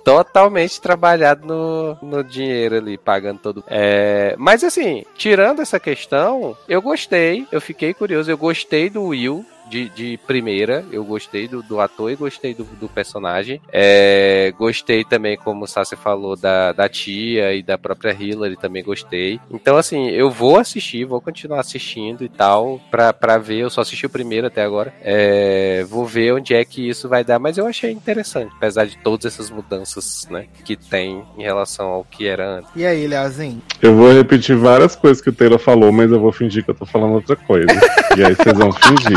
totalmente trabalhado no, no dinheiro ali, pagando todo. É, mas assim, tirando essa questão, eu gostei, eu fiquei curioso, eu gostei do Will. De, de primeira, eu gostei do, do ator e gostei do, do personagem. É, gostei também, como o Sassi falou, da, da tia e da própria Hillary, também gostei. Então, assim, eu vou assistir, vou continuar assistindo e tal, pra, pra ver. Eu só assisti o primeiro até agora. É, vou ver onde é que isso vai dar, mas eu achei interessante, apesar de todas essas mudanças, né, que tem em relação ao que era antes. E aí, Leozinho? Eu vou repetir várias coisas que o Taylor falou, mas eu vou fingir que eu tô falando outra coisa. e aí vocês vão fingir.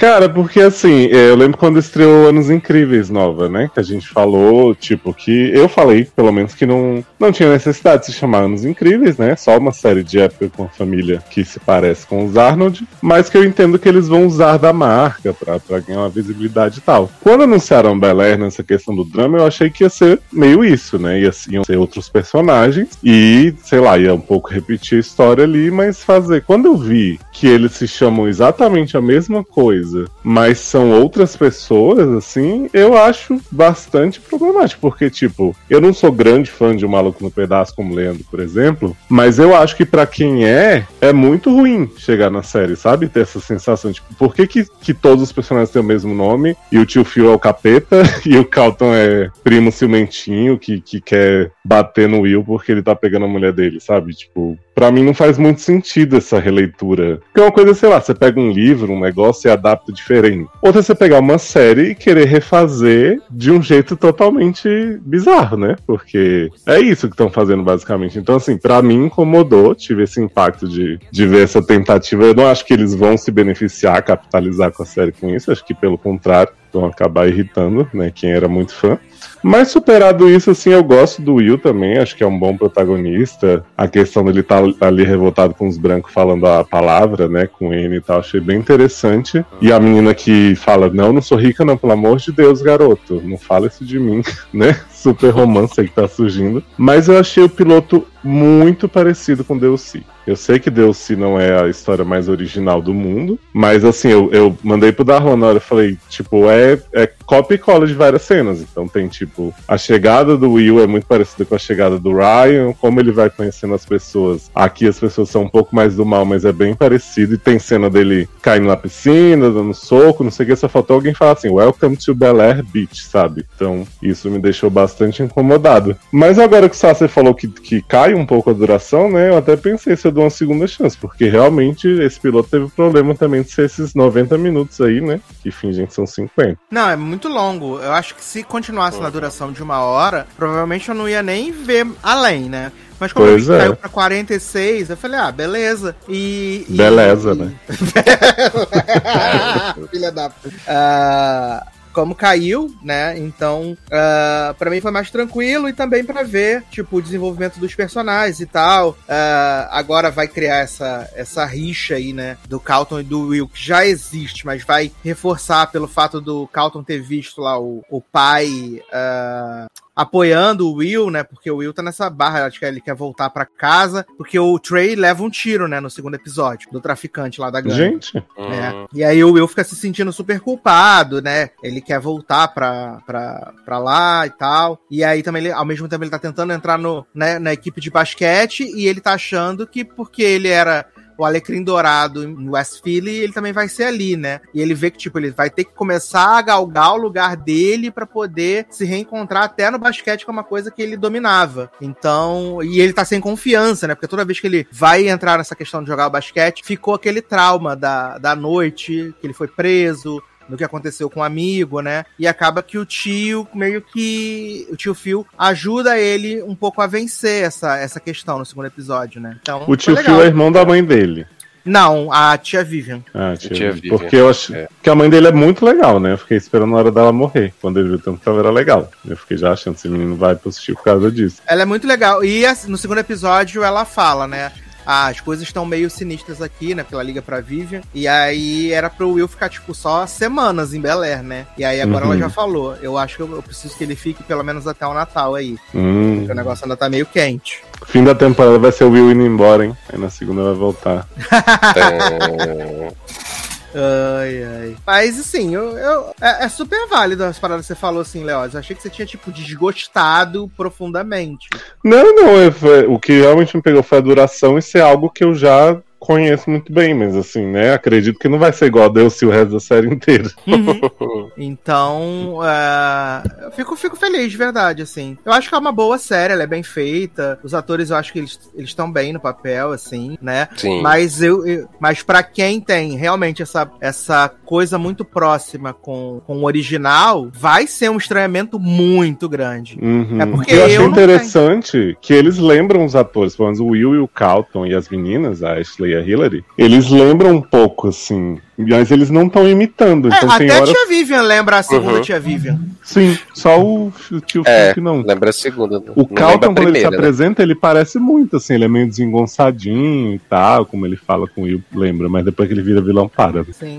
Cara, porque assim, eu lembro quando estreou Anos Incríveis nova, né? Que a gente falou, tipo, que eu falei, pelo menos, que não, não tinha necessidade de se chamar Anos Incríveis, né? Só uma série de época com a família que se parece com os Arnold, mas que eu entendo que eles vão usar da marca pra, pra ganhar uma visibilidade e tal. Quando anunciaram Bel Air nessa questão do drama, eu achei que ia ser meio isso, né? Ia, iam ser outros personagens e, sei lá, ia um pouco repetir a história ali, mas fazer. Quando eu vi que eles se chamam exatamente a mesma coisa, mas são outras pessoas, assim, eu acho bastante problemático, porque, tipo, eu não sou grande fã de um Maluco no Pedaço como Leandro, por exemplo, mas eu acho que para quem é, é muito ruim chegar na série, sabe? Ter essa sensação, tipo, por que, que, que todos os personagens têm o mesmo nome e o tio Phil é o capeta e o Calton é primo ciumentinho que, que quer bater no Will porque ele tá pegando a mulher dele, sabe? Tipo, Pra mim não faz muito sentido essa releitura. Porque é uma coisa, sei lá, você pega um livro, um negócio e adapta diferente. Outra é você pegar uma série e querer refazer de um jeito totalmente bizarro, né? Porque é isso que estão fazendo basicamente. Então, assim, pra mim incomodou, tive esse impacto de, de ver essa tentativa. Eu não acho que eles vão se beneficiar, capitalizar com a série com isso. Acho que pelo contrário, vão acabar irritando, né? Quem era muito fã. Mas superado isso, assim, eu gosto do Will também, acho que é um bom protagonista. A questão dele estar tá ali revoltado com os brancos falando a palavra, né, com N e tal, achei bem interessante. E a menina que fala, não, não sou rica não, pelo amor de Deus, garoto, não fala isso de mim, né? Super romance aí que tá surgindo. Mas eu achei o piloto muito parecido com Deus Eu sei que Deus não é a história mais original do mundo, mas assim, eu, eu mandei pro Darlan na hora, eu falei, tipo, é, é copy e cola de várias cenas. Então tem, tipo, a chegada do Will é muito parecida com a chegada do Ryan, como ele vai conhecendo as pessoas. Aqui as pessoas são um pouco mais do mal, mas é bem parecido. E tem cena dele caindo na piscina, dando soco, não sei o que, só faltou alguém falar assim, Welcome to Bel Air Beach, sabe? Então isso me deixou bastante incomodado. Mas agora que o Sasser falou que, que cai um pouco a duração, né? Eu até pensei se eu dou uma segunda chance, porque realmente esse piloto teve problema também de ser esses 90 minutos aí, né? Que fingem que são 50. Não, é muito longo. Eu acho que se continuasse uhum. na duração de uma hora, provavelmente eu não ia nem ver além, né? Mas como pois a gente é. caiu pra 46, eu falei, ah, beleza. E. Beleza, e... né? Filha da. Uh, como caiu, né? Então, uh, ah, para mim foi mais tranquilo e também para ver, tipo, o desenvolvimento dos personagens e tal. Uh, agora vai criar essa, essa rixa aí, né? Do Calton e do Will, que já existe, mas vai reforçar pelo fato do Calton ter visto lá o, o pai. Uh, apoiando o Will, né? Porque o Will tá nessa barra, acho que ele quer voltar para casa, porque o Trey leva um tiro, né, no segundo episódio, do traficante lá da gangue. Gente. Né? Hum. E aí o Will fica se sentindo super culpado, né? Ele quer voltar pra, pra, pra lá e tal. E aí também, ele, ao mesmo tempo, ele tá tentando entrar no, né, na equipe de basquete e ele tá achando que porque ele era o Alecrim Dourado em West Philly, ele também vai ser ali, né? E ele vê que, tipo, ele vai ter que começar a galgar o lugar dele para poder se reencontrar até no basquete, que é uma coisa que ele dominava. Então, e ele tá sem confiança, né? Porque toda vez que ele vai entrar nessa questão de jogar o basquete, ficou aquele trauma da, da noite, que ele foi preso, do que aconteceu com o um amigo, né? E acaba que o tio, meio que. O tio Phil ajuda ele um pouco a vencer essa, essa questão no segundo episódio, né? Então, o tio Phil é irmão da mãe dele. Não, a tia Vivian. Ah, a tia, tia Vivian. Porque eu acho é. que a mãe dele é muito legal, né? Eu fiquei esperando a hora dela morrer. Quando ele viu tanto que ela era legal. Eu fiquei já achando que esse menino vai assistir por causa disso. Ela é muito legal. E no segundo episódio ela fala, né? Ah, as coisas estão meio sinistras aqui, né? Porque ela liga pra Vivian. E aí era pro Will ficar, tipo, só semanas em Bel Air, né? E aí agora uhum. ela já falou. Eu acho que eu, eu, preciso que ele fique pelo menos até o Natal aí. Uhum. Porque o negócio ainda tá meio quente. Fim da temporada vai ser o Will indo embora, hein? Aí na segunda vai voltar. é... Ai, ai. Mas assim, eu, eu é, é, super válido as paradas que você falou assim, Leoz. Eu achei que você tinha, tipo, desgostado profundamente. Não, não. É, o que realmente me pegou foi a duração e ser algo que eu já conheço muito bem, mas assim, né? Acredito que não vai ser igual a Deus o resto da série inteira. Uhum. então, uh, eu fico, fico feliz, de verdade, assim. Eu acho que é uma boa série, ela é bem feita. Os atores, eu acho que eles estão bem no papel, assim, né? Sim. Mas eu, eu mas para quem tem realmente essa, essa coisa muito próxima com, com o original, vai ser um estranhamento muito grande. Uhum. É porque eu achei eu interessante tenho... que eles lembram os atores, pelo menos o Will e o Calton e as meninas, a Ashley e a Hillary, eles lembram um pouco, assim, Mas eles não estão imitando. É, Então tem até a tia Vivian lembra a segunda Uhum. tia Vivian. Sim, só o f- tio É, que não. lembra a segunda. não- O Calton, quando ele se né? apresenta, ele parece muito, assim, ele é meio desengonçadinho e tal, como ele fala com o Will, lembra, mas depois que ele vira vilão, para. Sim.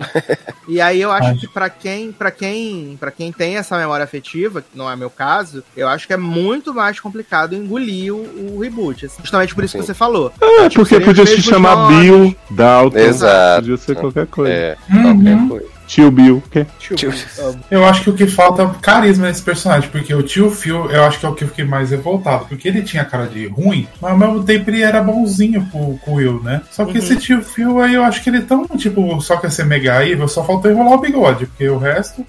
E aí eu acho que pra quem, para quem, para quem tem essa memória afetiva, que não é meu caso, eu acho que é muito mais complicado engolir o, o reboot. assim. Justamente por isso que Sim. você falou. É, Tipo, porque podia se chamar nomes. Bill Dalton, Exato. podia ser qualquer coisa. É, Uhum. qualquer coisa. Tio Bill, que Tio, Tio- amo. Eu acho que o que falta é carisma nesse personagem, porque o tio Phil, eu acho que é o que eu fiquei mais revoltado, porque ele tinha cara de ruim, mas ao mesmo tempo ele era bonzinho com, com o Will, né? Só que Uhum. esse tio Phil aí, eu acho que ele é tão, tipo, só quer ser mega evil, só faltou enrolar o bigode, porque o resto...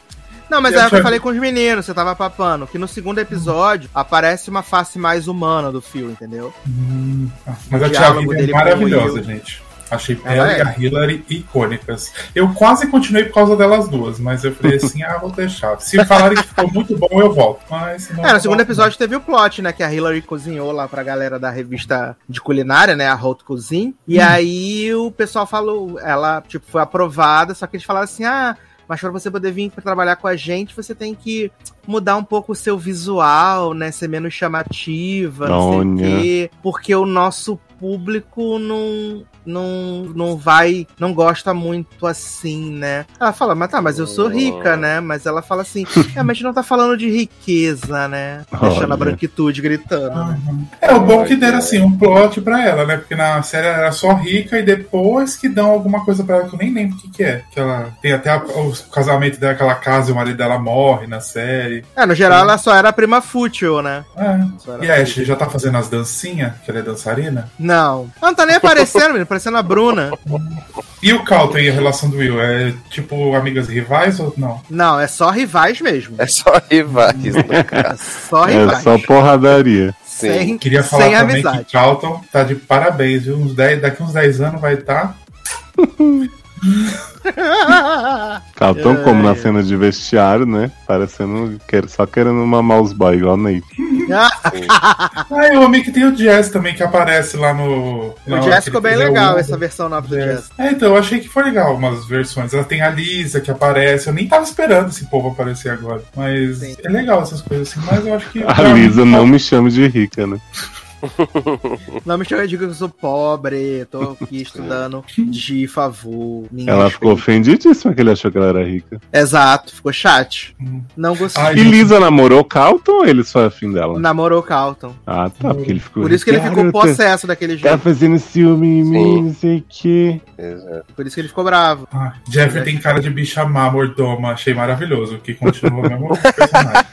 Não, mas Eu é o que eu falei com os meninos, você tava papando, que no segundo episódio aparece uma face mais humana do fio, entendeu? Hum, mas a tia Vivian é o maravilhosa, gente. Achei Ela ela e é. a Hillary icônicas. Eu quase continuei por causa delas duas, mas eu falei assim, ah, vou deixar. Se falarem que ficou muito bom, eu volto. Mas, não, É, no segundo episódio teve o plot, né? Que a Hillary cozinhou lá pra galera da revista de culinária, né? A Haute Cuisine. E aí o pessoal falou, ela, tipo, foi aprovada, só que eles falaram assim, ah. Mas pra você poder vir pra trabalhar com a gente, você tem que mudar um pouco o seu visual, né? Ser menos chamativa, não sei o Olha. quê. Porque o nosso público não, não, não vai, não gosta muito assim, né? Ela fala, mas tá, mas eu sou rica, né? Mas ela fala assim, é, mas a gente não tá falando de riqueza, né? Deixando Olha. a branquitude gritando, né? É o bom que Ai, deram é. assim um plot pra ela, né? Porque na série ela era só rica e depois que dão alguma coisa pra ela que eu nem lembro o que, que é. Que ela tem até a- o casamento dela, que ela casa e o marido dela morre na série. É, no geral ela só era a prima fútil, né? É. E a. Ashley já tá fazendo as dancinhas, que ela é dançarina. Não. Ela não tá nem aparecendo, menino, parecendo a Bruna. E o Calton e a relação do Will? É tipo amigas rivais ou não? Não, é só rivais mesmo. É só rivais, no caso. É só é rivais. só porradaria. Sim. Sem, Queria falar sem também amizade. que Calton tá de parabéns, viu? Uns 10, daqui uns 10 anos vai estar. Caltão É, como na é. cena de vestiário, né? Parecendo quer- só querendo uma mouse boy igual Nate. Ah, eu amei que tem o Jazz também que aparece lá no. o Jazz ficou bem legal, essa versão nova do Jazz. É, então eu achei que foi legal umas versões. Ela tem a Lisa que aparece. Eu nem tava esperando esse povo aparecer agora. Mas Sim. é legal essas coisas assim. Mas eu acho que. A Lisa não me chama de rica, né? Não me chama de que eu sou pobre, tô aqui estudando de favor. Ela ficou ofendidíssima que ele achou que ela era rica. Exato, ficou chat. Hum. Não gostei. Ai, E Lisa namorou Calton ou ele só é afim dela? Namorou o Calton. Ah, tá, porque ele ficou. Por isso que ele ficou "Garota, possesso daquele Tá jeito. fazendo ciúme em mim, não sei o quê. Exato. Por isso que ele ficou bravo. Ah, Jeffrey tem cara de bicha má, mordoma. Achei maravilhoso. Que continua o mesmo personagem.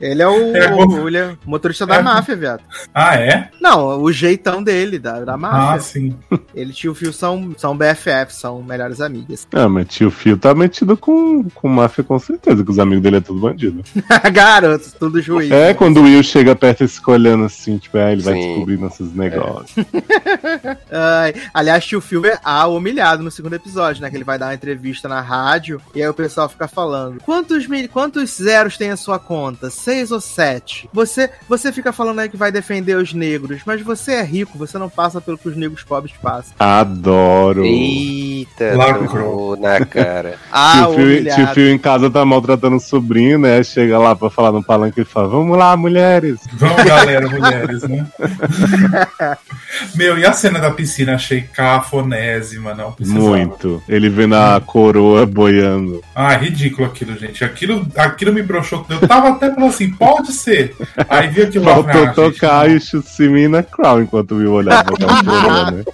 Ele é o, É, o- ele é motorista da É. máfia, viado. Ah, é? Não, o jeitão dele, da, da Ah, máfia. sim. Ele e o tio Phil são, são BFF, são melhores amigas. Ah, mas tio Fio tá metido com, com máfia com certeza, que os amigos dele é tudo bandido. Garotos, tudo juiz. É, quando o Will chega perto e fica olhando assim, tipo, ah, ele vai Sim. descobrindo esses negócios. Ai, aliás, tio Phil é a humilhado no segundo episódio, né? Que ele vai dar uma entrevista na rádio e aí o pessoal fica falando: quantos, mil- quantos zeros tem a sua conta? Seis ou sete? Você, você fica falando aí que vai defender os negros, mas você é rico, você não passa pelo que os negros pobres passam. Adoro. Eita, Lacrou. tomou na cara. Ah, tio, Phil, humilhado. tio Phil em casa tá maltratando o sobrinho, né? Chega lá pra falar no palanque e fala: Vamos lá, mulheres. Vamos, galera, mulheres, né? Meu, e a cena da piscina? Achei cafonésima, não precisava. Muito. Ele vendo a coroa boiando. Ah, ridículo aquilo, gente. Aquilo, aquilo me broxou. Eu tava até falando assim, pode ser. Aí vi aquilo lá. Faltou ah, gente, tocar e Chutsimi na Crown enquanto o Will olhava pra aquela coroa, né?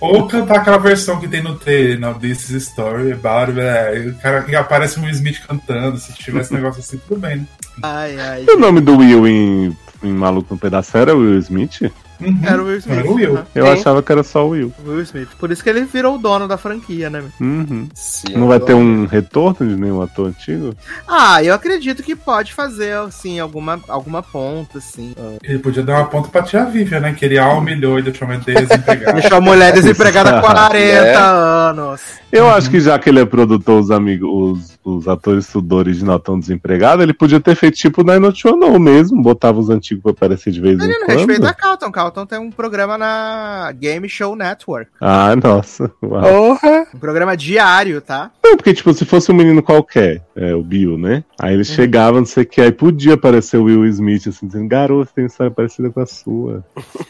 Ou cantar aquela versão que tem no trailer, no This is Story About It. É, o cara que aparece o Will Smith cantando. Se tivesse um negócio assim, tudo bem, né? Ai, ai. E o nome do Will em, em Maluco no Pedaço era Will Smith? Uhum. Era o Will Smith. Era o Will. né? Eu Sim. achava que era só o Will. Will Smith. Por isso que ele virou o dono da franquia, né? Uhum. Sim. Não vai ter um retorno de nenhum ator antigo? Ah, eu acredito que pode fazer, assim, alguma, alguma ponta, assim. Ele podia dar uma ponta pra tia Vivian, né? Que ele a humilhou e deixou a desempregada. Deixou a mulher desempregada há 40 É. anos. Eu acho que já que ele é produtor, os amigos, os, os atores tudo original estão desempregados, ele podia ter feito tipo o 90210 mesmo, botava os antigos pra aparecer de vez em Ele não quando. respeita a Calton. Calton Charlton tem um programa na Game Show Network. Ah, nossa. Uau. Porra! Um programa diário, tá? Não, porque, tipo, se fosse um menino qualquer, é, o Bill, né? Aí ele chegava, não sei o que, aí podia aparecer o Will Smith, assim, dizendo, garoto, tem história parecida com a sua.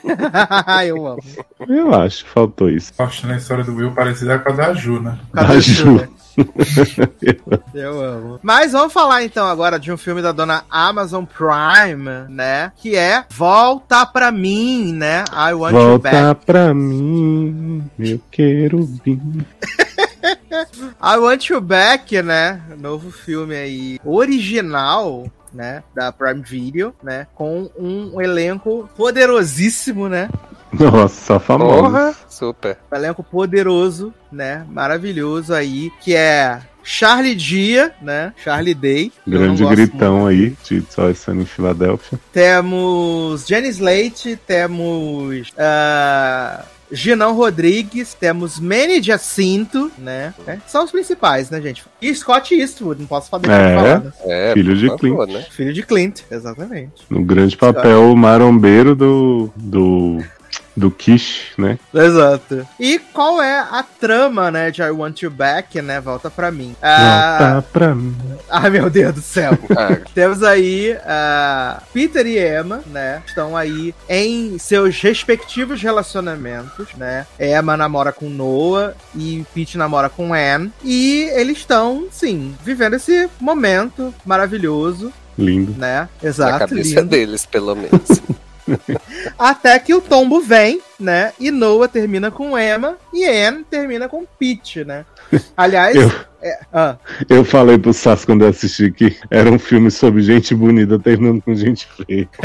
Eu amo. Eu acho que faltou isso. Tô achando a história do Will parecida com a da Ju, né? Cadê Da o Ju. Júlia? Eu amo. Mas vamos falar então agora de um filme da dona Amazon Prime, né? Que é Volta Pra Mim, né? I Want You Back. Volta pra mim, meu querubim. I Want You Back, né? Novo filme aí original, né? Da Prime Video, né? Com um elenco poderosíssimo, né? Nossa, só famoso. Porra! Super. Um elenco poderoso, né? Maravilhoso aí, que é Charlie Dia, né? Charlie Day. Grande gritão muito. aí, de Toy Story em Filadélfia. Temos Jenny Slate, temos ah, Ginão Rodrigues, temos Manny Jacinto, né? É, São os principais, né, gente? E Scott Eastwood, não posso falar É. de falar, né? É, Filho de favor, Clint. né? Filho de Clint, exatamente. No grande papel marombeiro do. do. Do Kish, né? Exato. E qual é a trama, né, de I Want You Back, né? Volta pra mim. Ah, Volta pra mim. Ai, meu Deus do céu. Ah, Temos aí ah, Peter e Emma, né? Estão aí em seus respectivos relacionamentos, né? Emma namora com Noah e Pete namora com Anne. E eles estão, sim, vivendo esse momento maravilhoso, Lindo. né? na Exato, cabeça lindo. deles, pelo menos. Até que o tombo vem, né? E Noah termina com Emma e Anne termina com Pete, né? Aliás, Eu- é- ah, Eu falei pro Sass quando eu assisti que era um filme sobre gente bonita terminando com gente feia.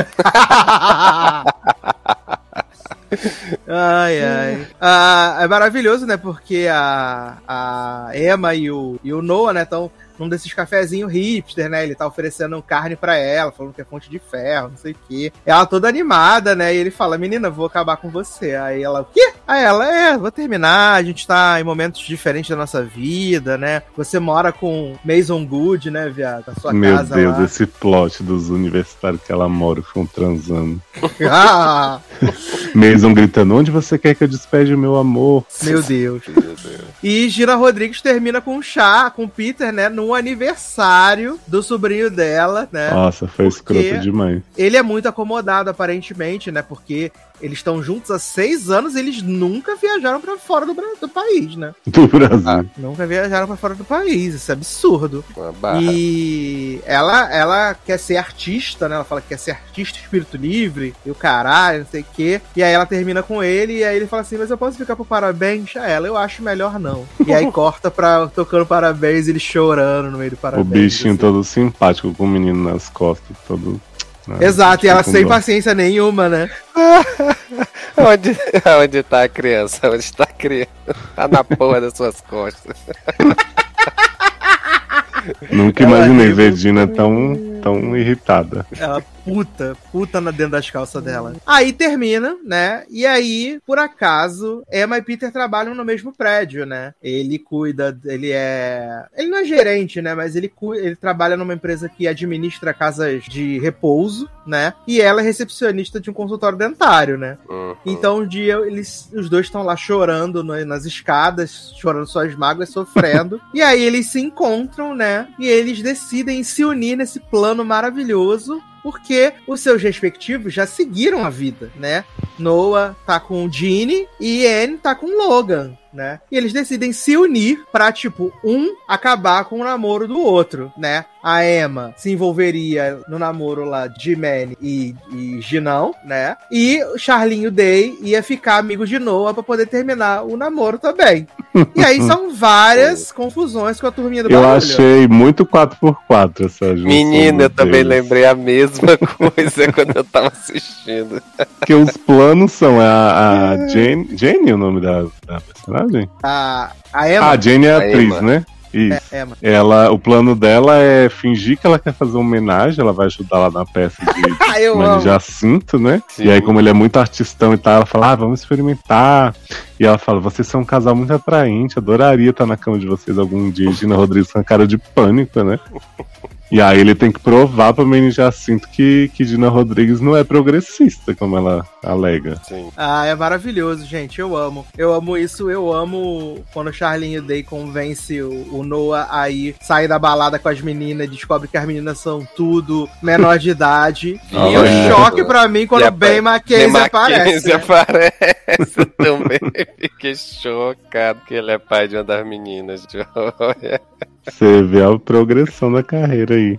Ai, ai. Ah, é maravilhoso, né? Porque a, a Emma e o, e o Noah, né, estão num desses cafezinhos hipster, né? Ele tá oferecendo carne pra ela, falando que é fonte de ferro, não sei o quê. Ela toda animada, né? E ele fala, menina, vou acabar com você. Aí ela, o quê? Aí ela, é, vou terminar, a gente tá em momentos diferentes da nossa vida, né? Você mora com Mason Good, né, viado? A sua Meu casa Deus, lá. esse plot dos universitários que ela mora ficam transando. Ah, Mason gritando: Onde você quer que eu despeje o meu amor? meu Deus. Meu Deus. E Gina Rodrigues termina com um chá com o Peter, né? No aniversário do sobrinho dela, né? Nossa, foi escroto demais. Ele é muito acomodado, aparentemente, né? Porque eles estão juntos há seis anos e eles nunca viajaram pra fora do, do país, né? Do Brasil. Ah. Nunca viajaram pra fora do país. Isso é absurdo. Barra. E ela, ela quer ser artista, né? Ela fala que quer ser artista espírito livre e o caralho, não sei o quê. E aí ela termina com ele e aí ele fala assim: Mas eu posso ficar pro parabéns? A ela, eu acho melhor não. E aí corta pra tocando parabéns ele chorando no meio do o parabéns. bichinho assim. todo simpático com o menino nas costas, todo. Né, Exato, e ela com sem paciência nenhuma, né? Onde, onde tá a criança? Onde tá a criança? Tá na porra das suas costas. Nunca imaginei Dina tão, tão irritada. Ela puta, puta na dentro das calças dela. Aí termina, né? E aí, por acaso, Emma e Peter trabalham no mesmo prédio, né? Ele cuida, ele é. Ele não é gerente, né? Mas ele, cu- ele trabalha numa empresa que administra casas de repouso, né? E ela é recepcionista de um consultório dentário, né? Uhum. Então um dia eles, os dois estão lá chorando no- nas escadas, chorando suas mágoas, sofrendo. e aí eles se encontram, né? E eles decidem se unir nesse plano maravilhoso. Porque os seus respectivos já seguiram a vida, né? Noah tá com o Ginny e Anne tá com Logan, né? E eles decidem se unir pra, tipo, um acabar com o namoro do outro, né? A Emma se envolveria no namoro lá de Manny e, e Ginão, né? E o Charlinho Day ia ficar amigo de Noah pra poder terminar o namoro também. E aí são várias confusões com a turminha do Eu barulho. achei muito 4x4 essa junção. Menina, eu também lembrei a mesma coisa quando eu tava assistindo. Porque os planos são a, a Jane. Jane é o nome da, da personagem? A, a Emma. Ah, Jane é a A atriz, Emma. né? Isso. é, Emma. Ela, o plano dela é fingir que ela quer fazer uma homenagem, ela vai ajudar lá na peça de amo. Jacinto, né? Sim. E aí, como ele é muito artistão e tal, ela fala, ah, vamos experimentar. E ela fala, vocês são um casal muito atraente, adoraria estar na cama de vocês algum dia. Gina Rodrigues com a cara de pânico, né? E aí ele tem que provar pra Manny Jacinto que, que Dina Rodrigues não é progressista, como ela alega. Sim. Ah, é maravilhoso, gente. Eu amo. Eu amo isso. Eu amo quando o Charlinho Day convence o, o Noah a ir sair da balada com as meninas, descobre que as meninas são tudo menor de idade. e o é. choque pra mim quando o Ben Mackenzie Ben aparece. Mackenzie né? aparece também. Fiquei chocado que ele é pai de uma das meninas. Olha. Você vê a progressão da carreira aí.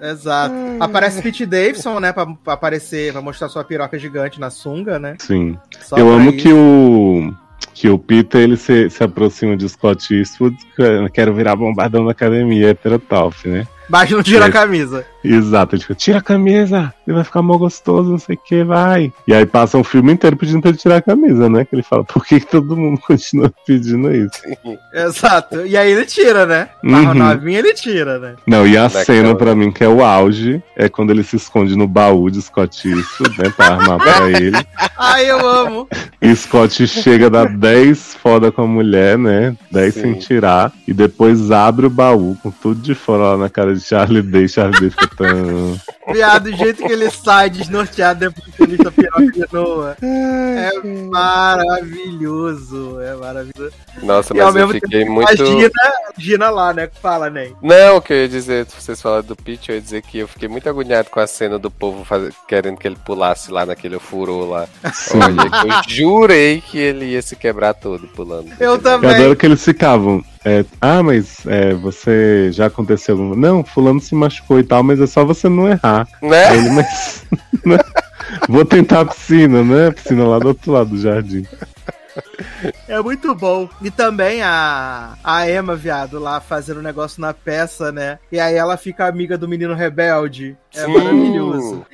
Exato. Aparece Pete Davidson, né? Pra, pra aparecer, pra mostrar sua piroca gigante na sunga, né? Sim. Só Eu amo isso. que o. Que o Peter ele se, se aproxima de Scott Eastwood, que- quero virar bombardão da academia, heterotop, né? Mas não tira a É. camisa. Exato, ele fica, tira a camisa, ele vai ficar mó gostoso, não sei o que, vai. E aí passa um filme inteiro pedindo pra ele tirar a camisa, né? Que ele fala, por que, que todo mundo continua pedindo isso? Exato. E aí ele tira, né? Uhum. Barra novinha ele tira, né? Não, e a Daquela- cena pra mim que é o auge é quando ele se esconde no baú de Scott Eastwood, né? Pra armar pra ele. Ai, eu amo. E Scott chega a dar 10 foda com a mulher, né? 10 Sim. sem tirar. E depois abre o baú com tudo de fora lá na cara de Charlie Day. Charlie Day fica. Viado, do jeito que ele sai desnorteado depois que ele está piroca de Noah. É maravilhoso. É maravilhoso. Nossa, E ao mas eu fiquei tempo, muito. Imagina, Gina lá, né? Que fala, né? Não, o que eu ia dizer, vocês falaram do Peach, eu ia dizer que eu fiquei muito agoniado com a cena do povo faz- querendo que ele pulasse lá naquele furô lá. Olha, eu jurei que ele ia se quebrar todo pulando. Eu Eu também. adoro que eles ficavam. É, ah, mas é, você já aconteceu alguma. Não, fulano se machucou e tal, mas é só você não errar. Né? ele, mas. né? Vou tentar a piscina, né? A piscina lá do outro lado do jardim. É muito bom. E também a, a Emma, viado, lá fazendo um negócio na peça, né? E aí ela fica amiga do menino rebelde. É Sim. maravilhoso.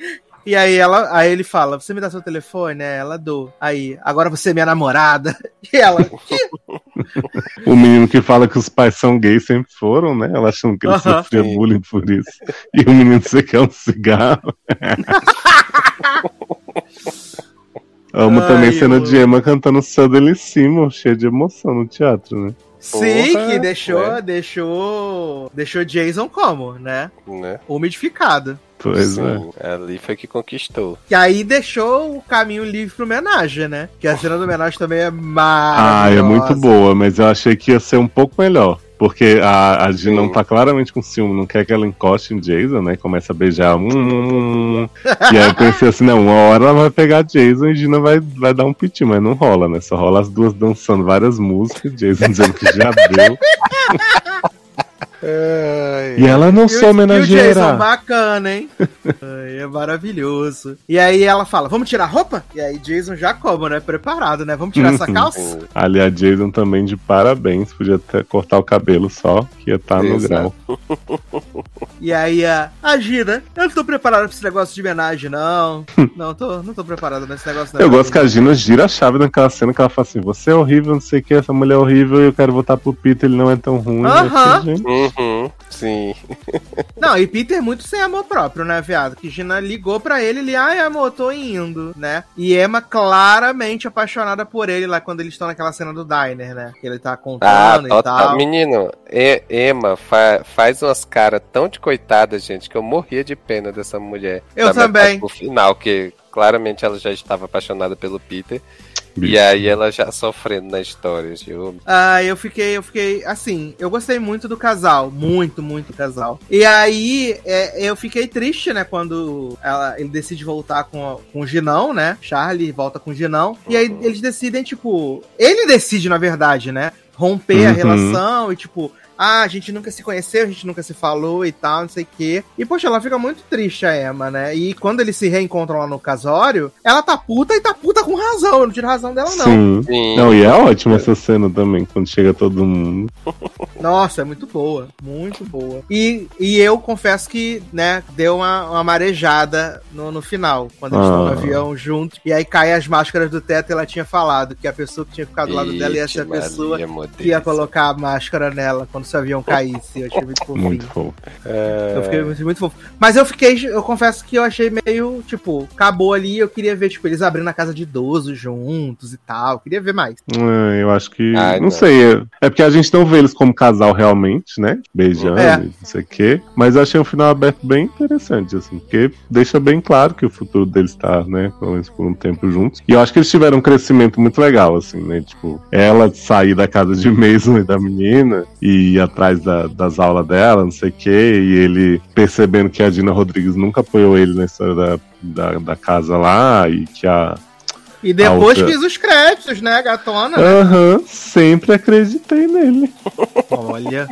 E aí ela, aí ele fala: Você me dá seu telefone? É, ela dou. Aí, agora você é minha namorada. E ela? O menino que fala que os pais são gays sempre foram, né? Ela achando que ele Aham. sofria Sim. bullying por isso. E o menino você quer um cigarro. Amo Ai, também cena eu- de Emma cantando Suddenly Simon, cheia de emoção no teatro, né? Sim, Porra, que deixou, né? deixou, deixou Jason como, né? Né? Umidificado. Pois é. Sim, ali foi que conquistou. E aí deixou o caminho livre pro homenagem, né? Que a cena do homenagem também é Ah, maravilhosa. é muito boa, mas eu achei que ia ser um pouco melhor. Porque a, a Jean não tá claramente com ciúme, não quer que ela encoste em Jason, né? Começa a beijar. Hum, hum, hum. e aí eu pensei assim, não, uma hora ela vai pegar Jason e Gina vai, vai dar um piti, mas não rola, né? Só rola as duas dançando várias músicas, Jason dizendo que já deu. E ela não E sou E o Jason homenageira. bacana, hein? É maravilhoso. E aí ela fala, vamos tirar a roupa? E aí Jason já como, né? Preparado, né? Vamos tirar essa Uhum. calça? Ali a Jason também de parabéns, podia até cortar o cabelo só, que ia estar no Exato. grau. E aí a, a Gina, eu não tô preparada pra esse negócio de homenagem, não. não, tô, não tô preparada nesse negócio, não. Eu gosto que a Gina gira a chave naquela cena que ela fala assim: você é horrível, não sei o que, essa mulher é horrível e eu quero votar pro Peter, ele não é tão ruim. Aham. Falei, "Gente, Uhum, sim. Não, e Peter muito sem amor próprio, né, viado? Que Gina ligou pra ele, ele, ai, amor, tô indo, né? E Emma claramente apaixonada por ele lá quando eles estão naquela cena do diner, né? Que ele tá Ah, contando e total. tal. Menino, E- Emma fa- faz umas caras tão de coitada, gente, que eu morria de pena dessa mulher. Eu também. pro final, que claramente ela já estava apaixonada pelo Peter. Bicho." E aí ela já sofrendo na história. Eu, Ah, eu fiquei, eu fiquei, assim, eu gostei muito do casal, muito, muito do casal. E aí, é, eu fiquei triste, né, quando ela- ele decide voltar com, a- com o Ginão, né? Charlie volta com o Ginão. E aí eles decidem, tipo, ele decide, na verdade, né? Romper a Uhum. relação e, tipo, ah, a gente nunca se conheceu, a gente nunca se falou e tal, não sei o quê. E, poxa, ela fica muito triste, a Emma, né? E quando eles se reencontram lá no casório, ela tá puta e tá puta com razão. Eu não tiro razão dela, não. Sim. sim. Não, e é ótima essa cena também, quando chega todo mundo. Nossa, é muito boa, muito boa. E, e eu confesso que, né, deu uma, uma marejada no, no final, quando eles estão no Ah. avião juntos. E aí caem as máscaras do teto e ela tinha falado que a pessoa que tinha ficado do lado dela ia ser a Ixi, pessoa Maria, que ia colocar a máscara nela quando o avião caísse. Eu achei muito fofinho. Muito fofo. É, Eu fiquei muito, muito fofo. Mas eu fiquei, eu confesso que eu achei meio, tipo, acabou ali. Eu queria ver, tipo, eles abrindo a casa de idosos juntos e tal. Eu queria ver mais. É, eu acho que. Ai, não, não. sei. É, é porque a gente não vê eles como casal realmente, né? Beijando É. não sei o quê. Mas eu achei um final aberto bem interessante, assim, porque deixa bem claro que o futuro deles tá, né? Pelo menos por um tempo juntos. E eu acho que eles tiveram um crescimento muito legal, assim, né? Tipo, ela sair da casa de Mason e da menina e ir atrás da- das aulas dela, não sei o quê, e ele percebendo que a Dina Rodrigues nunca apoiou ele na história da, da, da casa lá e que a. E depois outra. fiz os créditos, né, gatona? Aham, sempre acreditei nele. Olha.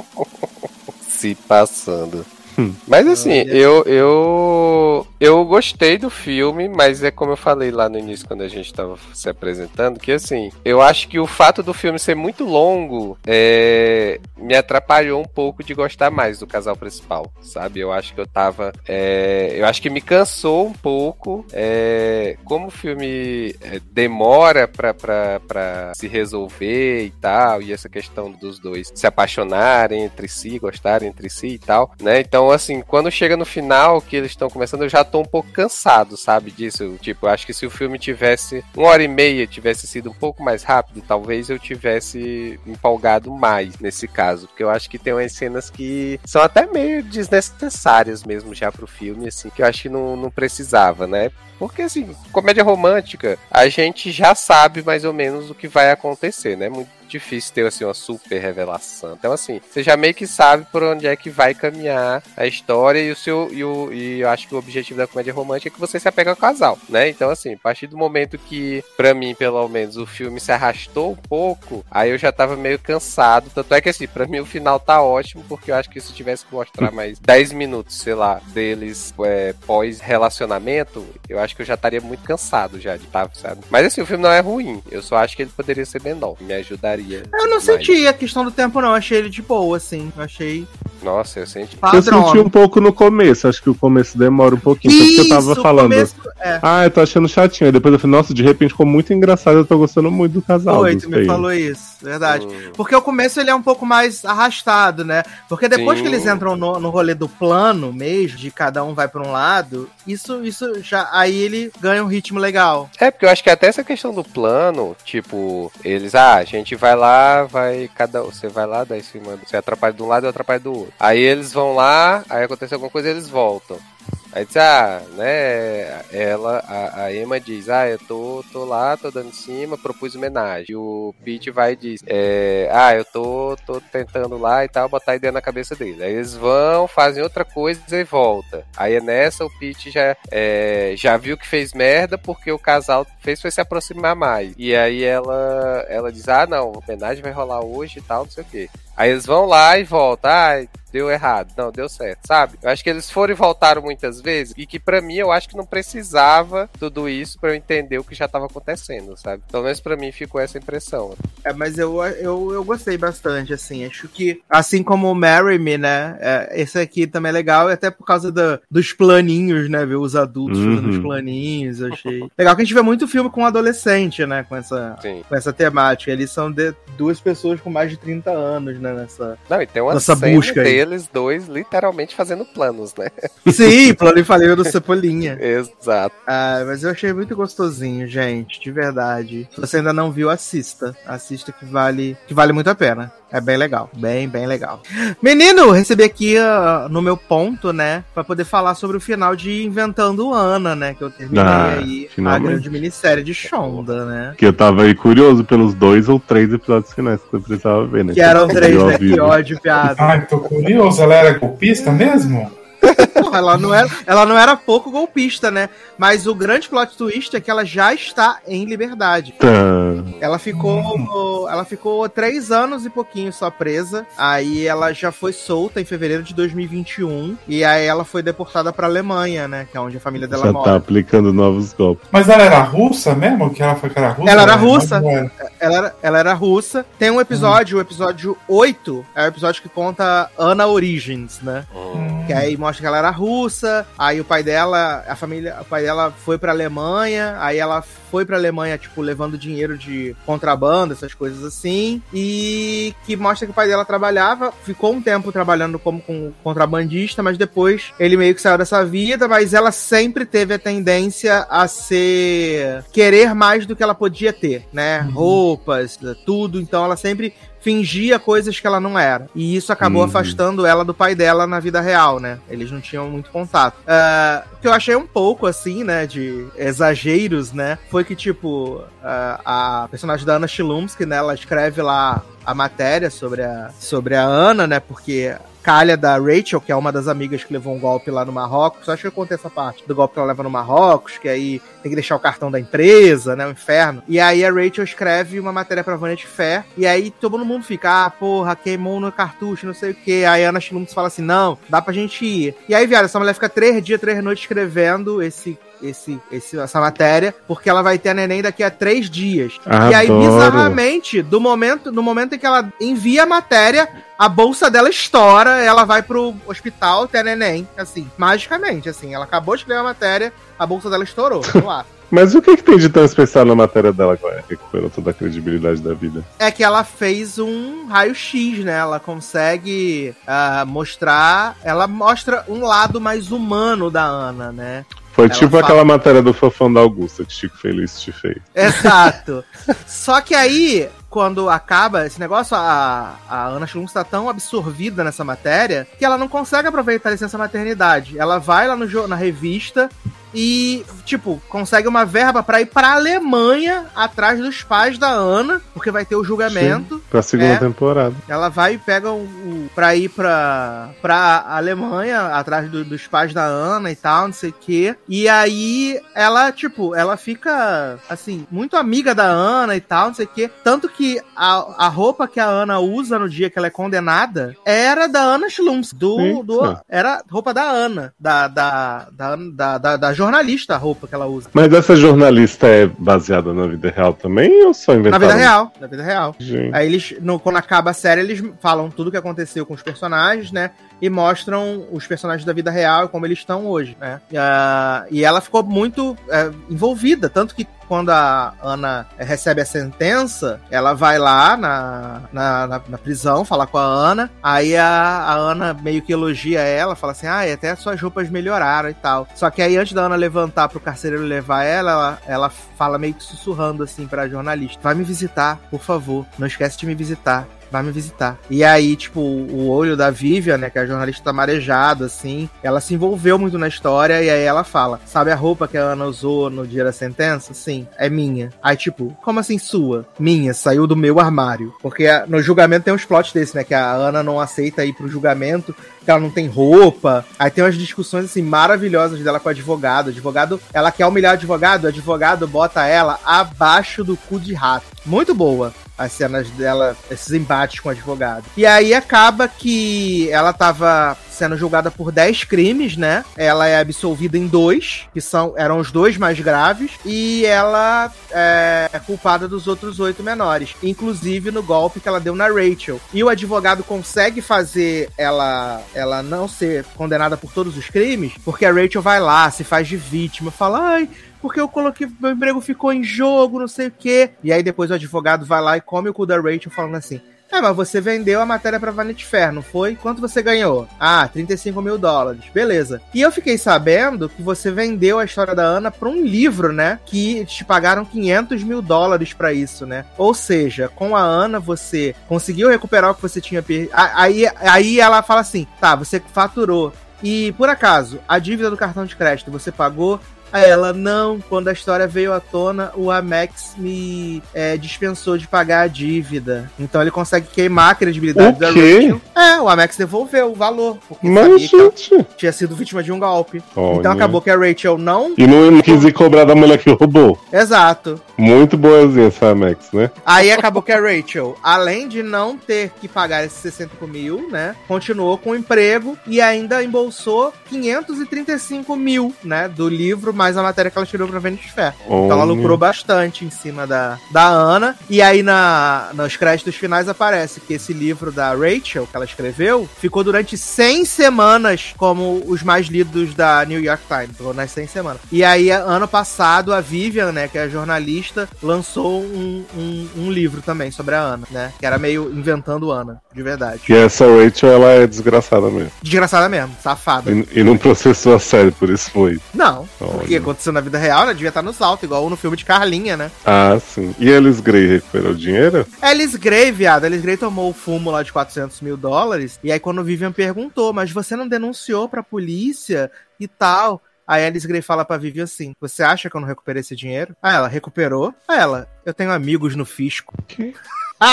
Se passando. Hum. Mas assim, Olha. eu, eu eu gostei do filme, mas é como eu falei lá no início quando a gente tava se apresentando, que assim, eu acho que o fato do filme ser muito longo é, me atrapalhou um pouco de gostar mais do casal principal, sabe? Eu acho que eu tava, é, eu acho que me cansou um pouco, é, como o filme é, demora pra, pra, pra se resolver e tal, e essa questão dos dois se apaixonarem entre si, gostarem entre si e tal, né? Então, assim, quando chega no final, que eles estão começando, eu já tô um pouco cansado, sabe, disso. Tipo, acho que se o filme tivesse uma hora e meia, tivesse sido um pouco mais rápido, talvez eu tivesse empolgado mais nesse caso, porque eu acho que tem umas cenas que são até meio desnecessárias mesmo já pro filme, assim, que eu acho que não, não precisava, né? Porque, assim, comédia romântica, a gente já sabe mais ou menos o que vai acontecer, né? Muito difícil ter, assim, uma super revelação. Então, assim, você já meio que sabe por onde é que vai caminhar a história e o seu. E, o, e eu acho que o objetivo da comédia romântica é que você se apega ao casal, né? Então, assim, a partir do momento que, pra mim, pelo menos, o filme se arrastou um pouco, aí eu já tava meio cansado. Tanto é que, assim, pra mim o final tá ótimo, porque eu acho que se tivesse que mostrar mais 10 minutos, sei lá, deles é, pós-relacionamento, eu acho que eu já estaria muito cansado já de estar, sabe? Mas assim, o filme não é ruim. Eu só acho que ele poderia ser menor. Me ajudaria. Eu não mais. senti a questão do tempo, não. Achei ele de boa, assim. Eu achei Nossa, eu senti. Eu padrão. senti um pouco no começo, acho que o começo demora um pouquinho. Que eu tava Isso, falando. começo- é. Ah, eu tô achando chatinho. Aí depois eu falei, nossa, de repente ficou muito engraçado, eu tô gostando muito do casal. Foi, dos tu me falou isso, verdade. Hum, Porque o começo ele é um pouco mais arrastado, né? Porque depois Sim. que eles entram no, no rolê do plano mesmo, de cada um vai pra um lado, isso, isso já. Aí ele ganha um ritmo legal. É, porque eu acho que até essa questão do plano, tipo, eles, ah, a gente vai lá, vai, cada você vai lá, daí você manda, você atrapalha de um lado e eu atrapalho do outro. Aí eles vão lá, aí acontece alguma coisa eles voltam. Aí diz, ah, né, ela, a, a Emma diz, ah, eu tô, tô lá, tô dando em cima, propus homenagem. E o Pete vai e diz, é, ah, eu tô, tô tentando lá e tal, botar a ideia na cabeça dele. Aí eles vão, fazem outra coisa e volta. Aí é nessa, o Pete já, é, já viu que fez merda porque o casal fez foi se aproximar mais. E aí ela, ela diz, ah, não, homenagem vai rolar hoje e tal, não sei o quê. Aí eles vão lá e voltam. Ah, deu errado. Não, deu certo, sabe? Eu acho que eles foram e voltaram muitas vezes e que pra mim eu acho que não precisava tudo isso pra eu entender o que já tava acontecendo, sabe? Pelo menos pra mim ficou essa impressão. É, mas eu, eu, eu gostei bastante, assim. Acho que, assim como o Marry Me, né? é, esse aqui também é legal, e até por causa da- dos planinhos, né? Ver os adultos Uhum. fazendo os planinhos, eu achei. Legal que a gente vê muito filme com adolescente, né? Com essa, Sim. com essa temática. Eles são de duas pessoas com mais de 30 anos, né? Nessa. Não, e tem uma Nossa cena busca aí. Deles dois literalmente fazendo planos, né? Sim, plano e falei do Cebolinha. Exato. Ah, mas eu achei muito gostosinho, gente, de verdade. Se você ainda não viu, assista. Assista que vale, que vale muito a pena. É bem legal, bem, bem legal. Menino, recebi aqui ah, no meu ponto, né, Pra poder falar sobre o final de Inventando Ana, né, que eu terminei Ah, aí a finalmente. grande minissérie de Shonda, né? Que eu tava aí curioso pelos dois ou três episódios finais que eu precisava ver, né? Que eram três, né? Que ódio, piada. Ai, tô curioso. Ela era golpista mesmo? Porra, ela não, era, ela não era pouco golpista, né? Mas o grande plot twist é que ela já está em liberdade. Tá. Ela ficou. Ela ficou três anos e pouquinho só presa. Aí ela já foi solta em fevereiro de 2021. E aí ela foi deportada pra Alemanha, né? Que é onde a família dela Já mora. tá aplicando novos golpes. Mas ela era russa mesmo? Que ela foi que era russa? Ela era russa. era. Ela era, ela era russa. Tem um episódio, o episódio 8, é o episódio que conta Ana Origins, né? Hum. Que aí mostra que ela era russa, aí o pai dela, a família, o pai dela foi pra Alemanha, aí ela foi pra Alemanha, tipo, levando dinheiro de contrabando, essas coisas assim. E que mostra que o pai dela trabalhava, ficou um tempo trabalhando como com contrabandista, mas depois ele meio que saiu dessa vida, mas ela sempre teve a tendência a ser querer mais do que ela podia ter, né? Roupas, tudo. Então ela sempre fingia coisas que ela não era. E isso acabou Uhum. afastando ela do pai dela na vida real, né? Eles não tinham muito contato. O que eu achei um pouco, assim, né, de exageros, né? Foi que, tipo, ah, a personagem da Anna Chilumsky, né, ela escreve lá a matéria sobre a, sobre a Ana, né? Porque calha da Rachel, que é uma das amigas que levou um golpe lá no Marrocos. Acho que eu contei essa parte do golpe que ela leva no Marrocos, que aí tem que deixar o cartão da empresa, né? O inferno. E aí a Rachel escreve uma matéria pra Vanity Fair. E aí todo mundo fica, ah, porra, queimou no cartucho, não sei o que. Aí a Ana Schlumpf fala assim: não, dá pra gente ir. E aí, viado, essa mulher fica três dias, três noites escrevendo esse. Esse, esse, essa matéria, porque ela vai ter a neném daqui a três dias. E aí, Adoro. bizarramente, do momento, no momento em que ela envia a matéria, a bolsa dela estoura, ela vai pro hospital ter a neném, assim, magicamente, assim. Ela acabou de escrever a matéria, a bolsa dela estourou, lá. Mas o que, que tem de tão especial na matéria dela recuperou toda a credibilidade da vida? É que ela fez um raio-x, né? Ela consegue ah, mostrar. Ela mostra um lado mais humano da Ana, né? Foi Ela tipo fala- aquela matéria do Fofão da Augusta que Chico Feliz te fez. Exato. Só que aí, quando acaba esse negócio, a, a Ana Schlum está tão absorvida nessa matéria que ela não consegue aproveitar a licença maternidade. Ela vai lá no, na revista e, tipo, consegue uma verba pra ir pra Alemanha atrás dos pais da Ana, porque vai ter o julgamento. Pra segunda É. temporada. Ela vai e pega o, o pra ir pra, pra Alemanha, atrás do- dos pais da Ana e tal, não sei o quê. E aí ela, tipo, ela fica, assim, muito amiga da Ana e tal, não sei o quê. Tanto que a, a roupa que a Ana usa no dia que ela é condenada era da Ana Schlums, do, do, era roupa da Ana, da, da, da, da, da- jornalista a roupa que ela usa. Mas essa jornalista é baseada na vida real também ou só Na inventaram? vida real, na vida real. Gente. Aí eles, no- quando acaba a série, eles falam tudo o que aconteceu com os personagens, né? E mostram os personagens da vida real e como eles estão hoje, né? E, ah, e ela ficou muito é, envolvida, tanto que quando a Ana recebe a sentença, ela vai lá na, na, na- na prisão falar com a Ana. Aí a, a Ana meio que elogia ela, fala assim: ah, até as suas roupas melhoraram e tal. Só que aí, antes da Ana levantar pro carcereiro levar ela, ela, ela fala meio que sussurrando assim pra jornalista: vai me visitar, por favor. Não esquece de me visitar. Vai me visitar. E aí, tipo, o olho da Vivian, né, que é a jornalista tá marejado, assim, ela se envolveu muito na história e aí ela fala: Sabe a roupa que a Ana usou no dia da sentença? Sim, é minha. Aí, tipo, como assim sua? Minha, saiu do meu armário. Porque a- no julgamento tem uns plots desse, né, que a Ana não aceita ir pro julgamento que ela não tem roupa. Aí tem umas discussões assim maravilhosas dela com o advogado. O advogado, ela quer humilhar o advogado, o advogado bota ela abaixo do cu de rato. Muito boa as cenas dela, esses embates com o advogado. E aí acaba que ela tava sendo julgada por 10 crimes, né? Ela é absolvida em dois, que são eram os dois mais graves, e ela é, é culpada dos outros oito menores, inclusive no golpe que ela deu na Rachel. E o advogado consegue fazer ela ela não ser condenada por todos os crimes, porque a Rachel vai lá, se faz de vítima, fala, ai, porque eu coloquei, meu emprego ficou em jogo, não sei o quê. E aí depois o advogado vai lá e come o cu da Rachel falando assim. É, mas você vendeu a matéria pra Vanity Fair, não foi? Quanto você ganhou? Ah, 35 mil dólares. Beleza. E eu fiquei sabendo que você vendeu a história da Ana pra um livro, né? Que te pagaram 500 mil dólares pra isso, né? Ou seja, com a Ana você conseguiu recuperar o que você tinha perdido. Aí, aí ela fala assim: tá, você faturou. E por acaso, a dívida do cartão de crédito você pagou? Aí ela, não, quando a história veio à tona, o Amex me é, dispensou de pagar a dívida. Então ele consegue queimar a credibilidade O da quê? Rachel. É, o Amex devolveu o valor, porque Mas, gente. tinha sido vítima de um golpe. Olha. Então acabou que a Rachel não. E não, quis ir cobrar da mulher que roubou. Exato. Muito boazinha essa Max, né? Aí acabou que a Rachel, além de não ter que pagar esses 65 mil, né? Continuou com o emprego e ainda embolsou 535 mil, né? Do livro mais a matéria que ela escreveu pra Vanity Fair. Então ela lucrou bastante em cima da, da Ana. E aí na, nos créditos finais aparece que esse livro da Rachel, que ela escreveu, ficou durante 100 semanas como os mais lidos da New York Times. Ficou nas 100 semanas. E aí, ano passado, a Vivian, né, que é a jornalista, lançou um, um, um livro também sobre a Ana, né? Que era meio inventando Ana, de verdade. E essa Rachel, ela é desgraçada mesmo. Desgraçada mesmo, safada. E, e não processou a série, por isso foi. Não, Olha. Porque aconteceu na vida real, ela devia estar no salto, igual no filme de Carlinha, né? Ah, sim. E Alice Grey recuperou dinheiro? Alice Gray, viado, Alice Gray tomou o fumo lá de 400 mil dólares, e aí quando o Vivian perguntou, mas você não denunciou pra polícia e tal? Aí a Alice Gray fala pra Vivian assim, você acha que eu não recuperei esse dinheiro? Aí ela, recuperou? Aí ela, eu tenho amigos no fisco. Que?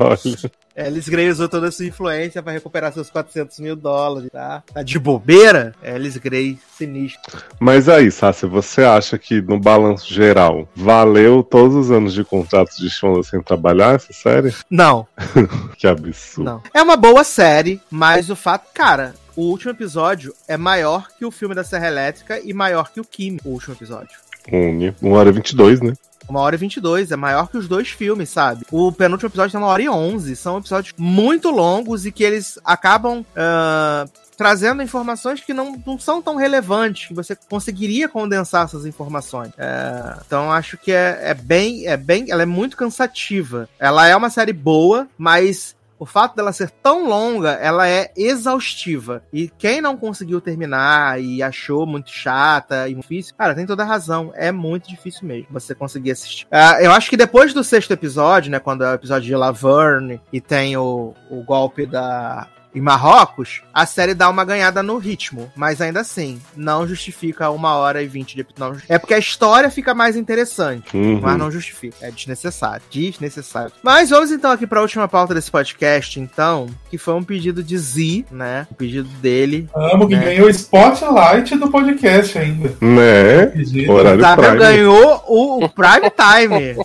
Olha. Alice Gray usou toda a sua influência pra recuperar seus 400 mil dólares, tá? Tá de bobeira? Alice Gray, sinistro. Mas aí, Sácia, você acha que no balanço geral valeu todos os anos de contratos de Shonda sem trabalhar essa série? Não, Que absurdo. Não. É uma boa série, mas o fato, cara, o último episódio é maior que o filme da Serra Elétrica e maior que o Kim, o último episódio. Um, uma hora e 22, né? Uma hora e 22, é maior que os dois filmes, sabe? O penúltimo episódio tem uma hora e 11. São episódios muito longos e que eles acabam ah, trazendo informações que não, não são tão relevantes, que você conseguiria condensar essas informações. É, então acho que é, é bem, é bem, ela é muito cansativa. Ela é uma série boa, mas o fato dela ser tão longa, ela é exaustiva. E quem não conseguiu terminar e achou muito chata e difícil, cara, tem toda a razão. É muito difícil mesmo você conseguir assistir. Ah, eu acho que depois do sexto episódio, né, quando é o episódio de Laverne e tem o, o golpe da em Marrocos, a série dá uma ganhada no ritmo, mas ainda assim, não justifica uma hora e vinte de episódio. É porque a história fica mais interessante. Uhum. Mas não justifica. É desnecessário. Desnecessário. Mas vamos então aqui para a última pauta desse podcast, então, que foi um pedido de Z, né? O pedido dele. Amo que É. ganhou o spotlight do podcast ainda. Né? Horário Tá, Prime. ganhou o, o Prime Time.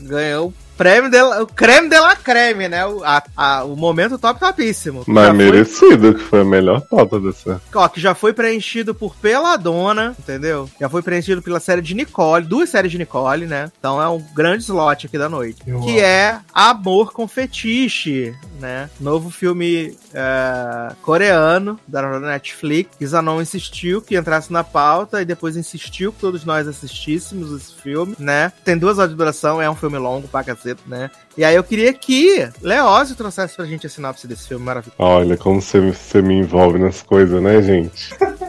ganhou o prêmio de la, o creme de la creme, né? O, a- a- o momento top topíssimo. Mas Já foi- merecido, que foi a melhor pauta dessa. ó, que já foi preenchido por Peladona, entendeu? Já foi preenchido pela série de Nicole, duas séries de Nicole, né? Então é um grande slot aqui da noite. Eu que amo. é Amor com Fetiche, né? Novo filme é, coreano da Netflix. Que Zanon insistiu que entrasse na pauta e depois insistiu que todos nós assistíssemos esse filme, né? Tem duas horas de duração, é um filme longo pra né? E aí eu queria que Leózio trouxesse pra gente a sinopse desse filme maravilhoso. Olha como você, me envolve nas coisas, né, gente?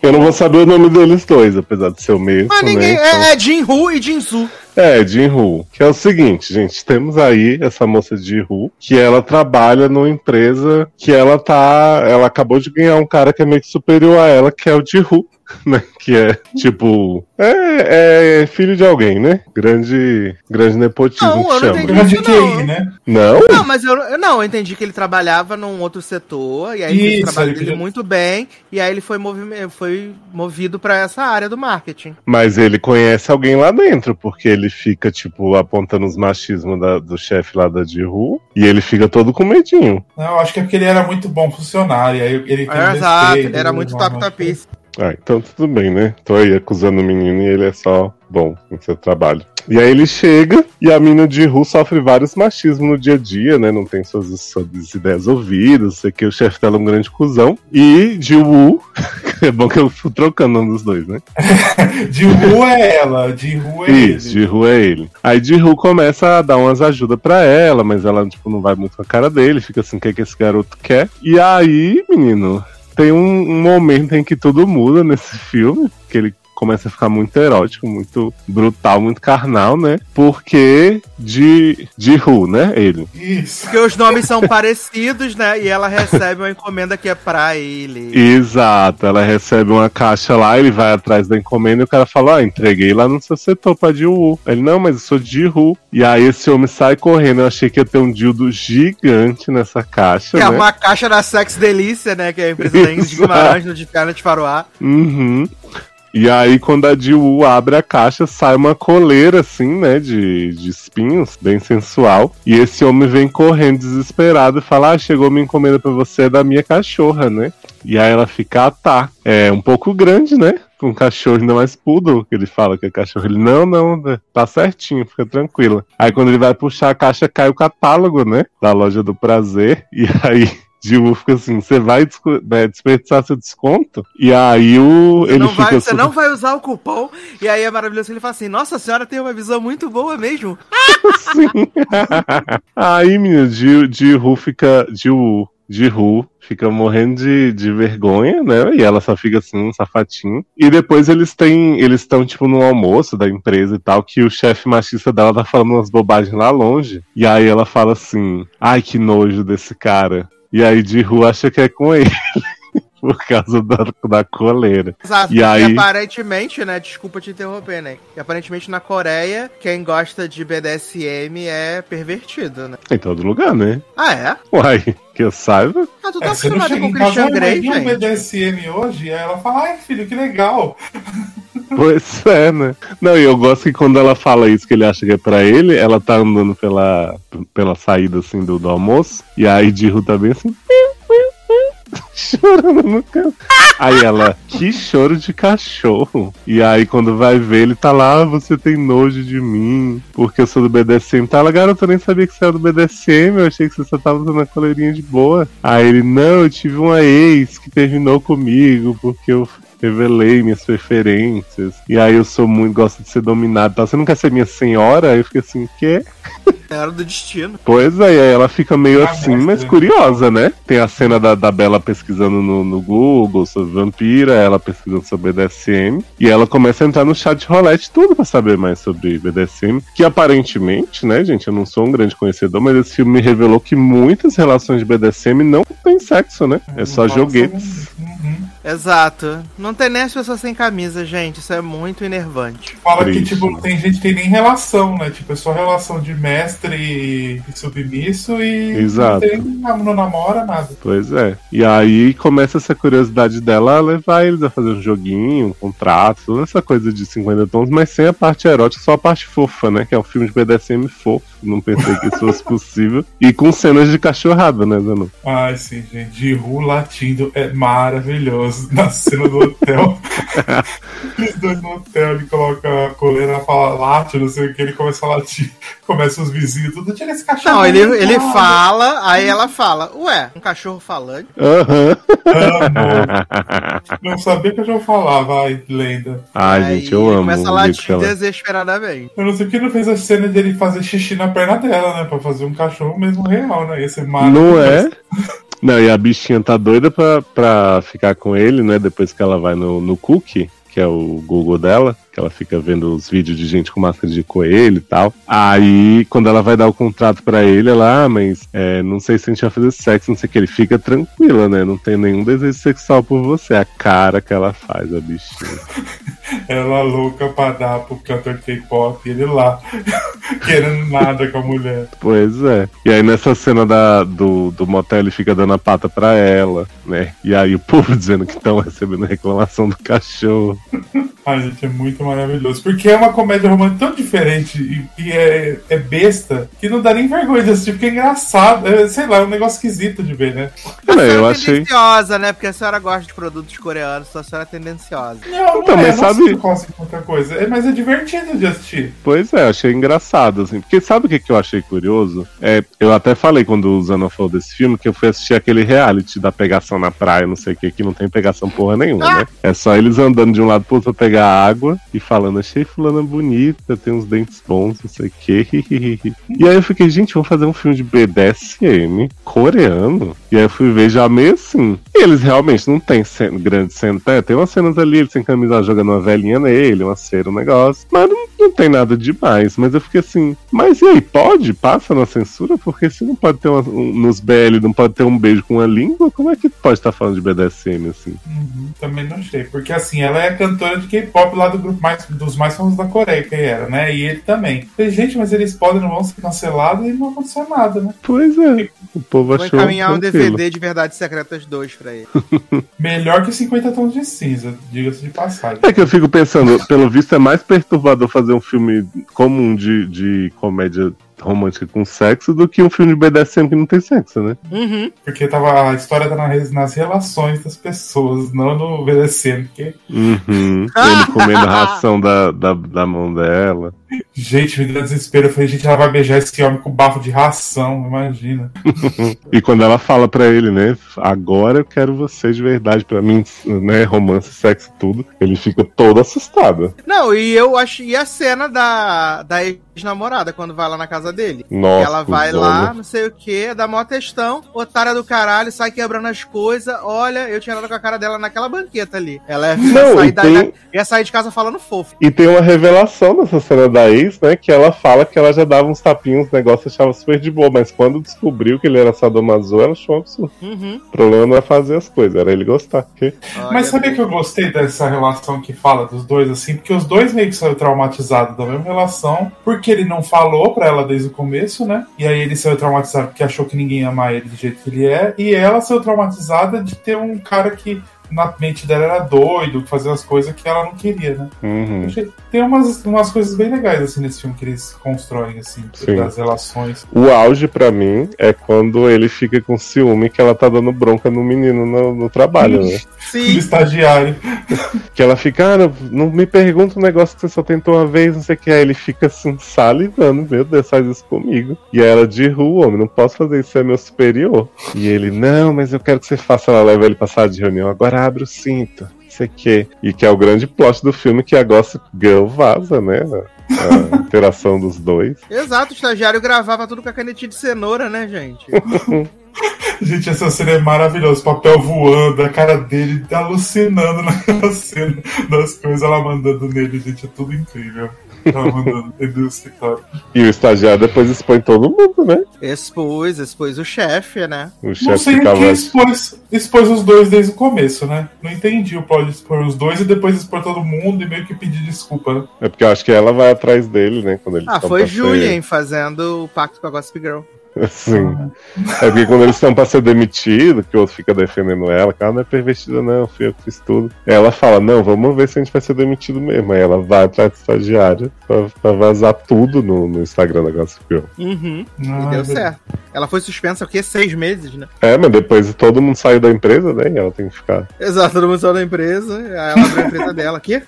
Eu não vou saber o nome deles dois, apesar de ser o mesmo, Mas ninguém. né? Então- É, é Jin-Hu e Jin-Su. É, Jin-Hu. Que é o seguinte, gente, temos aí essa moça Jin-Hu, que ela trabalha numa empresa que ela tá. Ela acabou de ganhar um cara que é meio que superior a ela, que é o Ji-Hu. Né? Que é tipo. É, é filho de alguém, né? Grande. Grande nepotismo Não, que eu não chama. entendi. Isso não. né? Não? Não, mas eu, eu não, eu entendi que ele trabalhava num outro setor, e aí ele fez o Isso, trabalho ele dele muito bem, e aí ele foi, movime- foi movido pra essa área do marketing. Mas ele conhece alguém lá dentro, porque ele fica, tipo, apontando os machismos da- do chefe lá da Jihu, e ele fica todo com medinho. Não, acho que é porque ele era muito bom funcionário. Aí ele tem É, exato, ele era muito uma- top topíssimo. Ah, então tudo bem, né? Tô aí acusando o menino e ele é só bom no seu trabalho. E aí ele chega e a mina de Ru sofre vários machismos no dia a dia, né? Não tem suas, suas ideias ouvidas, sei que o chefe dela é um grande cuzão. E de Wu, é bom que eu fui trocando nome dos dois, né? De rua é ela, de rua é Isso, ele. de Ru é ele. Aí de Ru começa a dar umas ajudas pra ela, mas ela, tipo, não vai muito com a cara dele, fica assim, o que, é que esse garoto quer? E aí, menino, tem um, um momento em que tudo muda nesse filme, que ele começa a ficar muito erótico, muito brutal, muito carnal, né? Porque de, de Ru, né? Ele. Isso. Porque os nomes são parecidos, né? E ela recebe uma encomenda que é pra ele. Exato, ela recebe uma caixa lá, ele vai atrás da encomenda e o cara fala: Ah, entreguei lá no seu setor pra Jiu. Ele, não, mas eu sou de Ru. E aí esse homem sai correndo. Eu achei que ia ter um dildo gigante nessa caixa. Que é né? uma caixa da Sex Delícia, né? Que é a empresa da Ingrid. Guimarães, no de Perna de Faroá. Uhum. E aí, quando a Jiu abre a caixa, sai uma coleira, assim, né, de, de espinhos, bem sensual. E esse homem vem correndo desesperado e fala: Ah, chegou minha encomenda pra você, é da minha cachorra, né? E aí ela fica, ah, tá. É um pouco grande, né? com um cachorro, ainda mais poodle, que ele fala que é cachorro. Ele, não, não, tá certinho, fica tranquila. Aí quando ele vai puxar a caixa, cai o catálogo, né? Da loja do prazer. E aí Dilma fica assim, você vai né, desperdiçar seu desconto? E aí o. Você ele não fica vai, você super- não vai usar o cupom. E aí é maravilhoso. Ele fala assim: Nossa, a senhora tem uma visão muito boa mesmo. Sim. aí, menino, Ru fica. Wu, de Ru fica morrendo de, de vergonha, né? E ela só fica assim, um safatinho. E depois eles têm. Eles estão, tipo, no almoço da empresa e tal, que o chefe machista dela tá falando umas bobagens lá longe. E aí ela fala assim: Ai, que nojo desse cara. E aí de Ru acha que é com ele. Por causa da, da coleira. Exato. E aí- aparentemente, né? Desculpa te interromper, né? E aparentemente na Coreia, quem gosta de BDSM é pervertido, né? Em todo lugar, né? Ah, é? Uai, que eu saiba. Ah, tu tá É, acostumado com o Christian "Ai, Grey, gente? BDSM hoje, e aí ela fala, ai filho, que legal. Pois é, né? Não, e eu gosto que quando ela fala isso que ele acha que é pra ele, ela tá andando pela, pela saída assim do, do almoço, e aí Diru tá bem assim. Chorando no canto. Aí ela, que choro de cachorro. E aí, quando vai ver, ele tá lá, "Ah, você tem nojo de mim, porque eu sou do BDSM. Tá ela, garota, eu nem sabia que você era do BDSM, eu achei que você só tava usando a coleirinha de boa. Aí ele, não, eu tive uma ex que terminou comigo, porque eu revelei minhas preferências. E aí eu sou muito, gosto de ser dominado. tal. Você não quer ser minha senhora? Aí eu fico assim, quê? É hora do destino. Pois é, e aí ela fica meio Ah, assim, mestre. mas curiosa, né? Tem a cena da, da Bela pesquisando no, no Google sobre vampira, ela pesquisando sobre BDSM, e ela começa a entrar no chat rolete tudo pra saber mais sobre BDSM, que aparentemente, né, gente, eu não sou um grande conhecedor, mas esse filme me revelou que muitas relações de BDSM não tem sexo, né? É só Nossa, joguetes. uhum. Exato. Não tem nem as pessoas sem camisa, gente. Isso é muito enervante. Fala que, Triste, tipo, né? tem gente que tem nem relação, né? Tipo, é só relação de mestre e submisso e Exato. não, não namora nada. Pois é. E aí começa essa curiosidade dela a levar eles a fazer um joguinho, um contrato, toda essa coisa de 50 tons, mas sem a parte erótica, só a parte fofa, né? Que é um filme de BDSM fofo. Não pensei que isso fosse possível. E com cenas de cachorrada, né, Zanu? Ai, sim, gente. De Ru latindo é maravilhoso. Na cena do hotel. Os dois no hotel, ele coloca a coleira, ela fala late, não sei o que, ele começa a latir. Começa os vizinhos, tudo tira esse cachorro. Não, ele, ele cara." fala, aí ela fala, ué, um cachorro falante? Aham. Amo. Não sabia que eu já falar, vai, lenda. Ai, Aí gente, eu ele amo. Começa a o que latir ela- desesperadamente. Eu não sei porque não fez a cena dele fazer xixi na perna dela, né? Pra fazer um cachorro mesmo real, né? Ia ser maravilhoso. Não é? Não, e a bichinha tá doida pra, pra ficar com ele, né? Depois que ela vai no, no Cookie, que é o Google dela, que ela fica vendo os vídeos de gente com máscara de coelho e tal. Aí, quando ela vai dar o contrato pra ele, ela, ah, mas é, não sei se a gente vai fazer sexo, não sei o que. Ele fica tranquila, né? Não tem nenhum desejo sexual por você. A cara que ela faz, a bichinha. Ela louca pra dar pro cantor K-pop e ele lá, querendo nada com a mulher. Pois é. E aí nessa cena da, do, do motel ele fica dando a pata pra ela, né? E aí o povo dizendo que estão recebendo reclamação do cachorro. Ai, gente, é muito maravilhoso. Porque é uma comédia romântica tão diferente e, e é, é besta que não dá nem vergonha de assistir, porque é engraçado. É, sei lá, é um negócio esquisito de ver, né? Não, a eu é achei. tendenciosa, né? Porque a senhora gosta de produtos coreanos, então a senhora é tendenciosa. Não, Então, não é, sabe- sabe... muita coisa. É, mas é divertido de assistir. Pois é, achei engraçado, assim. Porque sabe o que, que eu achei curioso? É, eu até falei quando o Zana falou desse filme que eu fui assistir aquele reality da pegação na praia, não sei o que, que não tem pegação porra nenhuma, né? É só eles andando de um lado pro outro pra pegar água e falando, achei fulana bonita, tem uns dentes bons, não sei o que. e aí eu fiquei, gente, vamos fazer um filme de BDSM coreano? E aí eu fui ver já meio assim. E eles realmente não tem cena, grande cena. Tem, tem umas cenas ali, ele sem camisa jogando uma velhinha nele, uma cera, um negócio. Mas não, não tem nada demais. Mas eu fiquei assim, mas e aí, pode? Passa na censura? Porque se não pode ter uma, um- nos BL, não pode ter um beijo com uma língua, como é que pode estar falando de BDSM assim? Uhum, também não sei. Porque assim, ela é cantora de K-pop lá do grupo mais, dos mais famosos da Coreia, que era, né? E ele também. Falei, gente, mas eles podem, não vão ser cancelados e não aconteceu nada, né? Pois é, o povo Vou achou. encaminhar um. DVD de Verdades Secretas 2 pra ele. Melhor que 50 tons de cinza, diga-se de passagem. É que eu fico pensando, pelo visto é mais perturbador fazer um filme comum de, de comédia romântica com sexo do que um filme de BDSM que não tem sexo, né? Uhum. Porque tava, a história tá na- nas relações das pessoas, não no BDSM. Porque, Uhum. Ele comendo a ração da, da, da mão dela. gente, me deu desespero. Eu falei, gente, ela vai beijar esse homem com bafo de ração, imagina. E quando ela fala pra ele, né? Agora eu quero você de verdade pra mim, né? Romance, sexo, tudo. Ele fica todo assustado. Não, e eu acho. E a cena da, da ex-namorada, quando vai lá na casa dele? Nossa, ela vai lá, não sei o que, dá mó textão, otária do caralho, sai quebrando as coisas. Olha, eu tinha dado com a cara dela naquela banqueta ali. Ela ia, Não, sair, e da- tem- ia sair de casa falando fofo. E tem uma revelação nessa cena da ex, né? Que ela fala que ela já dava uns tapinhos, uns negócios, achava super de boa. Mas quando descobriu que ele era sadomaso, ela achou um absurdo. Uhum. O problema não é fazer as coisas, era ele gostar. Olha, Mas sabia que eu gostei dessa relação que fala dos dois, assim? Porque os dois meio que saiu traumatizados da mesma relação, porque ele não falou pra ela desde o começo, né? E aí ele saiu traumatizado porque achou que ninguém ia amar ele do jeito que ele é, e ela saiu traumatizada de ter um cara que na mente dela era doido, fazia as coisas que ela não queria, né? Uhum. Tem umas, umas coisas bem legais, assim, nesse filme que eles constroem, assim, Sim. das relações. O auge pra mim é quando ele fica com ciúme que ela tá dando bronca no menino no, no trabalho, né? Do Sim, estagiário. Que ela fica, ah, não, não me pergunta um negócio que você só tentou uma vez, não sei o que. Aí ele fica assim, salivando, meu Deus, faz isso comigo. E ela de rua, homem, não posso fazer isso, você é meu superior. E ele, não, mas eu quero que você faça. Ela leva ele pra sala de reunião, agora abre o cinto, não sei o que. E que é o grande plot do filme que a Gossip Girl vaza, né? A interação dos dois. exato, o estagiário gravava tudo com a canetinha de cenoura, né, gente? Gente, essa cena é maravilhosa. O papel voando, a cara dele alucinando naquela cena das coisas, ela mandando nele, gente, é tudo incrível. Ela mandando do. E o estagiário depois expõe todo mundo, né? Expôs, expôs o chefe, né? O Não chefe sei ficava. quem expôs, expôs os dois desde o começo, né? Não entendi o plot de expor os dois e depois expor todo mundo e meio que pedir desculpa, né? É porque eu acho que ela vai atrás dele, né? Quando eles Ah, estão foi ser- Julien fazendo o pacto com a Gossip Girl. Sim. É porque quando eles estão pra ser demitido, que o outro fica defendendo ela, que ela não é pervertida, não, fui eu que fiz tudo. Ela fala, não, vamos ver se a gente vai ser demitido mesmo. Aí ela vai atrás do estagiário pra, pra vazar tudo no, no Instagram da Gossip Girl. Uhum. E Ah, deu é certo. Ela foi suspensa o quê? Seis meses, né? É, mas depois todo mundo saiu da empresa, né? E ela tem que ficar. Exato, todo mundo saiu da empresa. Aí ela abriu a empresa dela aqui.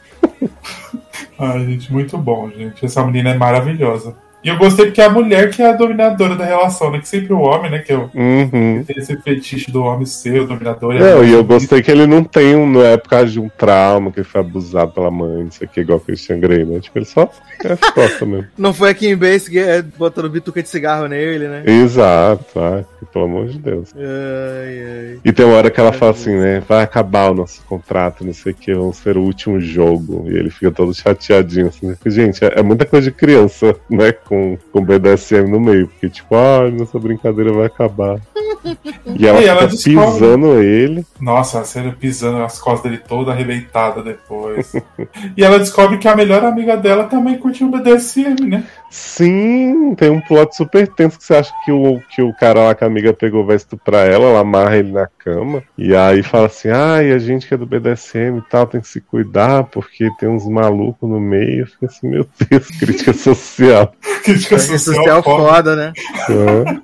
Ai, gente, muito bom, gente. Essa menina é maravilhosa. E eu gostei porque é a mulher que é a dominadora da relação, né? Que sempre o homem, né? Que é o, Uhum. tem esse fetiche do homem ser o dominador. a Não, e eu gostei que ele não tem um, não é por causa de um trauma, que ele foi abusado pela mãe, não sei o que, igual o Christian Grey, né? Tipo, ele só é foda mesmo. Não foi aqui em Base que é, botando bituca de cigarro nele, né? Exato, ai, pelo amor de Deus. Ai, ai. E tem uma hora que ela fala assim, né? Vai acabar o nosso contrato, não sei o que, vamos ser o último jogo. E ele fica todo chateadinho, assim. Gente, é, é muita coisa de criança, né? Com, com BDSM no meio. Porque, tipo, ah, nossa brincadeira vai acabar. E ela E ela pisando ele. Nossa, a cena pisando nas costas dele toda arrebentada depois. e ela descobre que a melhor amiga dela também curtiu o BDSM, né? Sim, tem um plot super tenso que você acha que o, que o cara lá que a amiga pegou vai estuprar ela, ela amarra ele na cama. E aí fala assim: ai, a gente que é do BDSM e tal tem que se cuidar porque tem uns malucos no meio. Fica assim, meu Deus, crítica social. Crítica social social foda. foda, né? né?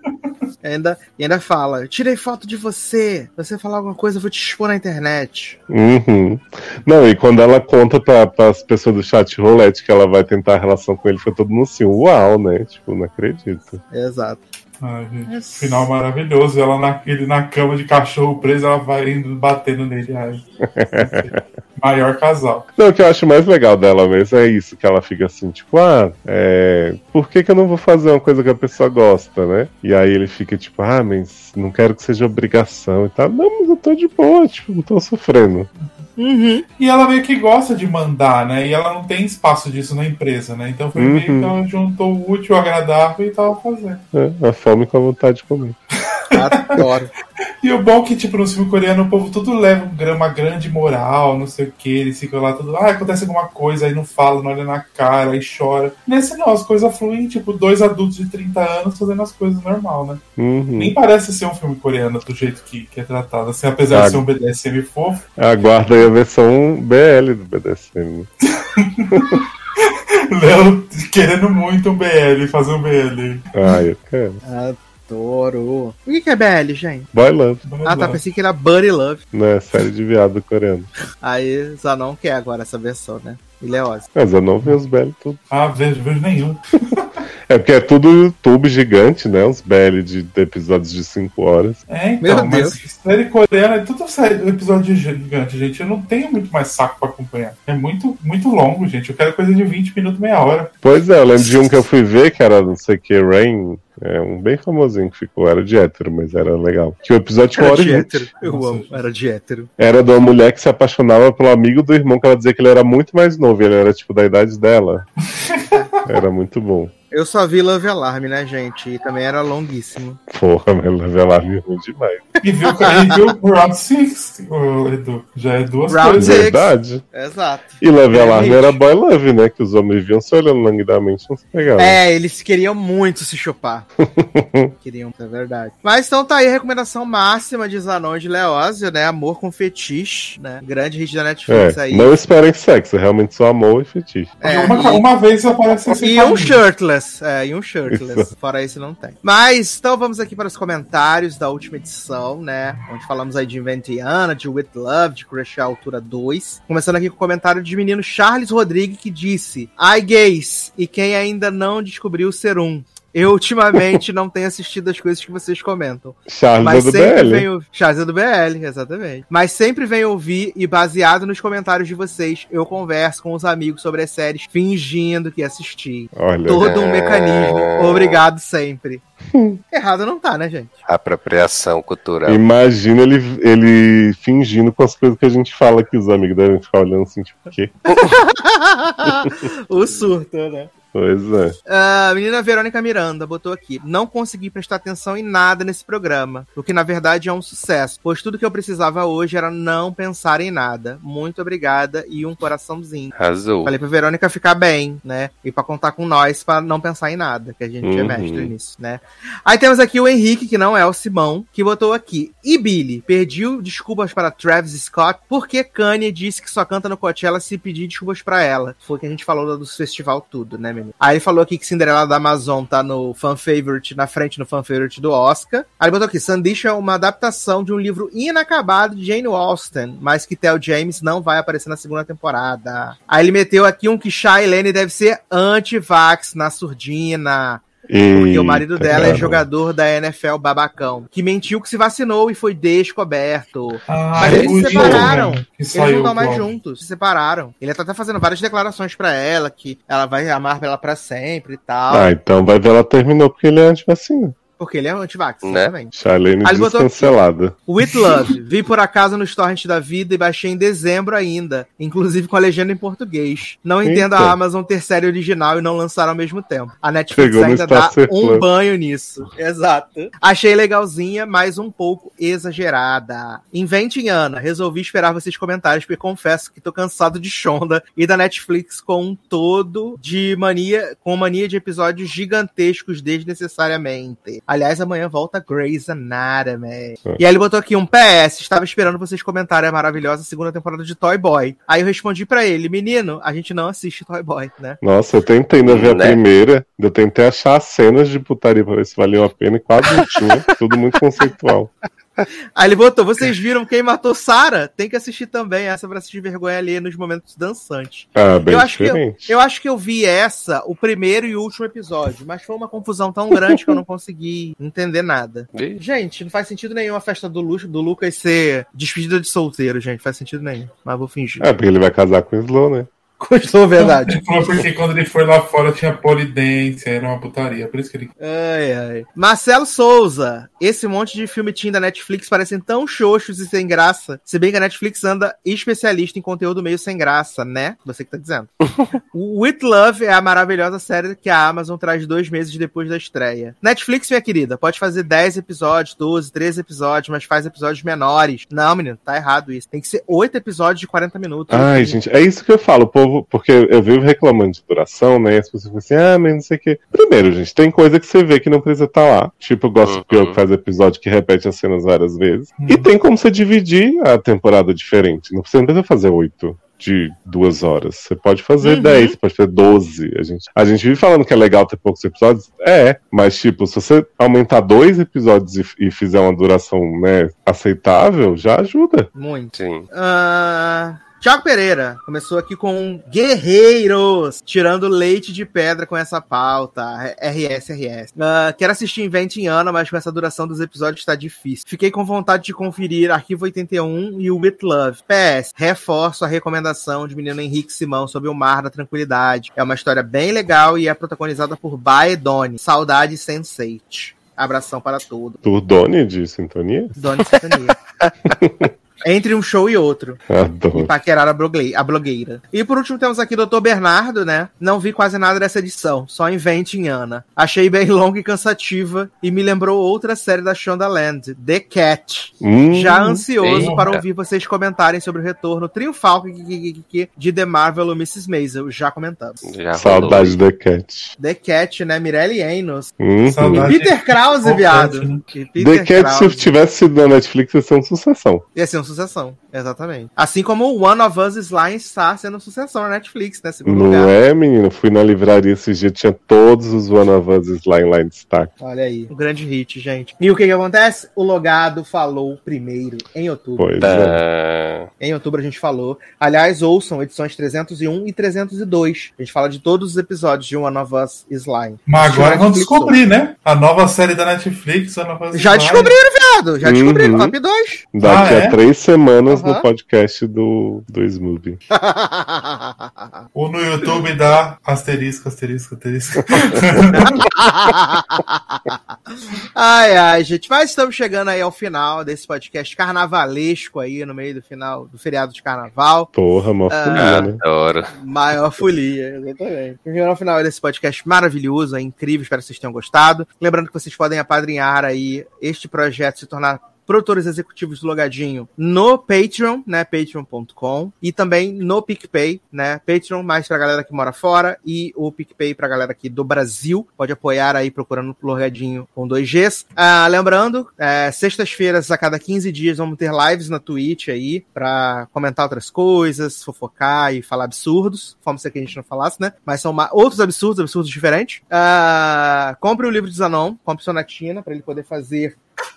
Ainda, e ainda fala: eu tirei foto de você. Se você falar alguma coisa, eu vou te expor na internet. Uhum. Não, e quando ela conta para as pessoas do chat roulette que ela vai tentar a relação com ele, foi todo mundo assim, uau, né? Tipo, não acredito. Exato. Ai, gente, final maravilhoso. Ela na, ele na cama de cachorro preso, ela vai indo batendo nele. Ai. Maior casal. Não, o que eu acho mais legal dela mesmo é isso, que ela fica assim, tipo, ah, é, por que, que eu não vou fazer uma coisa que a pessoa gosta, né? E aí ele fica tipo, ah, mas não quero que seja obrigação e tal. Não, mas eu tô de boa, tipo, não tô sofrendo. Uhum. E ela meio que gosta de mandar, né? E ela não tem espaço disso na empresa, né? Então foi meio que Uhum. ela juntou o útil ao agradável e tava fazendo. né? A fome com a vontade de comer. Adoro. E o bom é que, tipo, no filme coreano o povo tudo leva um uma grande moral, não sei o que, eles ficam lá tudo, ah, acontece alguma coisa, aí não fala, não olha na cara, aí chora. Nesse não, as coisas fluem, tipo, dois adultos de 30 anos fazendo as coisas normal, né? Uhum. Nem parece ser um filme coreano do jeito que, que é tratado, assim, apesar Ah. de ser um BDSM fofo. Aguarda aí a versão BL do BDSM. né? Léo Querendo muito um BL, fazer um BL. Ai, eu quero. Adoro. O que que é BL, gente? Boy Love, Ah, tá. Pensei que era Buddy Love. né? Série de viado coreano. Aí Zanon quer agora essa versão, né? Ele é Ozzy. Mas eu não vi os BL tudo. Ah, vejo, vejo nenhum. É porque é tudo YouTube gigante, né? Os BL de, de episódios de 5 horas. É, então, Meu mas Deus. série coreana é tudo série, episódio gigante, gente. Eu não tenho muito mais saco pra acompanhar. É muito, muito longo, gente. Eu quero coisa de 20 minutos, meia hora. Pois é, eu lembro de um que eu fui ver, que era não sei o que, Rain. É um bem famosinho que ficou, era de hétero, mas era legal. Que o episódio Era hora de hétero. Eu Nossa, amo. Era de hétero. Era de uma mulher que se apaixonava pelo amigo do irmão, que ela dizia que ele era muito mais novo, ele era tipo da idade dela. Era muito bom. Eu só vi Love Alarm, né, gente? E também era longuíssimo. Porra, mas Lavela é ruim demais. E viu, e viu o Round 6, ô, Edu. Já é duas Round coisas. Six. Verdade. Exato. E Love É, Alarm era boy love, né? Que os homens viam só olhando languidamente, não se pegavam. É, eles queriam muito se chupar. queriam, é verdade. Mas então tá aí a recomendação máxima de Zanon e de Leózio, né? Amor com fetiche, né? Grande hit da Netflix É, aí. não esperem sexo, é realmente só amor e fetiche. É, uma, e- uma vez aparece esse E um caminho. Shirtless. É, e um shirtless. Fora isso, não tem. Mas, então vamos aqui para os comentários da última edição, né? Onde falamos aí de Inventiana, de With Love, de Crush Altura 2. Começando aqui com o comentário de menino Charles Rodrigues, que disse: Ai, gays, e quem ainda não descobriu ser um. Eu ultimamente não tenho assistido as coisas que vocês comentam. Charles Mas é do sempre BL. venho. Charles é do BL, exatamente. Mas sempre venho ouvir e baseado nos comentários de vocês, eu converso com os amigos sobre as séries, fingindo que assisti. Olha, Todo um mecanismo. Obrigado sempre. Errado não tá, né, gente? Apropriação cultural. imagina ele, ele fingindo com as coisas que a gente fala que os amigos devem ficar olhando assim, tipo, o quê? o surto, né? Pois é. A menina Verônica Miranda botou aqui: Não consegui prestar atenção em nada nesse programa, o que na verdade é um sucesso, pois tudo que eu precisava hoje era não pensar em nada. Muito obrigada e um coraçãozinho. Azul. Falei pra Verônica ficar bem, né? E pra contar com nós pra não pensar em nada, que a gente é Uhum. mestre nisso, né? Aí temos aqui o Henrique, que não é o Simão, que botou aqui. E Billy, pediu desculpas para Travis Scott porque Kanye disse que só canta no Coachella se pedir desculpas pra ela. Foi o que a gente falou do festival tudo, né, menino? Aí ele falou aqui que Cinderela da Amazon tá no fan favorite, na frente no fan favorite do Oscar. Aí ele botou aqui, Sandish é uma adaptação de um livro inacabado de Jane Austen, mas que Theo James não vai aparecer na segunda temporada. Aí ele meteu aqui um que Shy Lane deve ser anti-vax na surdina. Porque o marido dela é caramba. jogador da NFL babacão, que mentiu que se vacinou e foi descoberto. Ah, Mas é eles se separaram. Eles não estão mais juntos, se separaram. Ele tá até fazendo várias declarações pra ela, que ela vai amar ela pra sempre e tal. Ah, então vai ver ela terminou porque ele é antivacina. Porque ele é anti-vax, Né? exatamente. Charlene descancelada. With Love, vi por acaso no torrent da vida e baixei em dezembro ainda, inclusive com a legenda em português. Não entendo Eita. a Amazon ter série original e não lançar ao mesmo tempo. A Netflix ainda dá um banho nisso. Exato. Achei legalzinha, mas um pouco exagerada. Invente Ana, resolvi esperar vocês comentários, porque confesso que tô cansado de Shonda e da Netflix com um todo de mania, com mania de episódios gigantescos desnecessariamente. Aliás, amanhã volta Grey's Anatomy. E aí ele botou aqui um PS, estava esperando vocês comentarem a maravilhosa segunda temporada de Toy Boy. Aí eu respondi pra ele, menino, a gente não assiste Toy Boy, né? Nossa, eu tentei ainda ver a Né? primeira. Eu tentei achar as cenas de putaria pra ver se valeu a pena e quase não tinha. Tudo muito conceitual. Aí ele botou, vocês viram quem matou Sarah? Tem que assistir também essa pra assistir vergonha ali nos momentos dançantes. Ah, bem Eu acho, que eu, eu acho que eu vi essa, o primeiro e último episódio, mas foi uma confusão tão grande que eu não consegui entender nada. Ih, Gente, não faz sentido nenhum a festa do, Lu do Lucas ser despedida de solteiro, gente. Faz sentido nenhum. Mas vou fingir. É, porque ele vai casar com o Slow, né? Custou verdade. Ele falou porque quando ele foi lá fora tinha polidência, era uma putaria. Por isso que ele. Ai, ai. Marcelo Souza. Esse monte de filme teen da Netflix parecem tão xoxos e sem graça. Se bem que a Netflix anda especialista em conteúdo meio sem graça, né? Você que tá dizendo. With Love é a maravilhosa série que a Amazon traz dois meses depois da estreia. Netflix, minha querida, pode fazer 10 episódios, 12, 13 episódios, mas faz episódios menores. Não, menino, tá errado isso. Tem que ser 8 episódios de 40 minutos. Ai, gente, é isso que eu falo, o povo, porque eu vivo reclamando de duração, né? E as pessoas ficam assim, ah, mas não sei o quê. Primeiro, gente, tem coisa que você vê que não precisa estar lá. Tipo, o Gossip Uhum. Girl que faz episódio que repete as cenas várias vezes. E tem como você dividir a temporada diferente. Não precisa, não precisa fazer oito. de duas horas. Você pode fazer Uhum. 10, você pode fazer 12. A gente, a gente vive falando que é legal ter poucos episódios. É, mas tipo, se você aumentar dois episódios e, e fizer uma duração né, aceitável, já ajuda. Muito. Sim. Ah, Tiago Pereira começou aqui com Guerreiros, tirando leite de pedra com essa pauta. RS, RS. Ah, quero assistir Inventing Ana, mas com essa duração dos episódios está difícil. Fiquei com vontade de conferir Arquivo 81 e o With Love. PS, reforço a recomendação de menino Henrique Simão sobre o Mar da Tranquilidade. É uma história bem legal e é protagonizada por Baedoni. Saudade Sense8. Abração para todos. Turdone de sintonia? Doni Sintonia. Entre um show e outro. E Adoro. paquerar a, bloguei- a blogueira. E por último temos aqui o Dr. Bernardo, né? Não vi quase nada dessa edição, só Inventing Ana. Achei bem longa e cansativa e me lembrou outra série da Shondaland, The Cat. Hum, Já ansioso eita. para ouvir vocês comentarem sobre o retorno triunfal de The Marvel ou Mrs. Maisel. Já comentamos. Já saudade da Cat. The Cat, né? Mirelle Enos. Uhum. E Peter Krause, viado. Cat, né? E Peter The Cat, Krause. se tivesse sido na Netflix, ia ser uma sucessão. Ia ser uma sucessão, exatamente. Assim como o One of Us Slime está sendo sucessão na Netflix, né? Segundo Não lugar. é, menino? Fui na livraria esse dia, tinha todos os One of Us Slime lá em destaque. Olha aí, um grande hit, gente. E o que que acontece? O Logado falou primeiro, em outubro. Pois é. Ah, Em outubro a gente falou. Aliás, ouçam edições 301 e 302. A gente fala de todos os episódios de One of Us Slime. Mas agora vamos descobrir, né? A nova série da Netflix, a nova Já Slime. descobriram, Já Uhum. descobriram. Top 2. Daqui Ah, é? a três semanas Aham. no podcast do, do Smoothie. Ou no YouTube dá asterisco, asterisco, asterisco. ai, ai, gente. Mas estamos chegando aí ao final desse podcast carnavalesco aí, no meio do final do feriado de carnaval. Porra, mó Ah. folia, né? adoro. Maior folia, exatamente. Chegando ao final desse podcast maravilhoso, é incrível, espero que vocês tenham gostado. Lembrando que vocês podem apadrinhar aí este projeto, se tornar produtores executivos do Logadinho no Patreon, né, patreon.com, e também no PicPay, né, Patreon mais pra galera que mora fora e o PicPay pra galera aqui do Brasil, pode apoiar aí procurando o Logadinho com dois Gs. Ah, lembrando, é, sextas-feiras a cada 15 dias vamos ter lives na Twitch aí pra comentar outras coisas, fofocar e falar absurdos, como se a gente não falasse, né, mas são outros absurdos, absurdos diferentes. Ah, compre o livro de Zanon, compre Sonatina pra ele poder fazer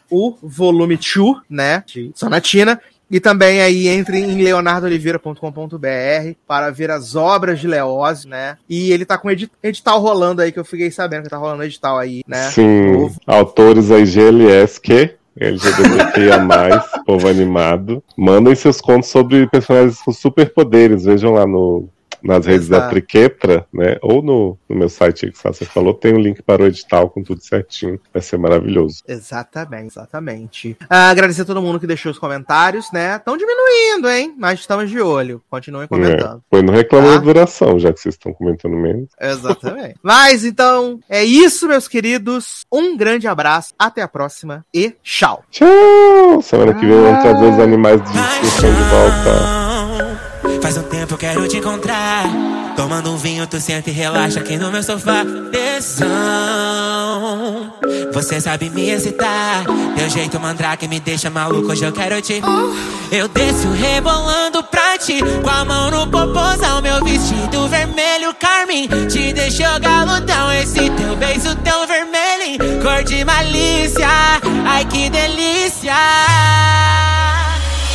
o volume 2, né, de Sonatina. E também aí entre em leonardoliveira.com.br para ver as obras de Leózio, né? E ele tá com edi- edital rolando aí, que eu fiquei sabendo que tá rolando edital aí, né? Sim, Novo. autores aí GLS que LGBTQIA+, povo animado. Mandem seus contos sobre personagens com superpoderes. Vejam lá no, nas redes da Exato. Triquetra, né? Ou no, no meu site aí que você falou, tem um link para o edital com tudo certinho. Vai ser maravilhoso. Exatamente, exatamente. Ah, agradecer a todo mundo que deixou os comentários, né? Estão diminuindo, hein? Mas estamos de olho. Continuem comentando. É. Foi no reclamo Tá. da duração, já que vocês estão comentando menos. Exatamente. Mas então, é isso, meus queridos. Um grande abraço, até a próxima e tchau. Tchau! Semana que vem vamos trazer os animais de discussão de volta. Faz um tempo eu quero te encontrar. Tomando um vinho, tu senta e relaxa aqui no meu sofá. Tesão. Você sabe me excitar. Teu jeito mandrake me deixa maluco. Hoje eu quero te. Eu desço rebolando pra ti. Com a mão no popozão, meu vestido vermelho carmim. Te deixou galudão. Esse teu beijo tão vermelho. Cor de malícia. Ai que delícia.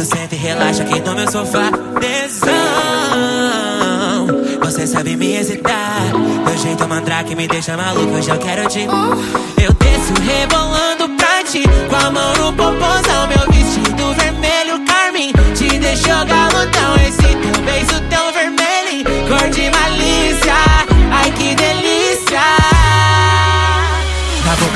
Tu senta e relaxa aqui no meu sofá. Tesão Você sabe me hesitar Meu jeito mandrake me deixa maluco Hoje eu quero te... Eu desço rebolando pra ti Com a mão no popozão. Meu vestido vermelho carmim Te deixou galantão